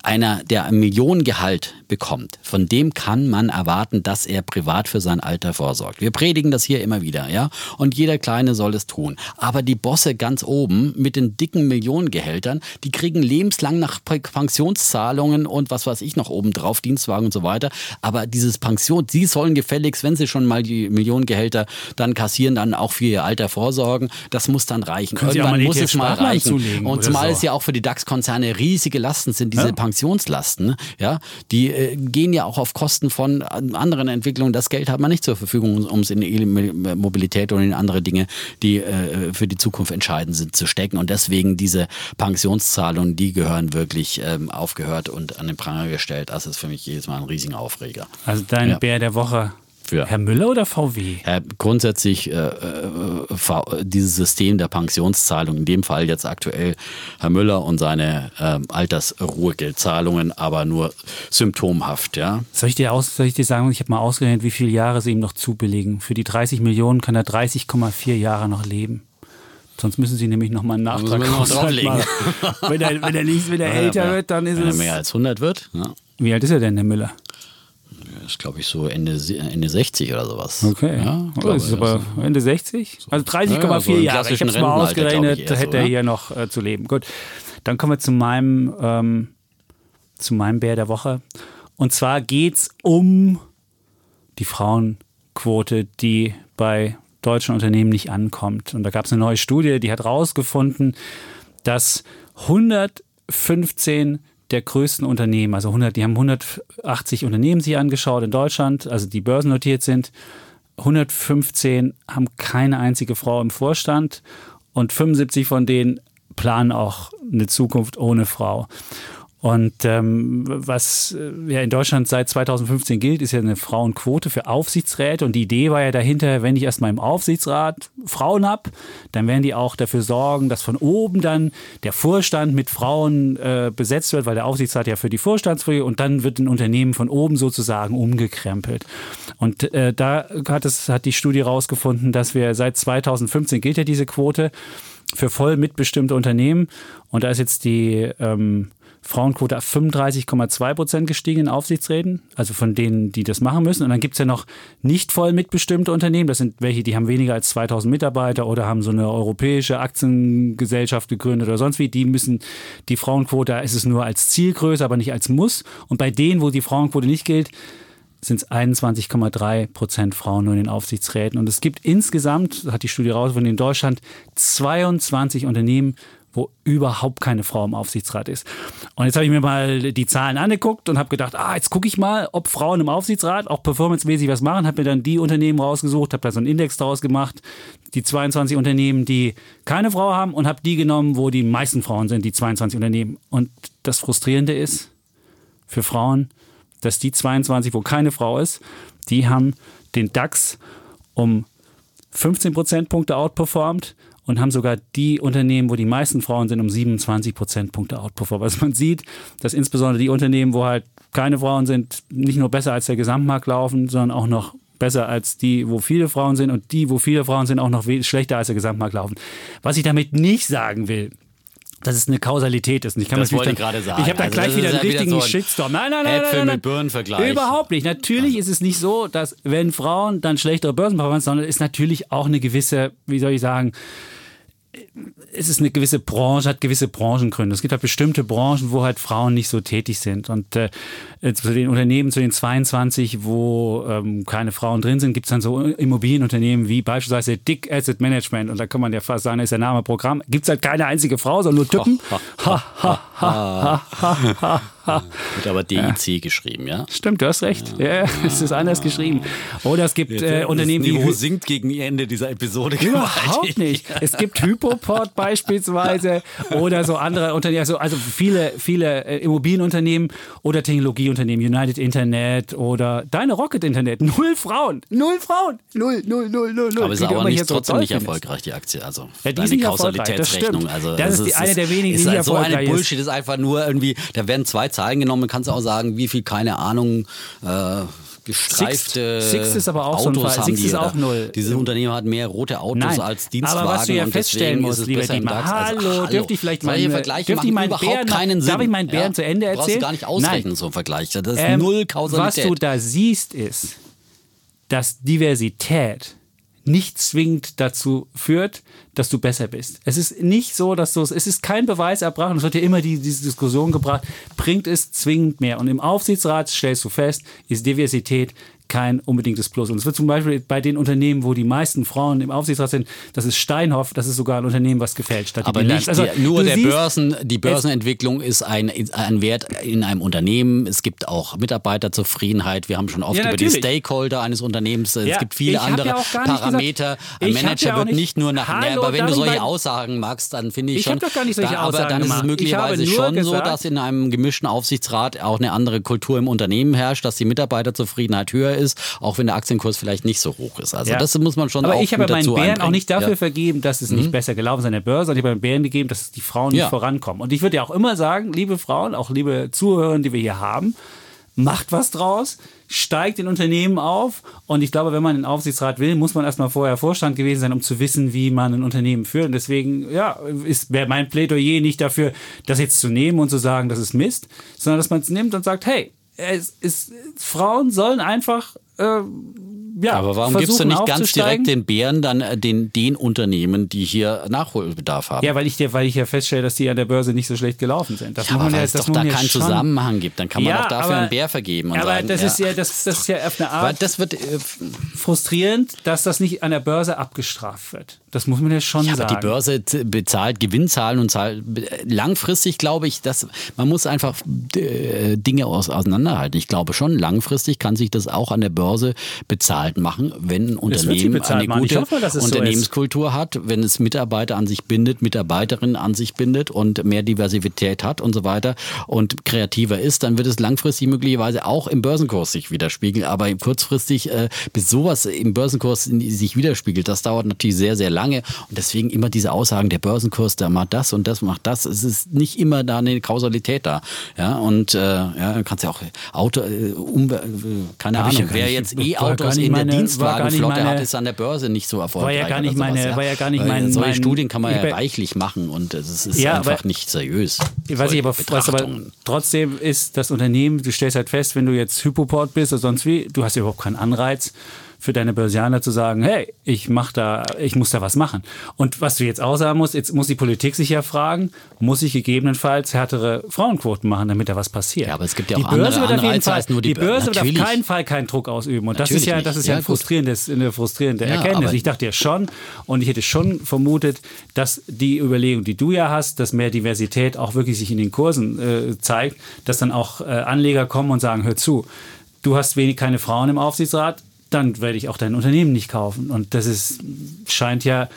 einer, der ein Millionengehalt bekommt, von dem kann man erwarten, dass er privat für sein Alter vorsorgt. Wir predigen das hier immer wieder, ja, und jeder Kleine soll es tun. Aber die Bosse ganz oben mit den dicken Millionengehältern, die kriegen lebenslang nach Pensionszahlungen und was weiß ich noch oben drauf, Dienstwagen und so weiter. Aber dieses Pension, sie sollen gefälligst, wenn sie schon mal die Millionengehälter dann kassieren, dann auch für ihr Alter vorsorgen. Das muss dann reichen. Können Irgendwann muss es mal reichen. Und zumal so. es ja auch für die DAX-Konzerne riesige Lasten sind, diese Ja. Pensionslasten, ja, die äh, gehen ja auch auf Kosten von anderen Entwicklungen. Das Geld hat man nicht zur Verfügung, um es in E-Mobilität und in andere Dinge, die äh, für die Zukunft entscheidend sind, zu stecken. Und deswegen diese Pensionszahlungen, die gehören wirklich ähm, aufgehört und an den Pranger gestellt. Das ist für mich jedes Mal ein riesiger Aufreger. Also dein ja. Bär der Woche für Herr Müller oder VW? Äh, grundsätzlich äh, äh, dieses System der Pensionszahlung, in dem Fall jetzt aktuell Herr Müller und seine äh, Altersruhegeldzahlungen, aber nur symptomhaft. Ja? Soll, ich dir aus, soll ich dir sagen, ich habe mal ausgerechnet, wie viele Jahre sie ihm noch zubelegen. Für die 30 Millionen kann er 30,4 Jahre noch leben. Sonst müssen sie nämlich nochmal einen Nachtrag noch drauflegen. wenn er, wenn er, nicht, wenn er älter wird, dann ist wenn es... Wenn er mehr als 100 wird. Ja. Wie alt ist er denn, der Müller? Ist, glaube ich, so Ende, Ende 60 oder sowas. Okay. Ja, oh, das ist aber Ende 60? Also 30,4 ja, so Jahre. Ich habe es mal ausgerechnet, hätte so, er hier noch äh, zu leben. Gut, dann kommen wir zu meinem, ähm, zu meinem Bär der Woche. Und zwar geht es um die Frauenquote, die bei deutschen Unternehmen nicht ankommt. Und da gab es eine neue Studie, die hat herausgefunden, dass 115 der größten Unternehmen, also 100, die haben 180 Unternehmen sich angeschaut in Deutschland, also die börsennotiert sind. 115 haben keine einzige Frau im Vorstand und 75 von denen planen auch eine Zukunft ohne Frau. Und ähm, was äh, ja in Deutschland seit 2015 gilt, ist ja eine Frauenquote für Aufsichtsräte. Und die Idee war ja dahinter, wenn ich erstmal im Aufsichtsrat Frauen habe, dann werden die auch dafür sorgen, dass von oben dann der Vorstand mit Frauen äh, besetzt wird, weil der Aufsichtsrat ja für die Vorstandsfolge und dann wird ein Unternehmen von oben sozusagen umgekrempelt. Und äh, da hat, es, hat die Studie herausgefunden, dass wir seit 2015 gilt ja diese Quote für voll mitbestimmte Unternehmen. Und da ist jetzt die ähm, Frauenquote auf 35,2 Prozent gestiegen in Aufsichtsräten, also von denen, die das machen müssen. Und dann gibt es ja noch nicht voll mitbestimmte Unternehmen. Das sind welche, die haben weniger als 2000 Mitarbeiter oder haben so eine europäische Aktiengesellschaft gegründet oder sonst wie. Die müssen die Frauenquote, da ist es nur als Zielgröße, aber nicht als Muss. Und bei denen, wo die Frauenquote nicht gilt, sind es 21,3 Prozent Frauen nur in den Aufsichtsräten. Und es gibt insgesamt, hat die Studie rausgefunden, in Deutschland 22 Unternehmen, wo überhaupt keine Frau im Aufsichtsrat ist. Und jetzt habe ich mir mal die Zahlen angeguckt und habe gedacht, ah, jetzt gucke ich mal, ob Frauen im Aufsichtsrat auch performancemäßig was machen. Habe mir dann die Unternehmen rausgesucht, habe da so einen Index draus gemacht, die 22 Unternehmen, die keine Frau haben und habe die genommen, wo die meisten Frauen sind, die 22 Unternehmen. Und das Frustrierende ist für Frauen, dass die 22, wo keine Frau ist, die haben den DAX um 15 Prozentpunkte outperformt und haben sogar die Unternehmen, wo die meisten Frauen sind, um 27 Prozentpunkte outperformt. Also man sieht, dass insbesondere die Unternehmen, wo halt keine Frauen sind, nicht nur besser als der Gesamtmarkt laufen, sondern auch noch besser als die, wo viele Frauen sind und die, wo viele Frauen sind, auch noch schlechter als der Gesamtmarkt laufen. Was ich damit nicht sagen will, dass es eine Kausalität ist. Und ich kann das wollte ich gerade sagen. Ich habe da also gleich wieder einen richtigen so ein Shitstorm. Nein, nein, nein. Äpfel nein, nein, mit Birnen vergleichen. Überhaupt nicht. Natürlich ist es nicht so, dass wenn Frauen dann schlechtere Börsenperformance, sondern es ist natürlich auch eine gewisse, wie soll ich sagen, es ist eine gewisse Branche, hat gewisse Branchengründe. Es gibt halt bestimmte Branchen, wo halt Frauen nicht so tätig sind. Und äh, zu den Unternehmen, zu den 22, wo ähm, keine Frauen drin sind, gibt es dann so Immobilienunternehmen wie beispielsweise Dick Asset Management. Und da kann man ja fast sagen, ist der Name Programm. Gibt es halt keine einzige Frau, sondern nur Typen. Ha, ha, ha, ha, ha, wird aber DIC ja. geschrieben, ja? Stimmt, du hast recht. Ja, ja es ist anders geschrieben. Oder es gibt äh, Unternehmen das Niveau wie. sinkt gegen Ende dieser Episode. Überhaupt nicht. Es gibt Hypoport beispielsweise oder so andere Unternehmen, also, also viele, viele äh, Immobilienunternehmen oder Technologieunternehmen, United Internet oder deine Rocket Internet. Null Frauen. Null Frauen. Null, null, null, null, null. Aber es ist aber nicht, trotzdem so nicht erfolgreich, die Aktie. Also ja, die ist Kausalitätsrechnung. Das, also, das ist die, eine der wenigen, die halt erfolgreich ist. So eine Bullshit ist einfach nur irgendwie, da werden zwei Zahlen genommen, kannst du auch sagen, wie viel, keine Ahnung, äh, gestreifte Six, Six ist aber auch Autos so ein Fall. Six ist auch null. Dieses Unternehmen hat mehr rote Autos Nein, als Dienstwagen. Aber was du ja feststellen musst, lieber Dietmar, hallo, hallo, dürfte ich vielleicht mal dürfte ich meinen Bären, keinen Sinn. Darf ich meinen Bären ja, zu Ende erzählen? Brauchst du gar nicht ausrechnen, Nein. so ein Vergleich. Das ist ähm, null Kausalität. Was du da siehst, ist, dass Diversität nicht zwingend dazu führt, dass du besser bist. Es ist nicht so, dass du es, ist kein Beweis erbracht, es wird ja immer die, diese Diskussion gebracht, bringt es zwingend mehr. Und im Aufsichtsrat stellst du fest, ist Diversität kein unbedingtes Plus. Und es wird zum Beispiel bei den Unternehmen, wo die meisten Frauen im Aufsichtsrat sind, das ist Steinhoff, das ist sogar ein Unternehmen, was gefällt. Statt Aber nicht also, die, nur der Börsen, die Börsenentwicklung ist ein, ein Wert in einem Unternehmen. Es gibt auch Mitarbeiterzufriedenheit. Wir haben schon oft ja, über die Stakeholder eines Unternehmens. Es gibt viele andere ja Parameter. Ein Manager ja wird nicht, nur nach. Hallo, aber wenn du solche Aussagen magst, dann finde ich, ich schon. Ich doch gar nicht solche da, Aussagen Aber dann ist es möglicherweise schon gesagt, so, dass in einem gemischten Aufsichtsrat auch eine andere Kultur im Unternehmen herrscht, dass die Mitarbeiterzufriedenheit höher ist, auch wenn der Aktienkurs vielleicht nicht so hoch ist. Also ja. das muss man schon Aber auch ich habe meinen Bären auch nicht dafür ja. vergeben, dass es nicht mhm. besser gelaufen ist an der Börse, sondern ich habe meinen Bären gegeben, dass die Frauen nicht vorankommen. Und ich würde ja auch immer sagen, liebe Frauen, auch liebe Zuhörer, die wir hier haben, macht was draus, steigt in Unternehmen auf. Und ich glaube, wenn man einen Aufsichtsrat will, muss man erstmal vorher Vorstand gewesen sein, um zu wissen, wie man ein Unternehmen führt. Und deswegen, ja, wäre mein Plädoyer nicht dafür, das jetzt zu nehmen und zu sagen, das ist Mist, sondern dass man es nimmt und sagt, hey, es ist, Frauen sollen einfach äh, ja, aber warum gibst du nicht ganz direkt den Bären dann äh, den, den Unternehmen, die hier Nachholbedarf haben? Ja, weil ich, weil ich ja feststelle, dass die an der Börse nicht so schlecht gelaufen sind. Das ja, aber weil ja, es doch da keinen Zusammenhang gibt, dann kann man ja, doch dafür aber, einen Bär vergeben. Und aber sagen, das, ja. Ist ja, das, das ist ja auf eine Art das wird, äh, frustrierend, dass das nicht an der Börse abgestraft wird. Das muss man ja schon ja, sagen. Aber die Börse bezahlt Gewinnzahlen und zahlt langfristig, glaube ich, dass man muss einfach äh, Dinge auseinanderhalten. Ich glaube schon, langfristig kann sich das auch an der Börse bezahlt machen, wenn ein Unternehmen eine gute hoffe, Unternehmenskultur so hat, wenn es Mitarbeiter an sich bindet, Mitarbeiterinnen an sich bindet und mehr Diversität hat und so weiter und kreativer ist, dann wird es langfristig möglicherweise auch im Börsenkurs sich widerspiegeln. Aber kurzfristig, äh, bis sowas im Börsenkurs sich widerspiegelt, das dauert natürlich sehr, sehr lang lange. Und deswegen immer diese Aussagen, der Börsenkurs, der macht das und das macht das. Es ist nicht immer da eine Kausalität da. Ja, und äh, ja, du kannst ja auch Auto, äh, um, äh, keine Ahnung, ja wer jetzt E-Autos in meine, der Dienstwagenflotte hat, ist an der Börse nicht so erfolgreich. War ja gar nicht meine, ja. war ja gar nicht mein, Solche mein, Studien kann man ja reichlich machen und es ist ja, einfach nicht seriös. Ich weiß nicht, aber, was aber trotzdem ist das Unternehmen, du stellst halt fest, wenn du jetzt Hypoport bist oder sonst wie, du hast ja überhaupt keinen Anreiz für deine Börsianer zu sagen, hey, ich mach da, ich muss da was machen. Und was du jetzt auch sagen musst, jetzt muss die Politik sich ja fragen, muss ich gegebenenfalls härtere Frauenquoten machen, damit da was passiert. Ja, aber es gibt ja die auch Börse andere jeden Fall, nur die, die Börse wird auf keinen Fall keinen Druck ausüben. Und das ist ja, das ist ja, ein frustrierendes, eine frustrierende ja, Erkenntnis. Ich dachte ja schon, und ich hätte schon vermutet, dass die Überlegung, die du ja hast, dass mehr Diversität auch wirklich sich in den Kursen äh, zeigt, dass dann auch äh, Anleger kommen und sagen, hör zu, du hast wenig keine Frauen im Aufsichtsrat, dann werde ich auch dein Unternehmen nicht kaufen. Und das ist, scheint ja,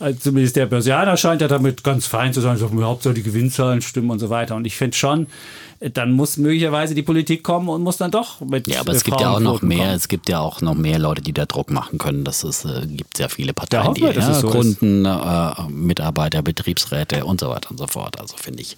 äh, zumindest der Börsianer scheint ja damit ganz fein zu sein, so, Hauptsache die Gewinnzahlen stimmen und so weiter. Und ich finde schon, dann muss möglicherweise die Politik kommen und muss dann doch mit Ja, aber es gibt ja auch noch mehr, kommen. es gibt ja auch noch mehr Leute, die da Druck machen können. Das ist, äh, gibt sehr viele Parteien, die wir, ja, so Kunden, äh, Mitarbeiter, Betriebsräte und so weiter und so fort. Also finde ich,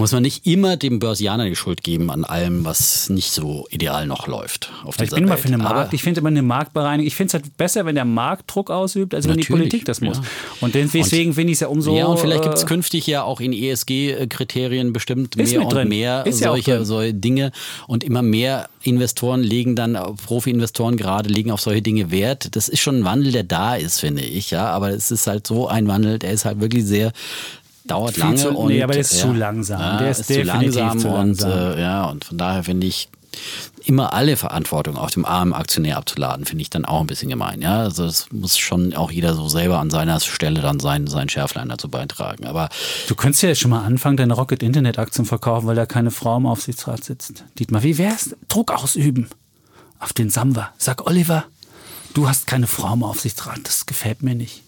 muss man nicht immer dem Börsianer die Schuld geben an allem, was nicht so ideal noch läuft. ich bin Welt. immer für eine Markt, ich finde immer eine Marktbereinigung. Ich finde es halt besser, wenn der Markt Druck ausübt, als wenn die Politik das muss. Ja. Und deswegen finde ich es ja umso. Ja, und vielleicht gibt es äh, künftig ja auch in ESG-Kriterien bestimmt mehr und drin. mehr mehr solche, ja solche Dinge und immer mehr Investoren legen dann, Profi-Investoren gerade, legen auf solche Dinge Wert. Das ist schon ein Wandel, der da ist, finde ich, ja. Aber es ist halt so ein Wandel, der ist halt wirklich sehr dauert lange zu, und nee, aber der ist ja, zu langsam. Ja, der ist, ist zu langsam, zu langsam. Und, äh, ja, und von daher finde ich immer alle Verantwortung auf dem armen Aktionär abzuladen, finde ich dann auch ein bisschen gemein. Ja, also es muss schon auch jeder so selber an seiner Stelle dann sein, sein Schärflein dazu beitragen. Aber du könntest ja schon mal anfangen, deine Rocket Internet Aktien verkaufen, weil da keine Frau im Aufsichtsrat sitzt. Dietmar, wie wär's? Druck ausüben auf den Samba. Sag Oliver, du hast keine Frau im Aufsichtsrat. Das gefällt mir nicht.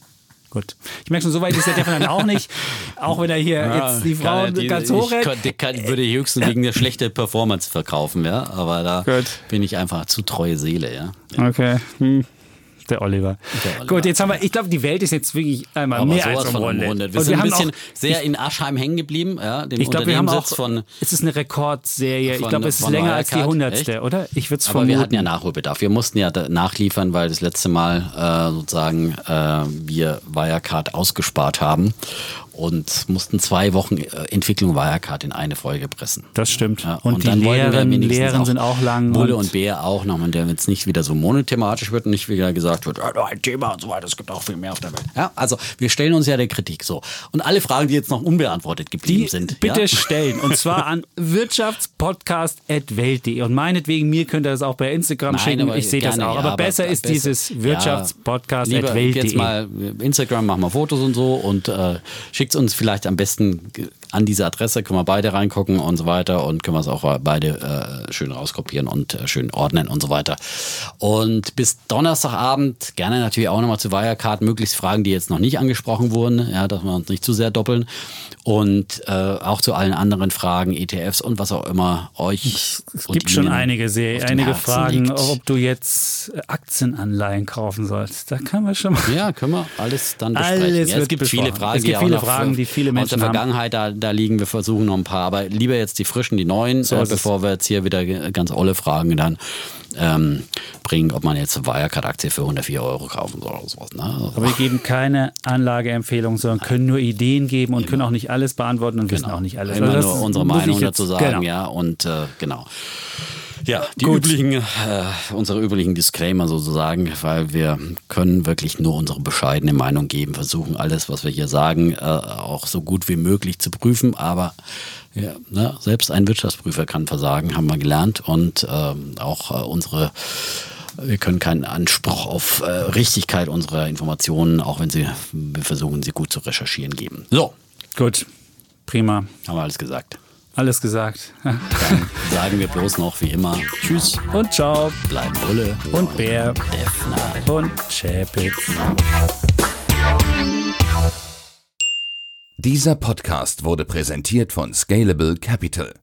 Gut. Ich merke schon, so weit ist der Stefan auch nicht. Auch wenn er hier ja, jetzt die Frauen die, ganz hoch ich, kann, kann, würde höchstens wegen der schlechten Performance verkaufen, ja. Aber da Gut. bin ich einfach zu treue Seele, ja. ja. Okay. Hm. Der Oliver. der Oliver. Gut, jetzt haben wir, ich glaube, die Welt ist jetzt wirklich einmal Aber mehr als umrundet. Wir Und sind wir ein bisschen auch, sehr in Aschheim hängen geblieben. Ja, ich glaube, wir haben auch, von, es ist eine Rekordserie. Von, ich glaube, es ist länger Wirecard. als die hundertste, oder? Ich würde es Aber wir hatten ja Nachholbedarf. Wir mussten ja nachliefern, weil das letzte Mal äh, sozusagen äh, wir Wirecard ausgespart haben. Und mussten zwei Wochen äh, Entwicklung Wirecard in eine Folge pressen. Das stimmt. Ja, und, die dann Lehren, Lehren sind auch lang. Bulle und und Bär auch noch, und der jetzt nicht wieder so monothematisch wird und nicht wieder gesagt wird, ah, ein Thema und so weiter, es gibt auch viel mehr auf der Welt. Ja, also wir stellen uns ja der Kritik so. Und alle Fragen, die jetzt noch unbeantwortet geblieben die sind. bitte ja? stellen. Und zwar an wirtschaftspodcast.welt.de. Und meinetwegen, mir könnt ihr das auch bei Instagram Nein, schicken. aber Ich sehe das auch. ja, Aber, aber besser ist besser- dieses Ja, wirtschaftspodcast.welt.de. Lieber jetzt mal Instagram, machen wir Fotos und so und äh, schickt uns vielleicht am besten an diese Adresse, können wir beide reingucken und so weiter und können wir es auch beide äh, schön rauskopieren und äh, schön ordnen und so weiter. Und bis Donnerstagabend gerne natürlich auch nochmal zu Wirecard möglichst Fragen, die jetzt noch nicht angesprochen wurden, ja, dass wir uns nicht zu sehr doppeln und äh, auch zu allen anderen Fragen, ETFs und was auch immer euch Es gibt schon einige, sehr, einige Fragen, liegt. ob du jetzt Aktienanleihen kaufen sollst. Da kann man schon mal. Ja, können wir alles dann besprechen. Alles ja, es gibt viele Fragen, Es gibt viele noch Fragen, die viele aus Menschen der haben. Vergangenheit, da, da liegen wir versuchen noch ein paar, aber lieber jetzt die frischen, die neuen, So äh, bevor wir jetzt hier wieder ganz olle Fragen dann ähm, bringen, ob man jetzt eine Wirecard-Aktie für 104 Euro kaufen soll oder sowas. Ne? Aber wir geben keine Anlageempfehlung, sondern können nur Ideen geben und können auch nicht alles beantworten und wissen auch nicht alles. Immer Also nur unsere Meinung dazu sagen, genau. ja, und äh, genau. Ja, die Gut. üblichen, äh, unsere üblichen Disclaimer sozusagen, weil wir können wirklich nur unsere bescheidene Meinung geben, versuchen alles, was wir hier sagen, äh, auch so gut wie möglich zu prüfen, aber ja, ne, selbst ein Wirtschaftsprüfer kann versagen, haben wir gelernt und ähm, auch äh, unsere wir können keinen Anspruch auf äh, Richtigkeit unserer Informationen, auch wenn sie, wir versuchen, sie gut zu recherchieren, geben. So, Gut, prima. haben wir alles gesagt. Alles gesagt. Dann sagen wir bloß noch wie immer Tschüss, Und ciao. bleiben Bulle Und Bär. Defner. Und Chapitz. Dieser Podcast wurde präsentiert von Scalable Capital.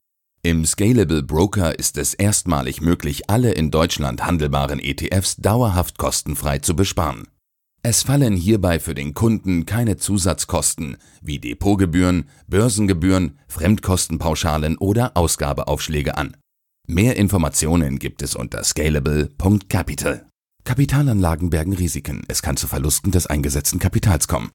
Im Scalable Broker ist es erstmalig möglich, alle in Deutschland handelbaren ETFs dauerhaft kostenfrei zu besparen. Es fallen hierbei für den Kunden keine Zusatzkosten wie Depotgebühren, Börsengebühren, Fremdkostenpauschalen oder Ausgabeaufschläge an. Mehr Informationen gibt es unter scalable.capital. Kapitalanlagen bergen Risiken. Es kann zu Verlusten des eingesetzten Kapitals kommen.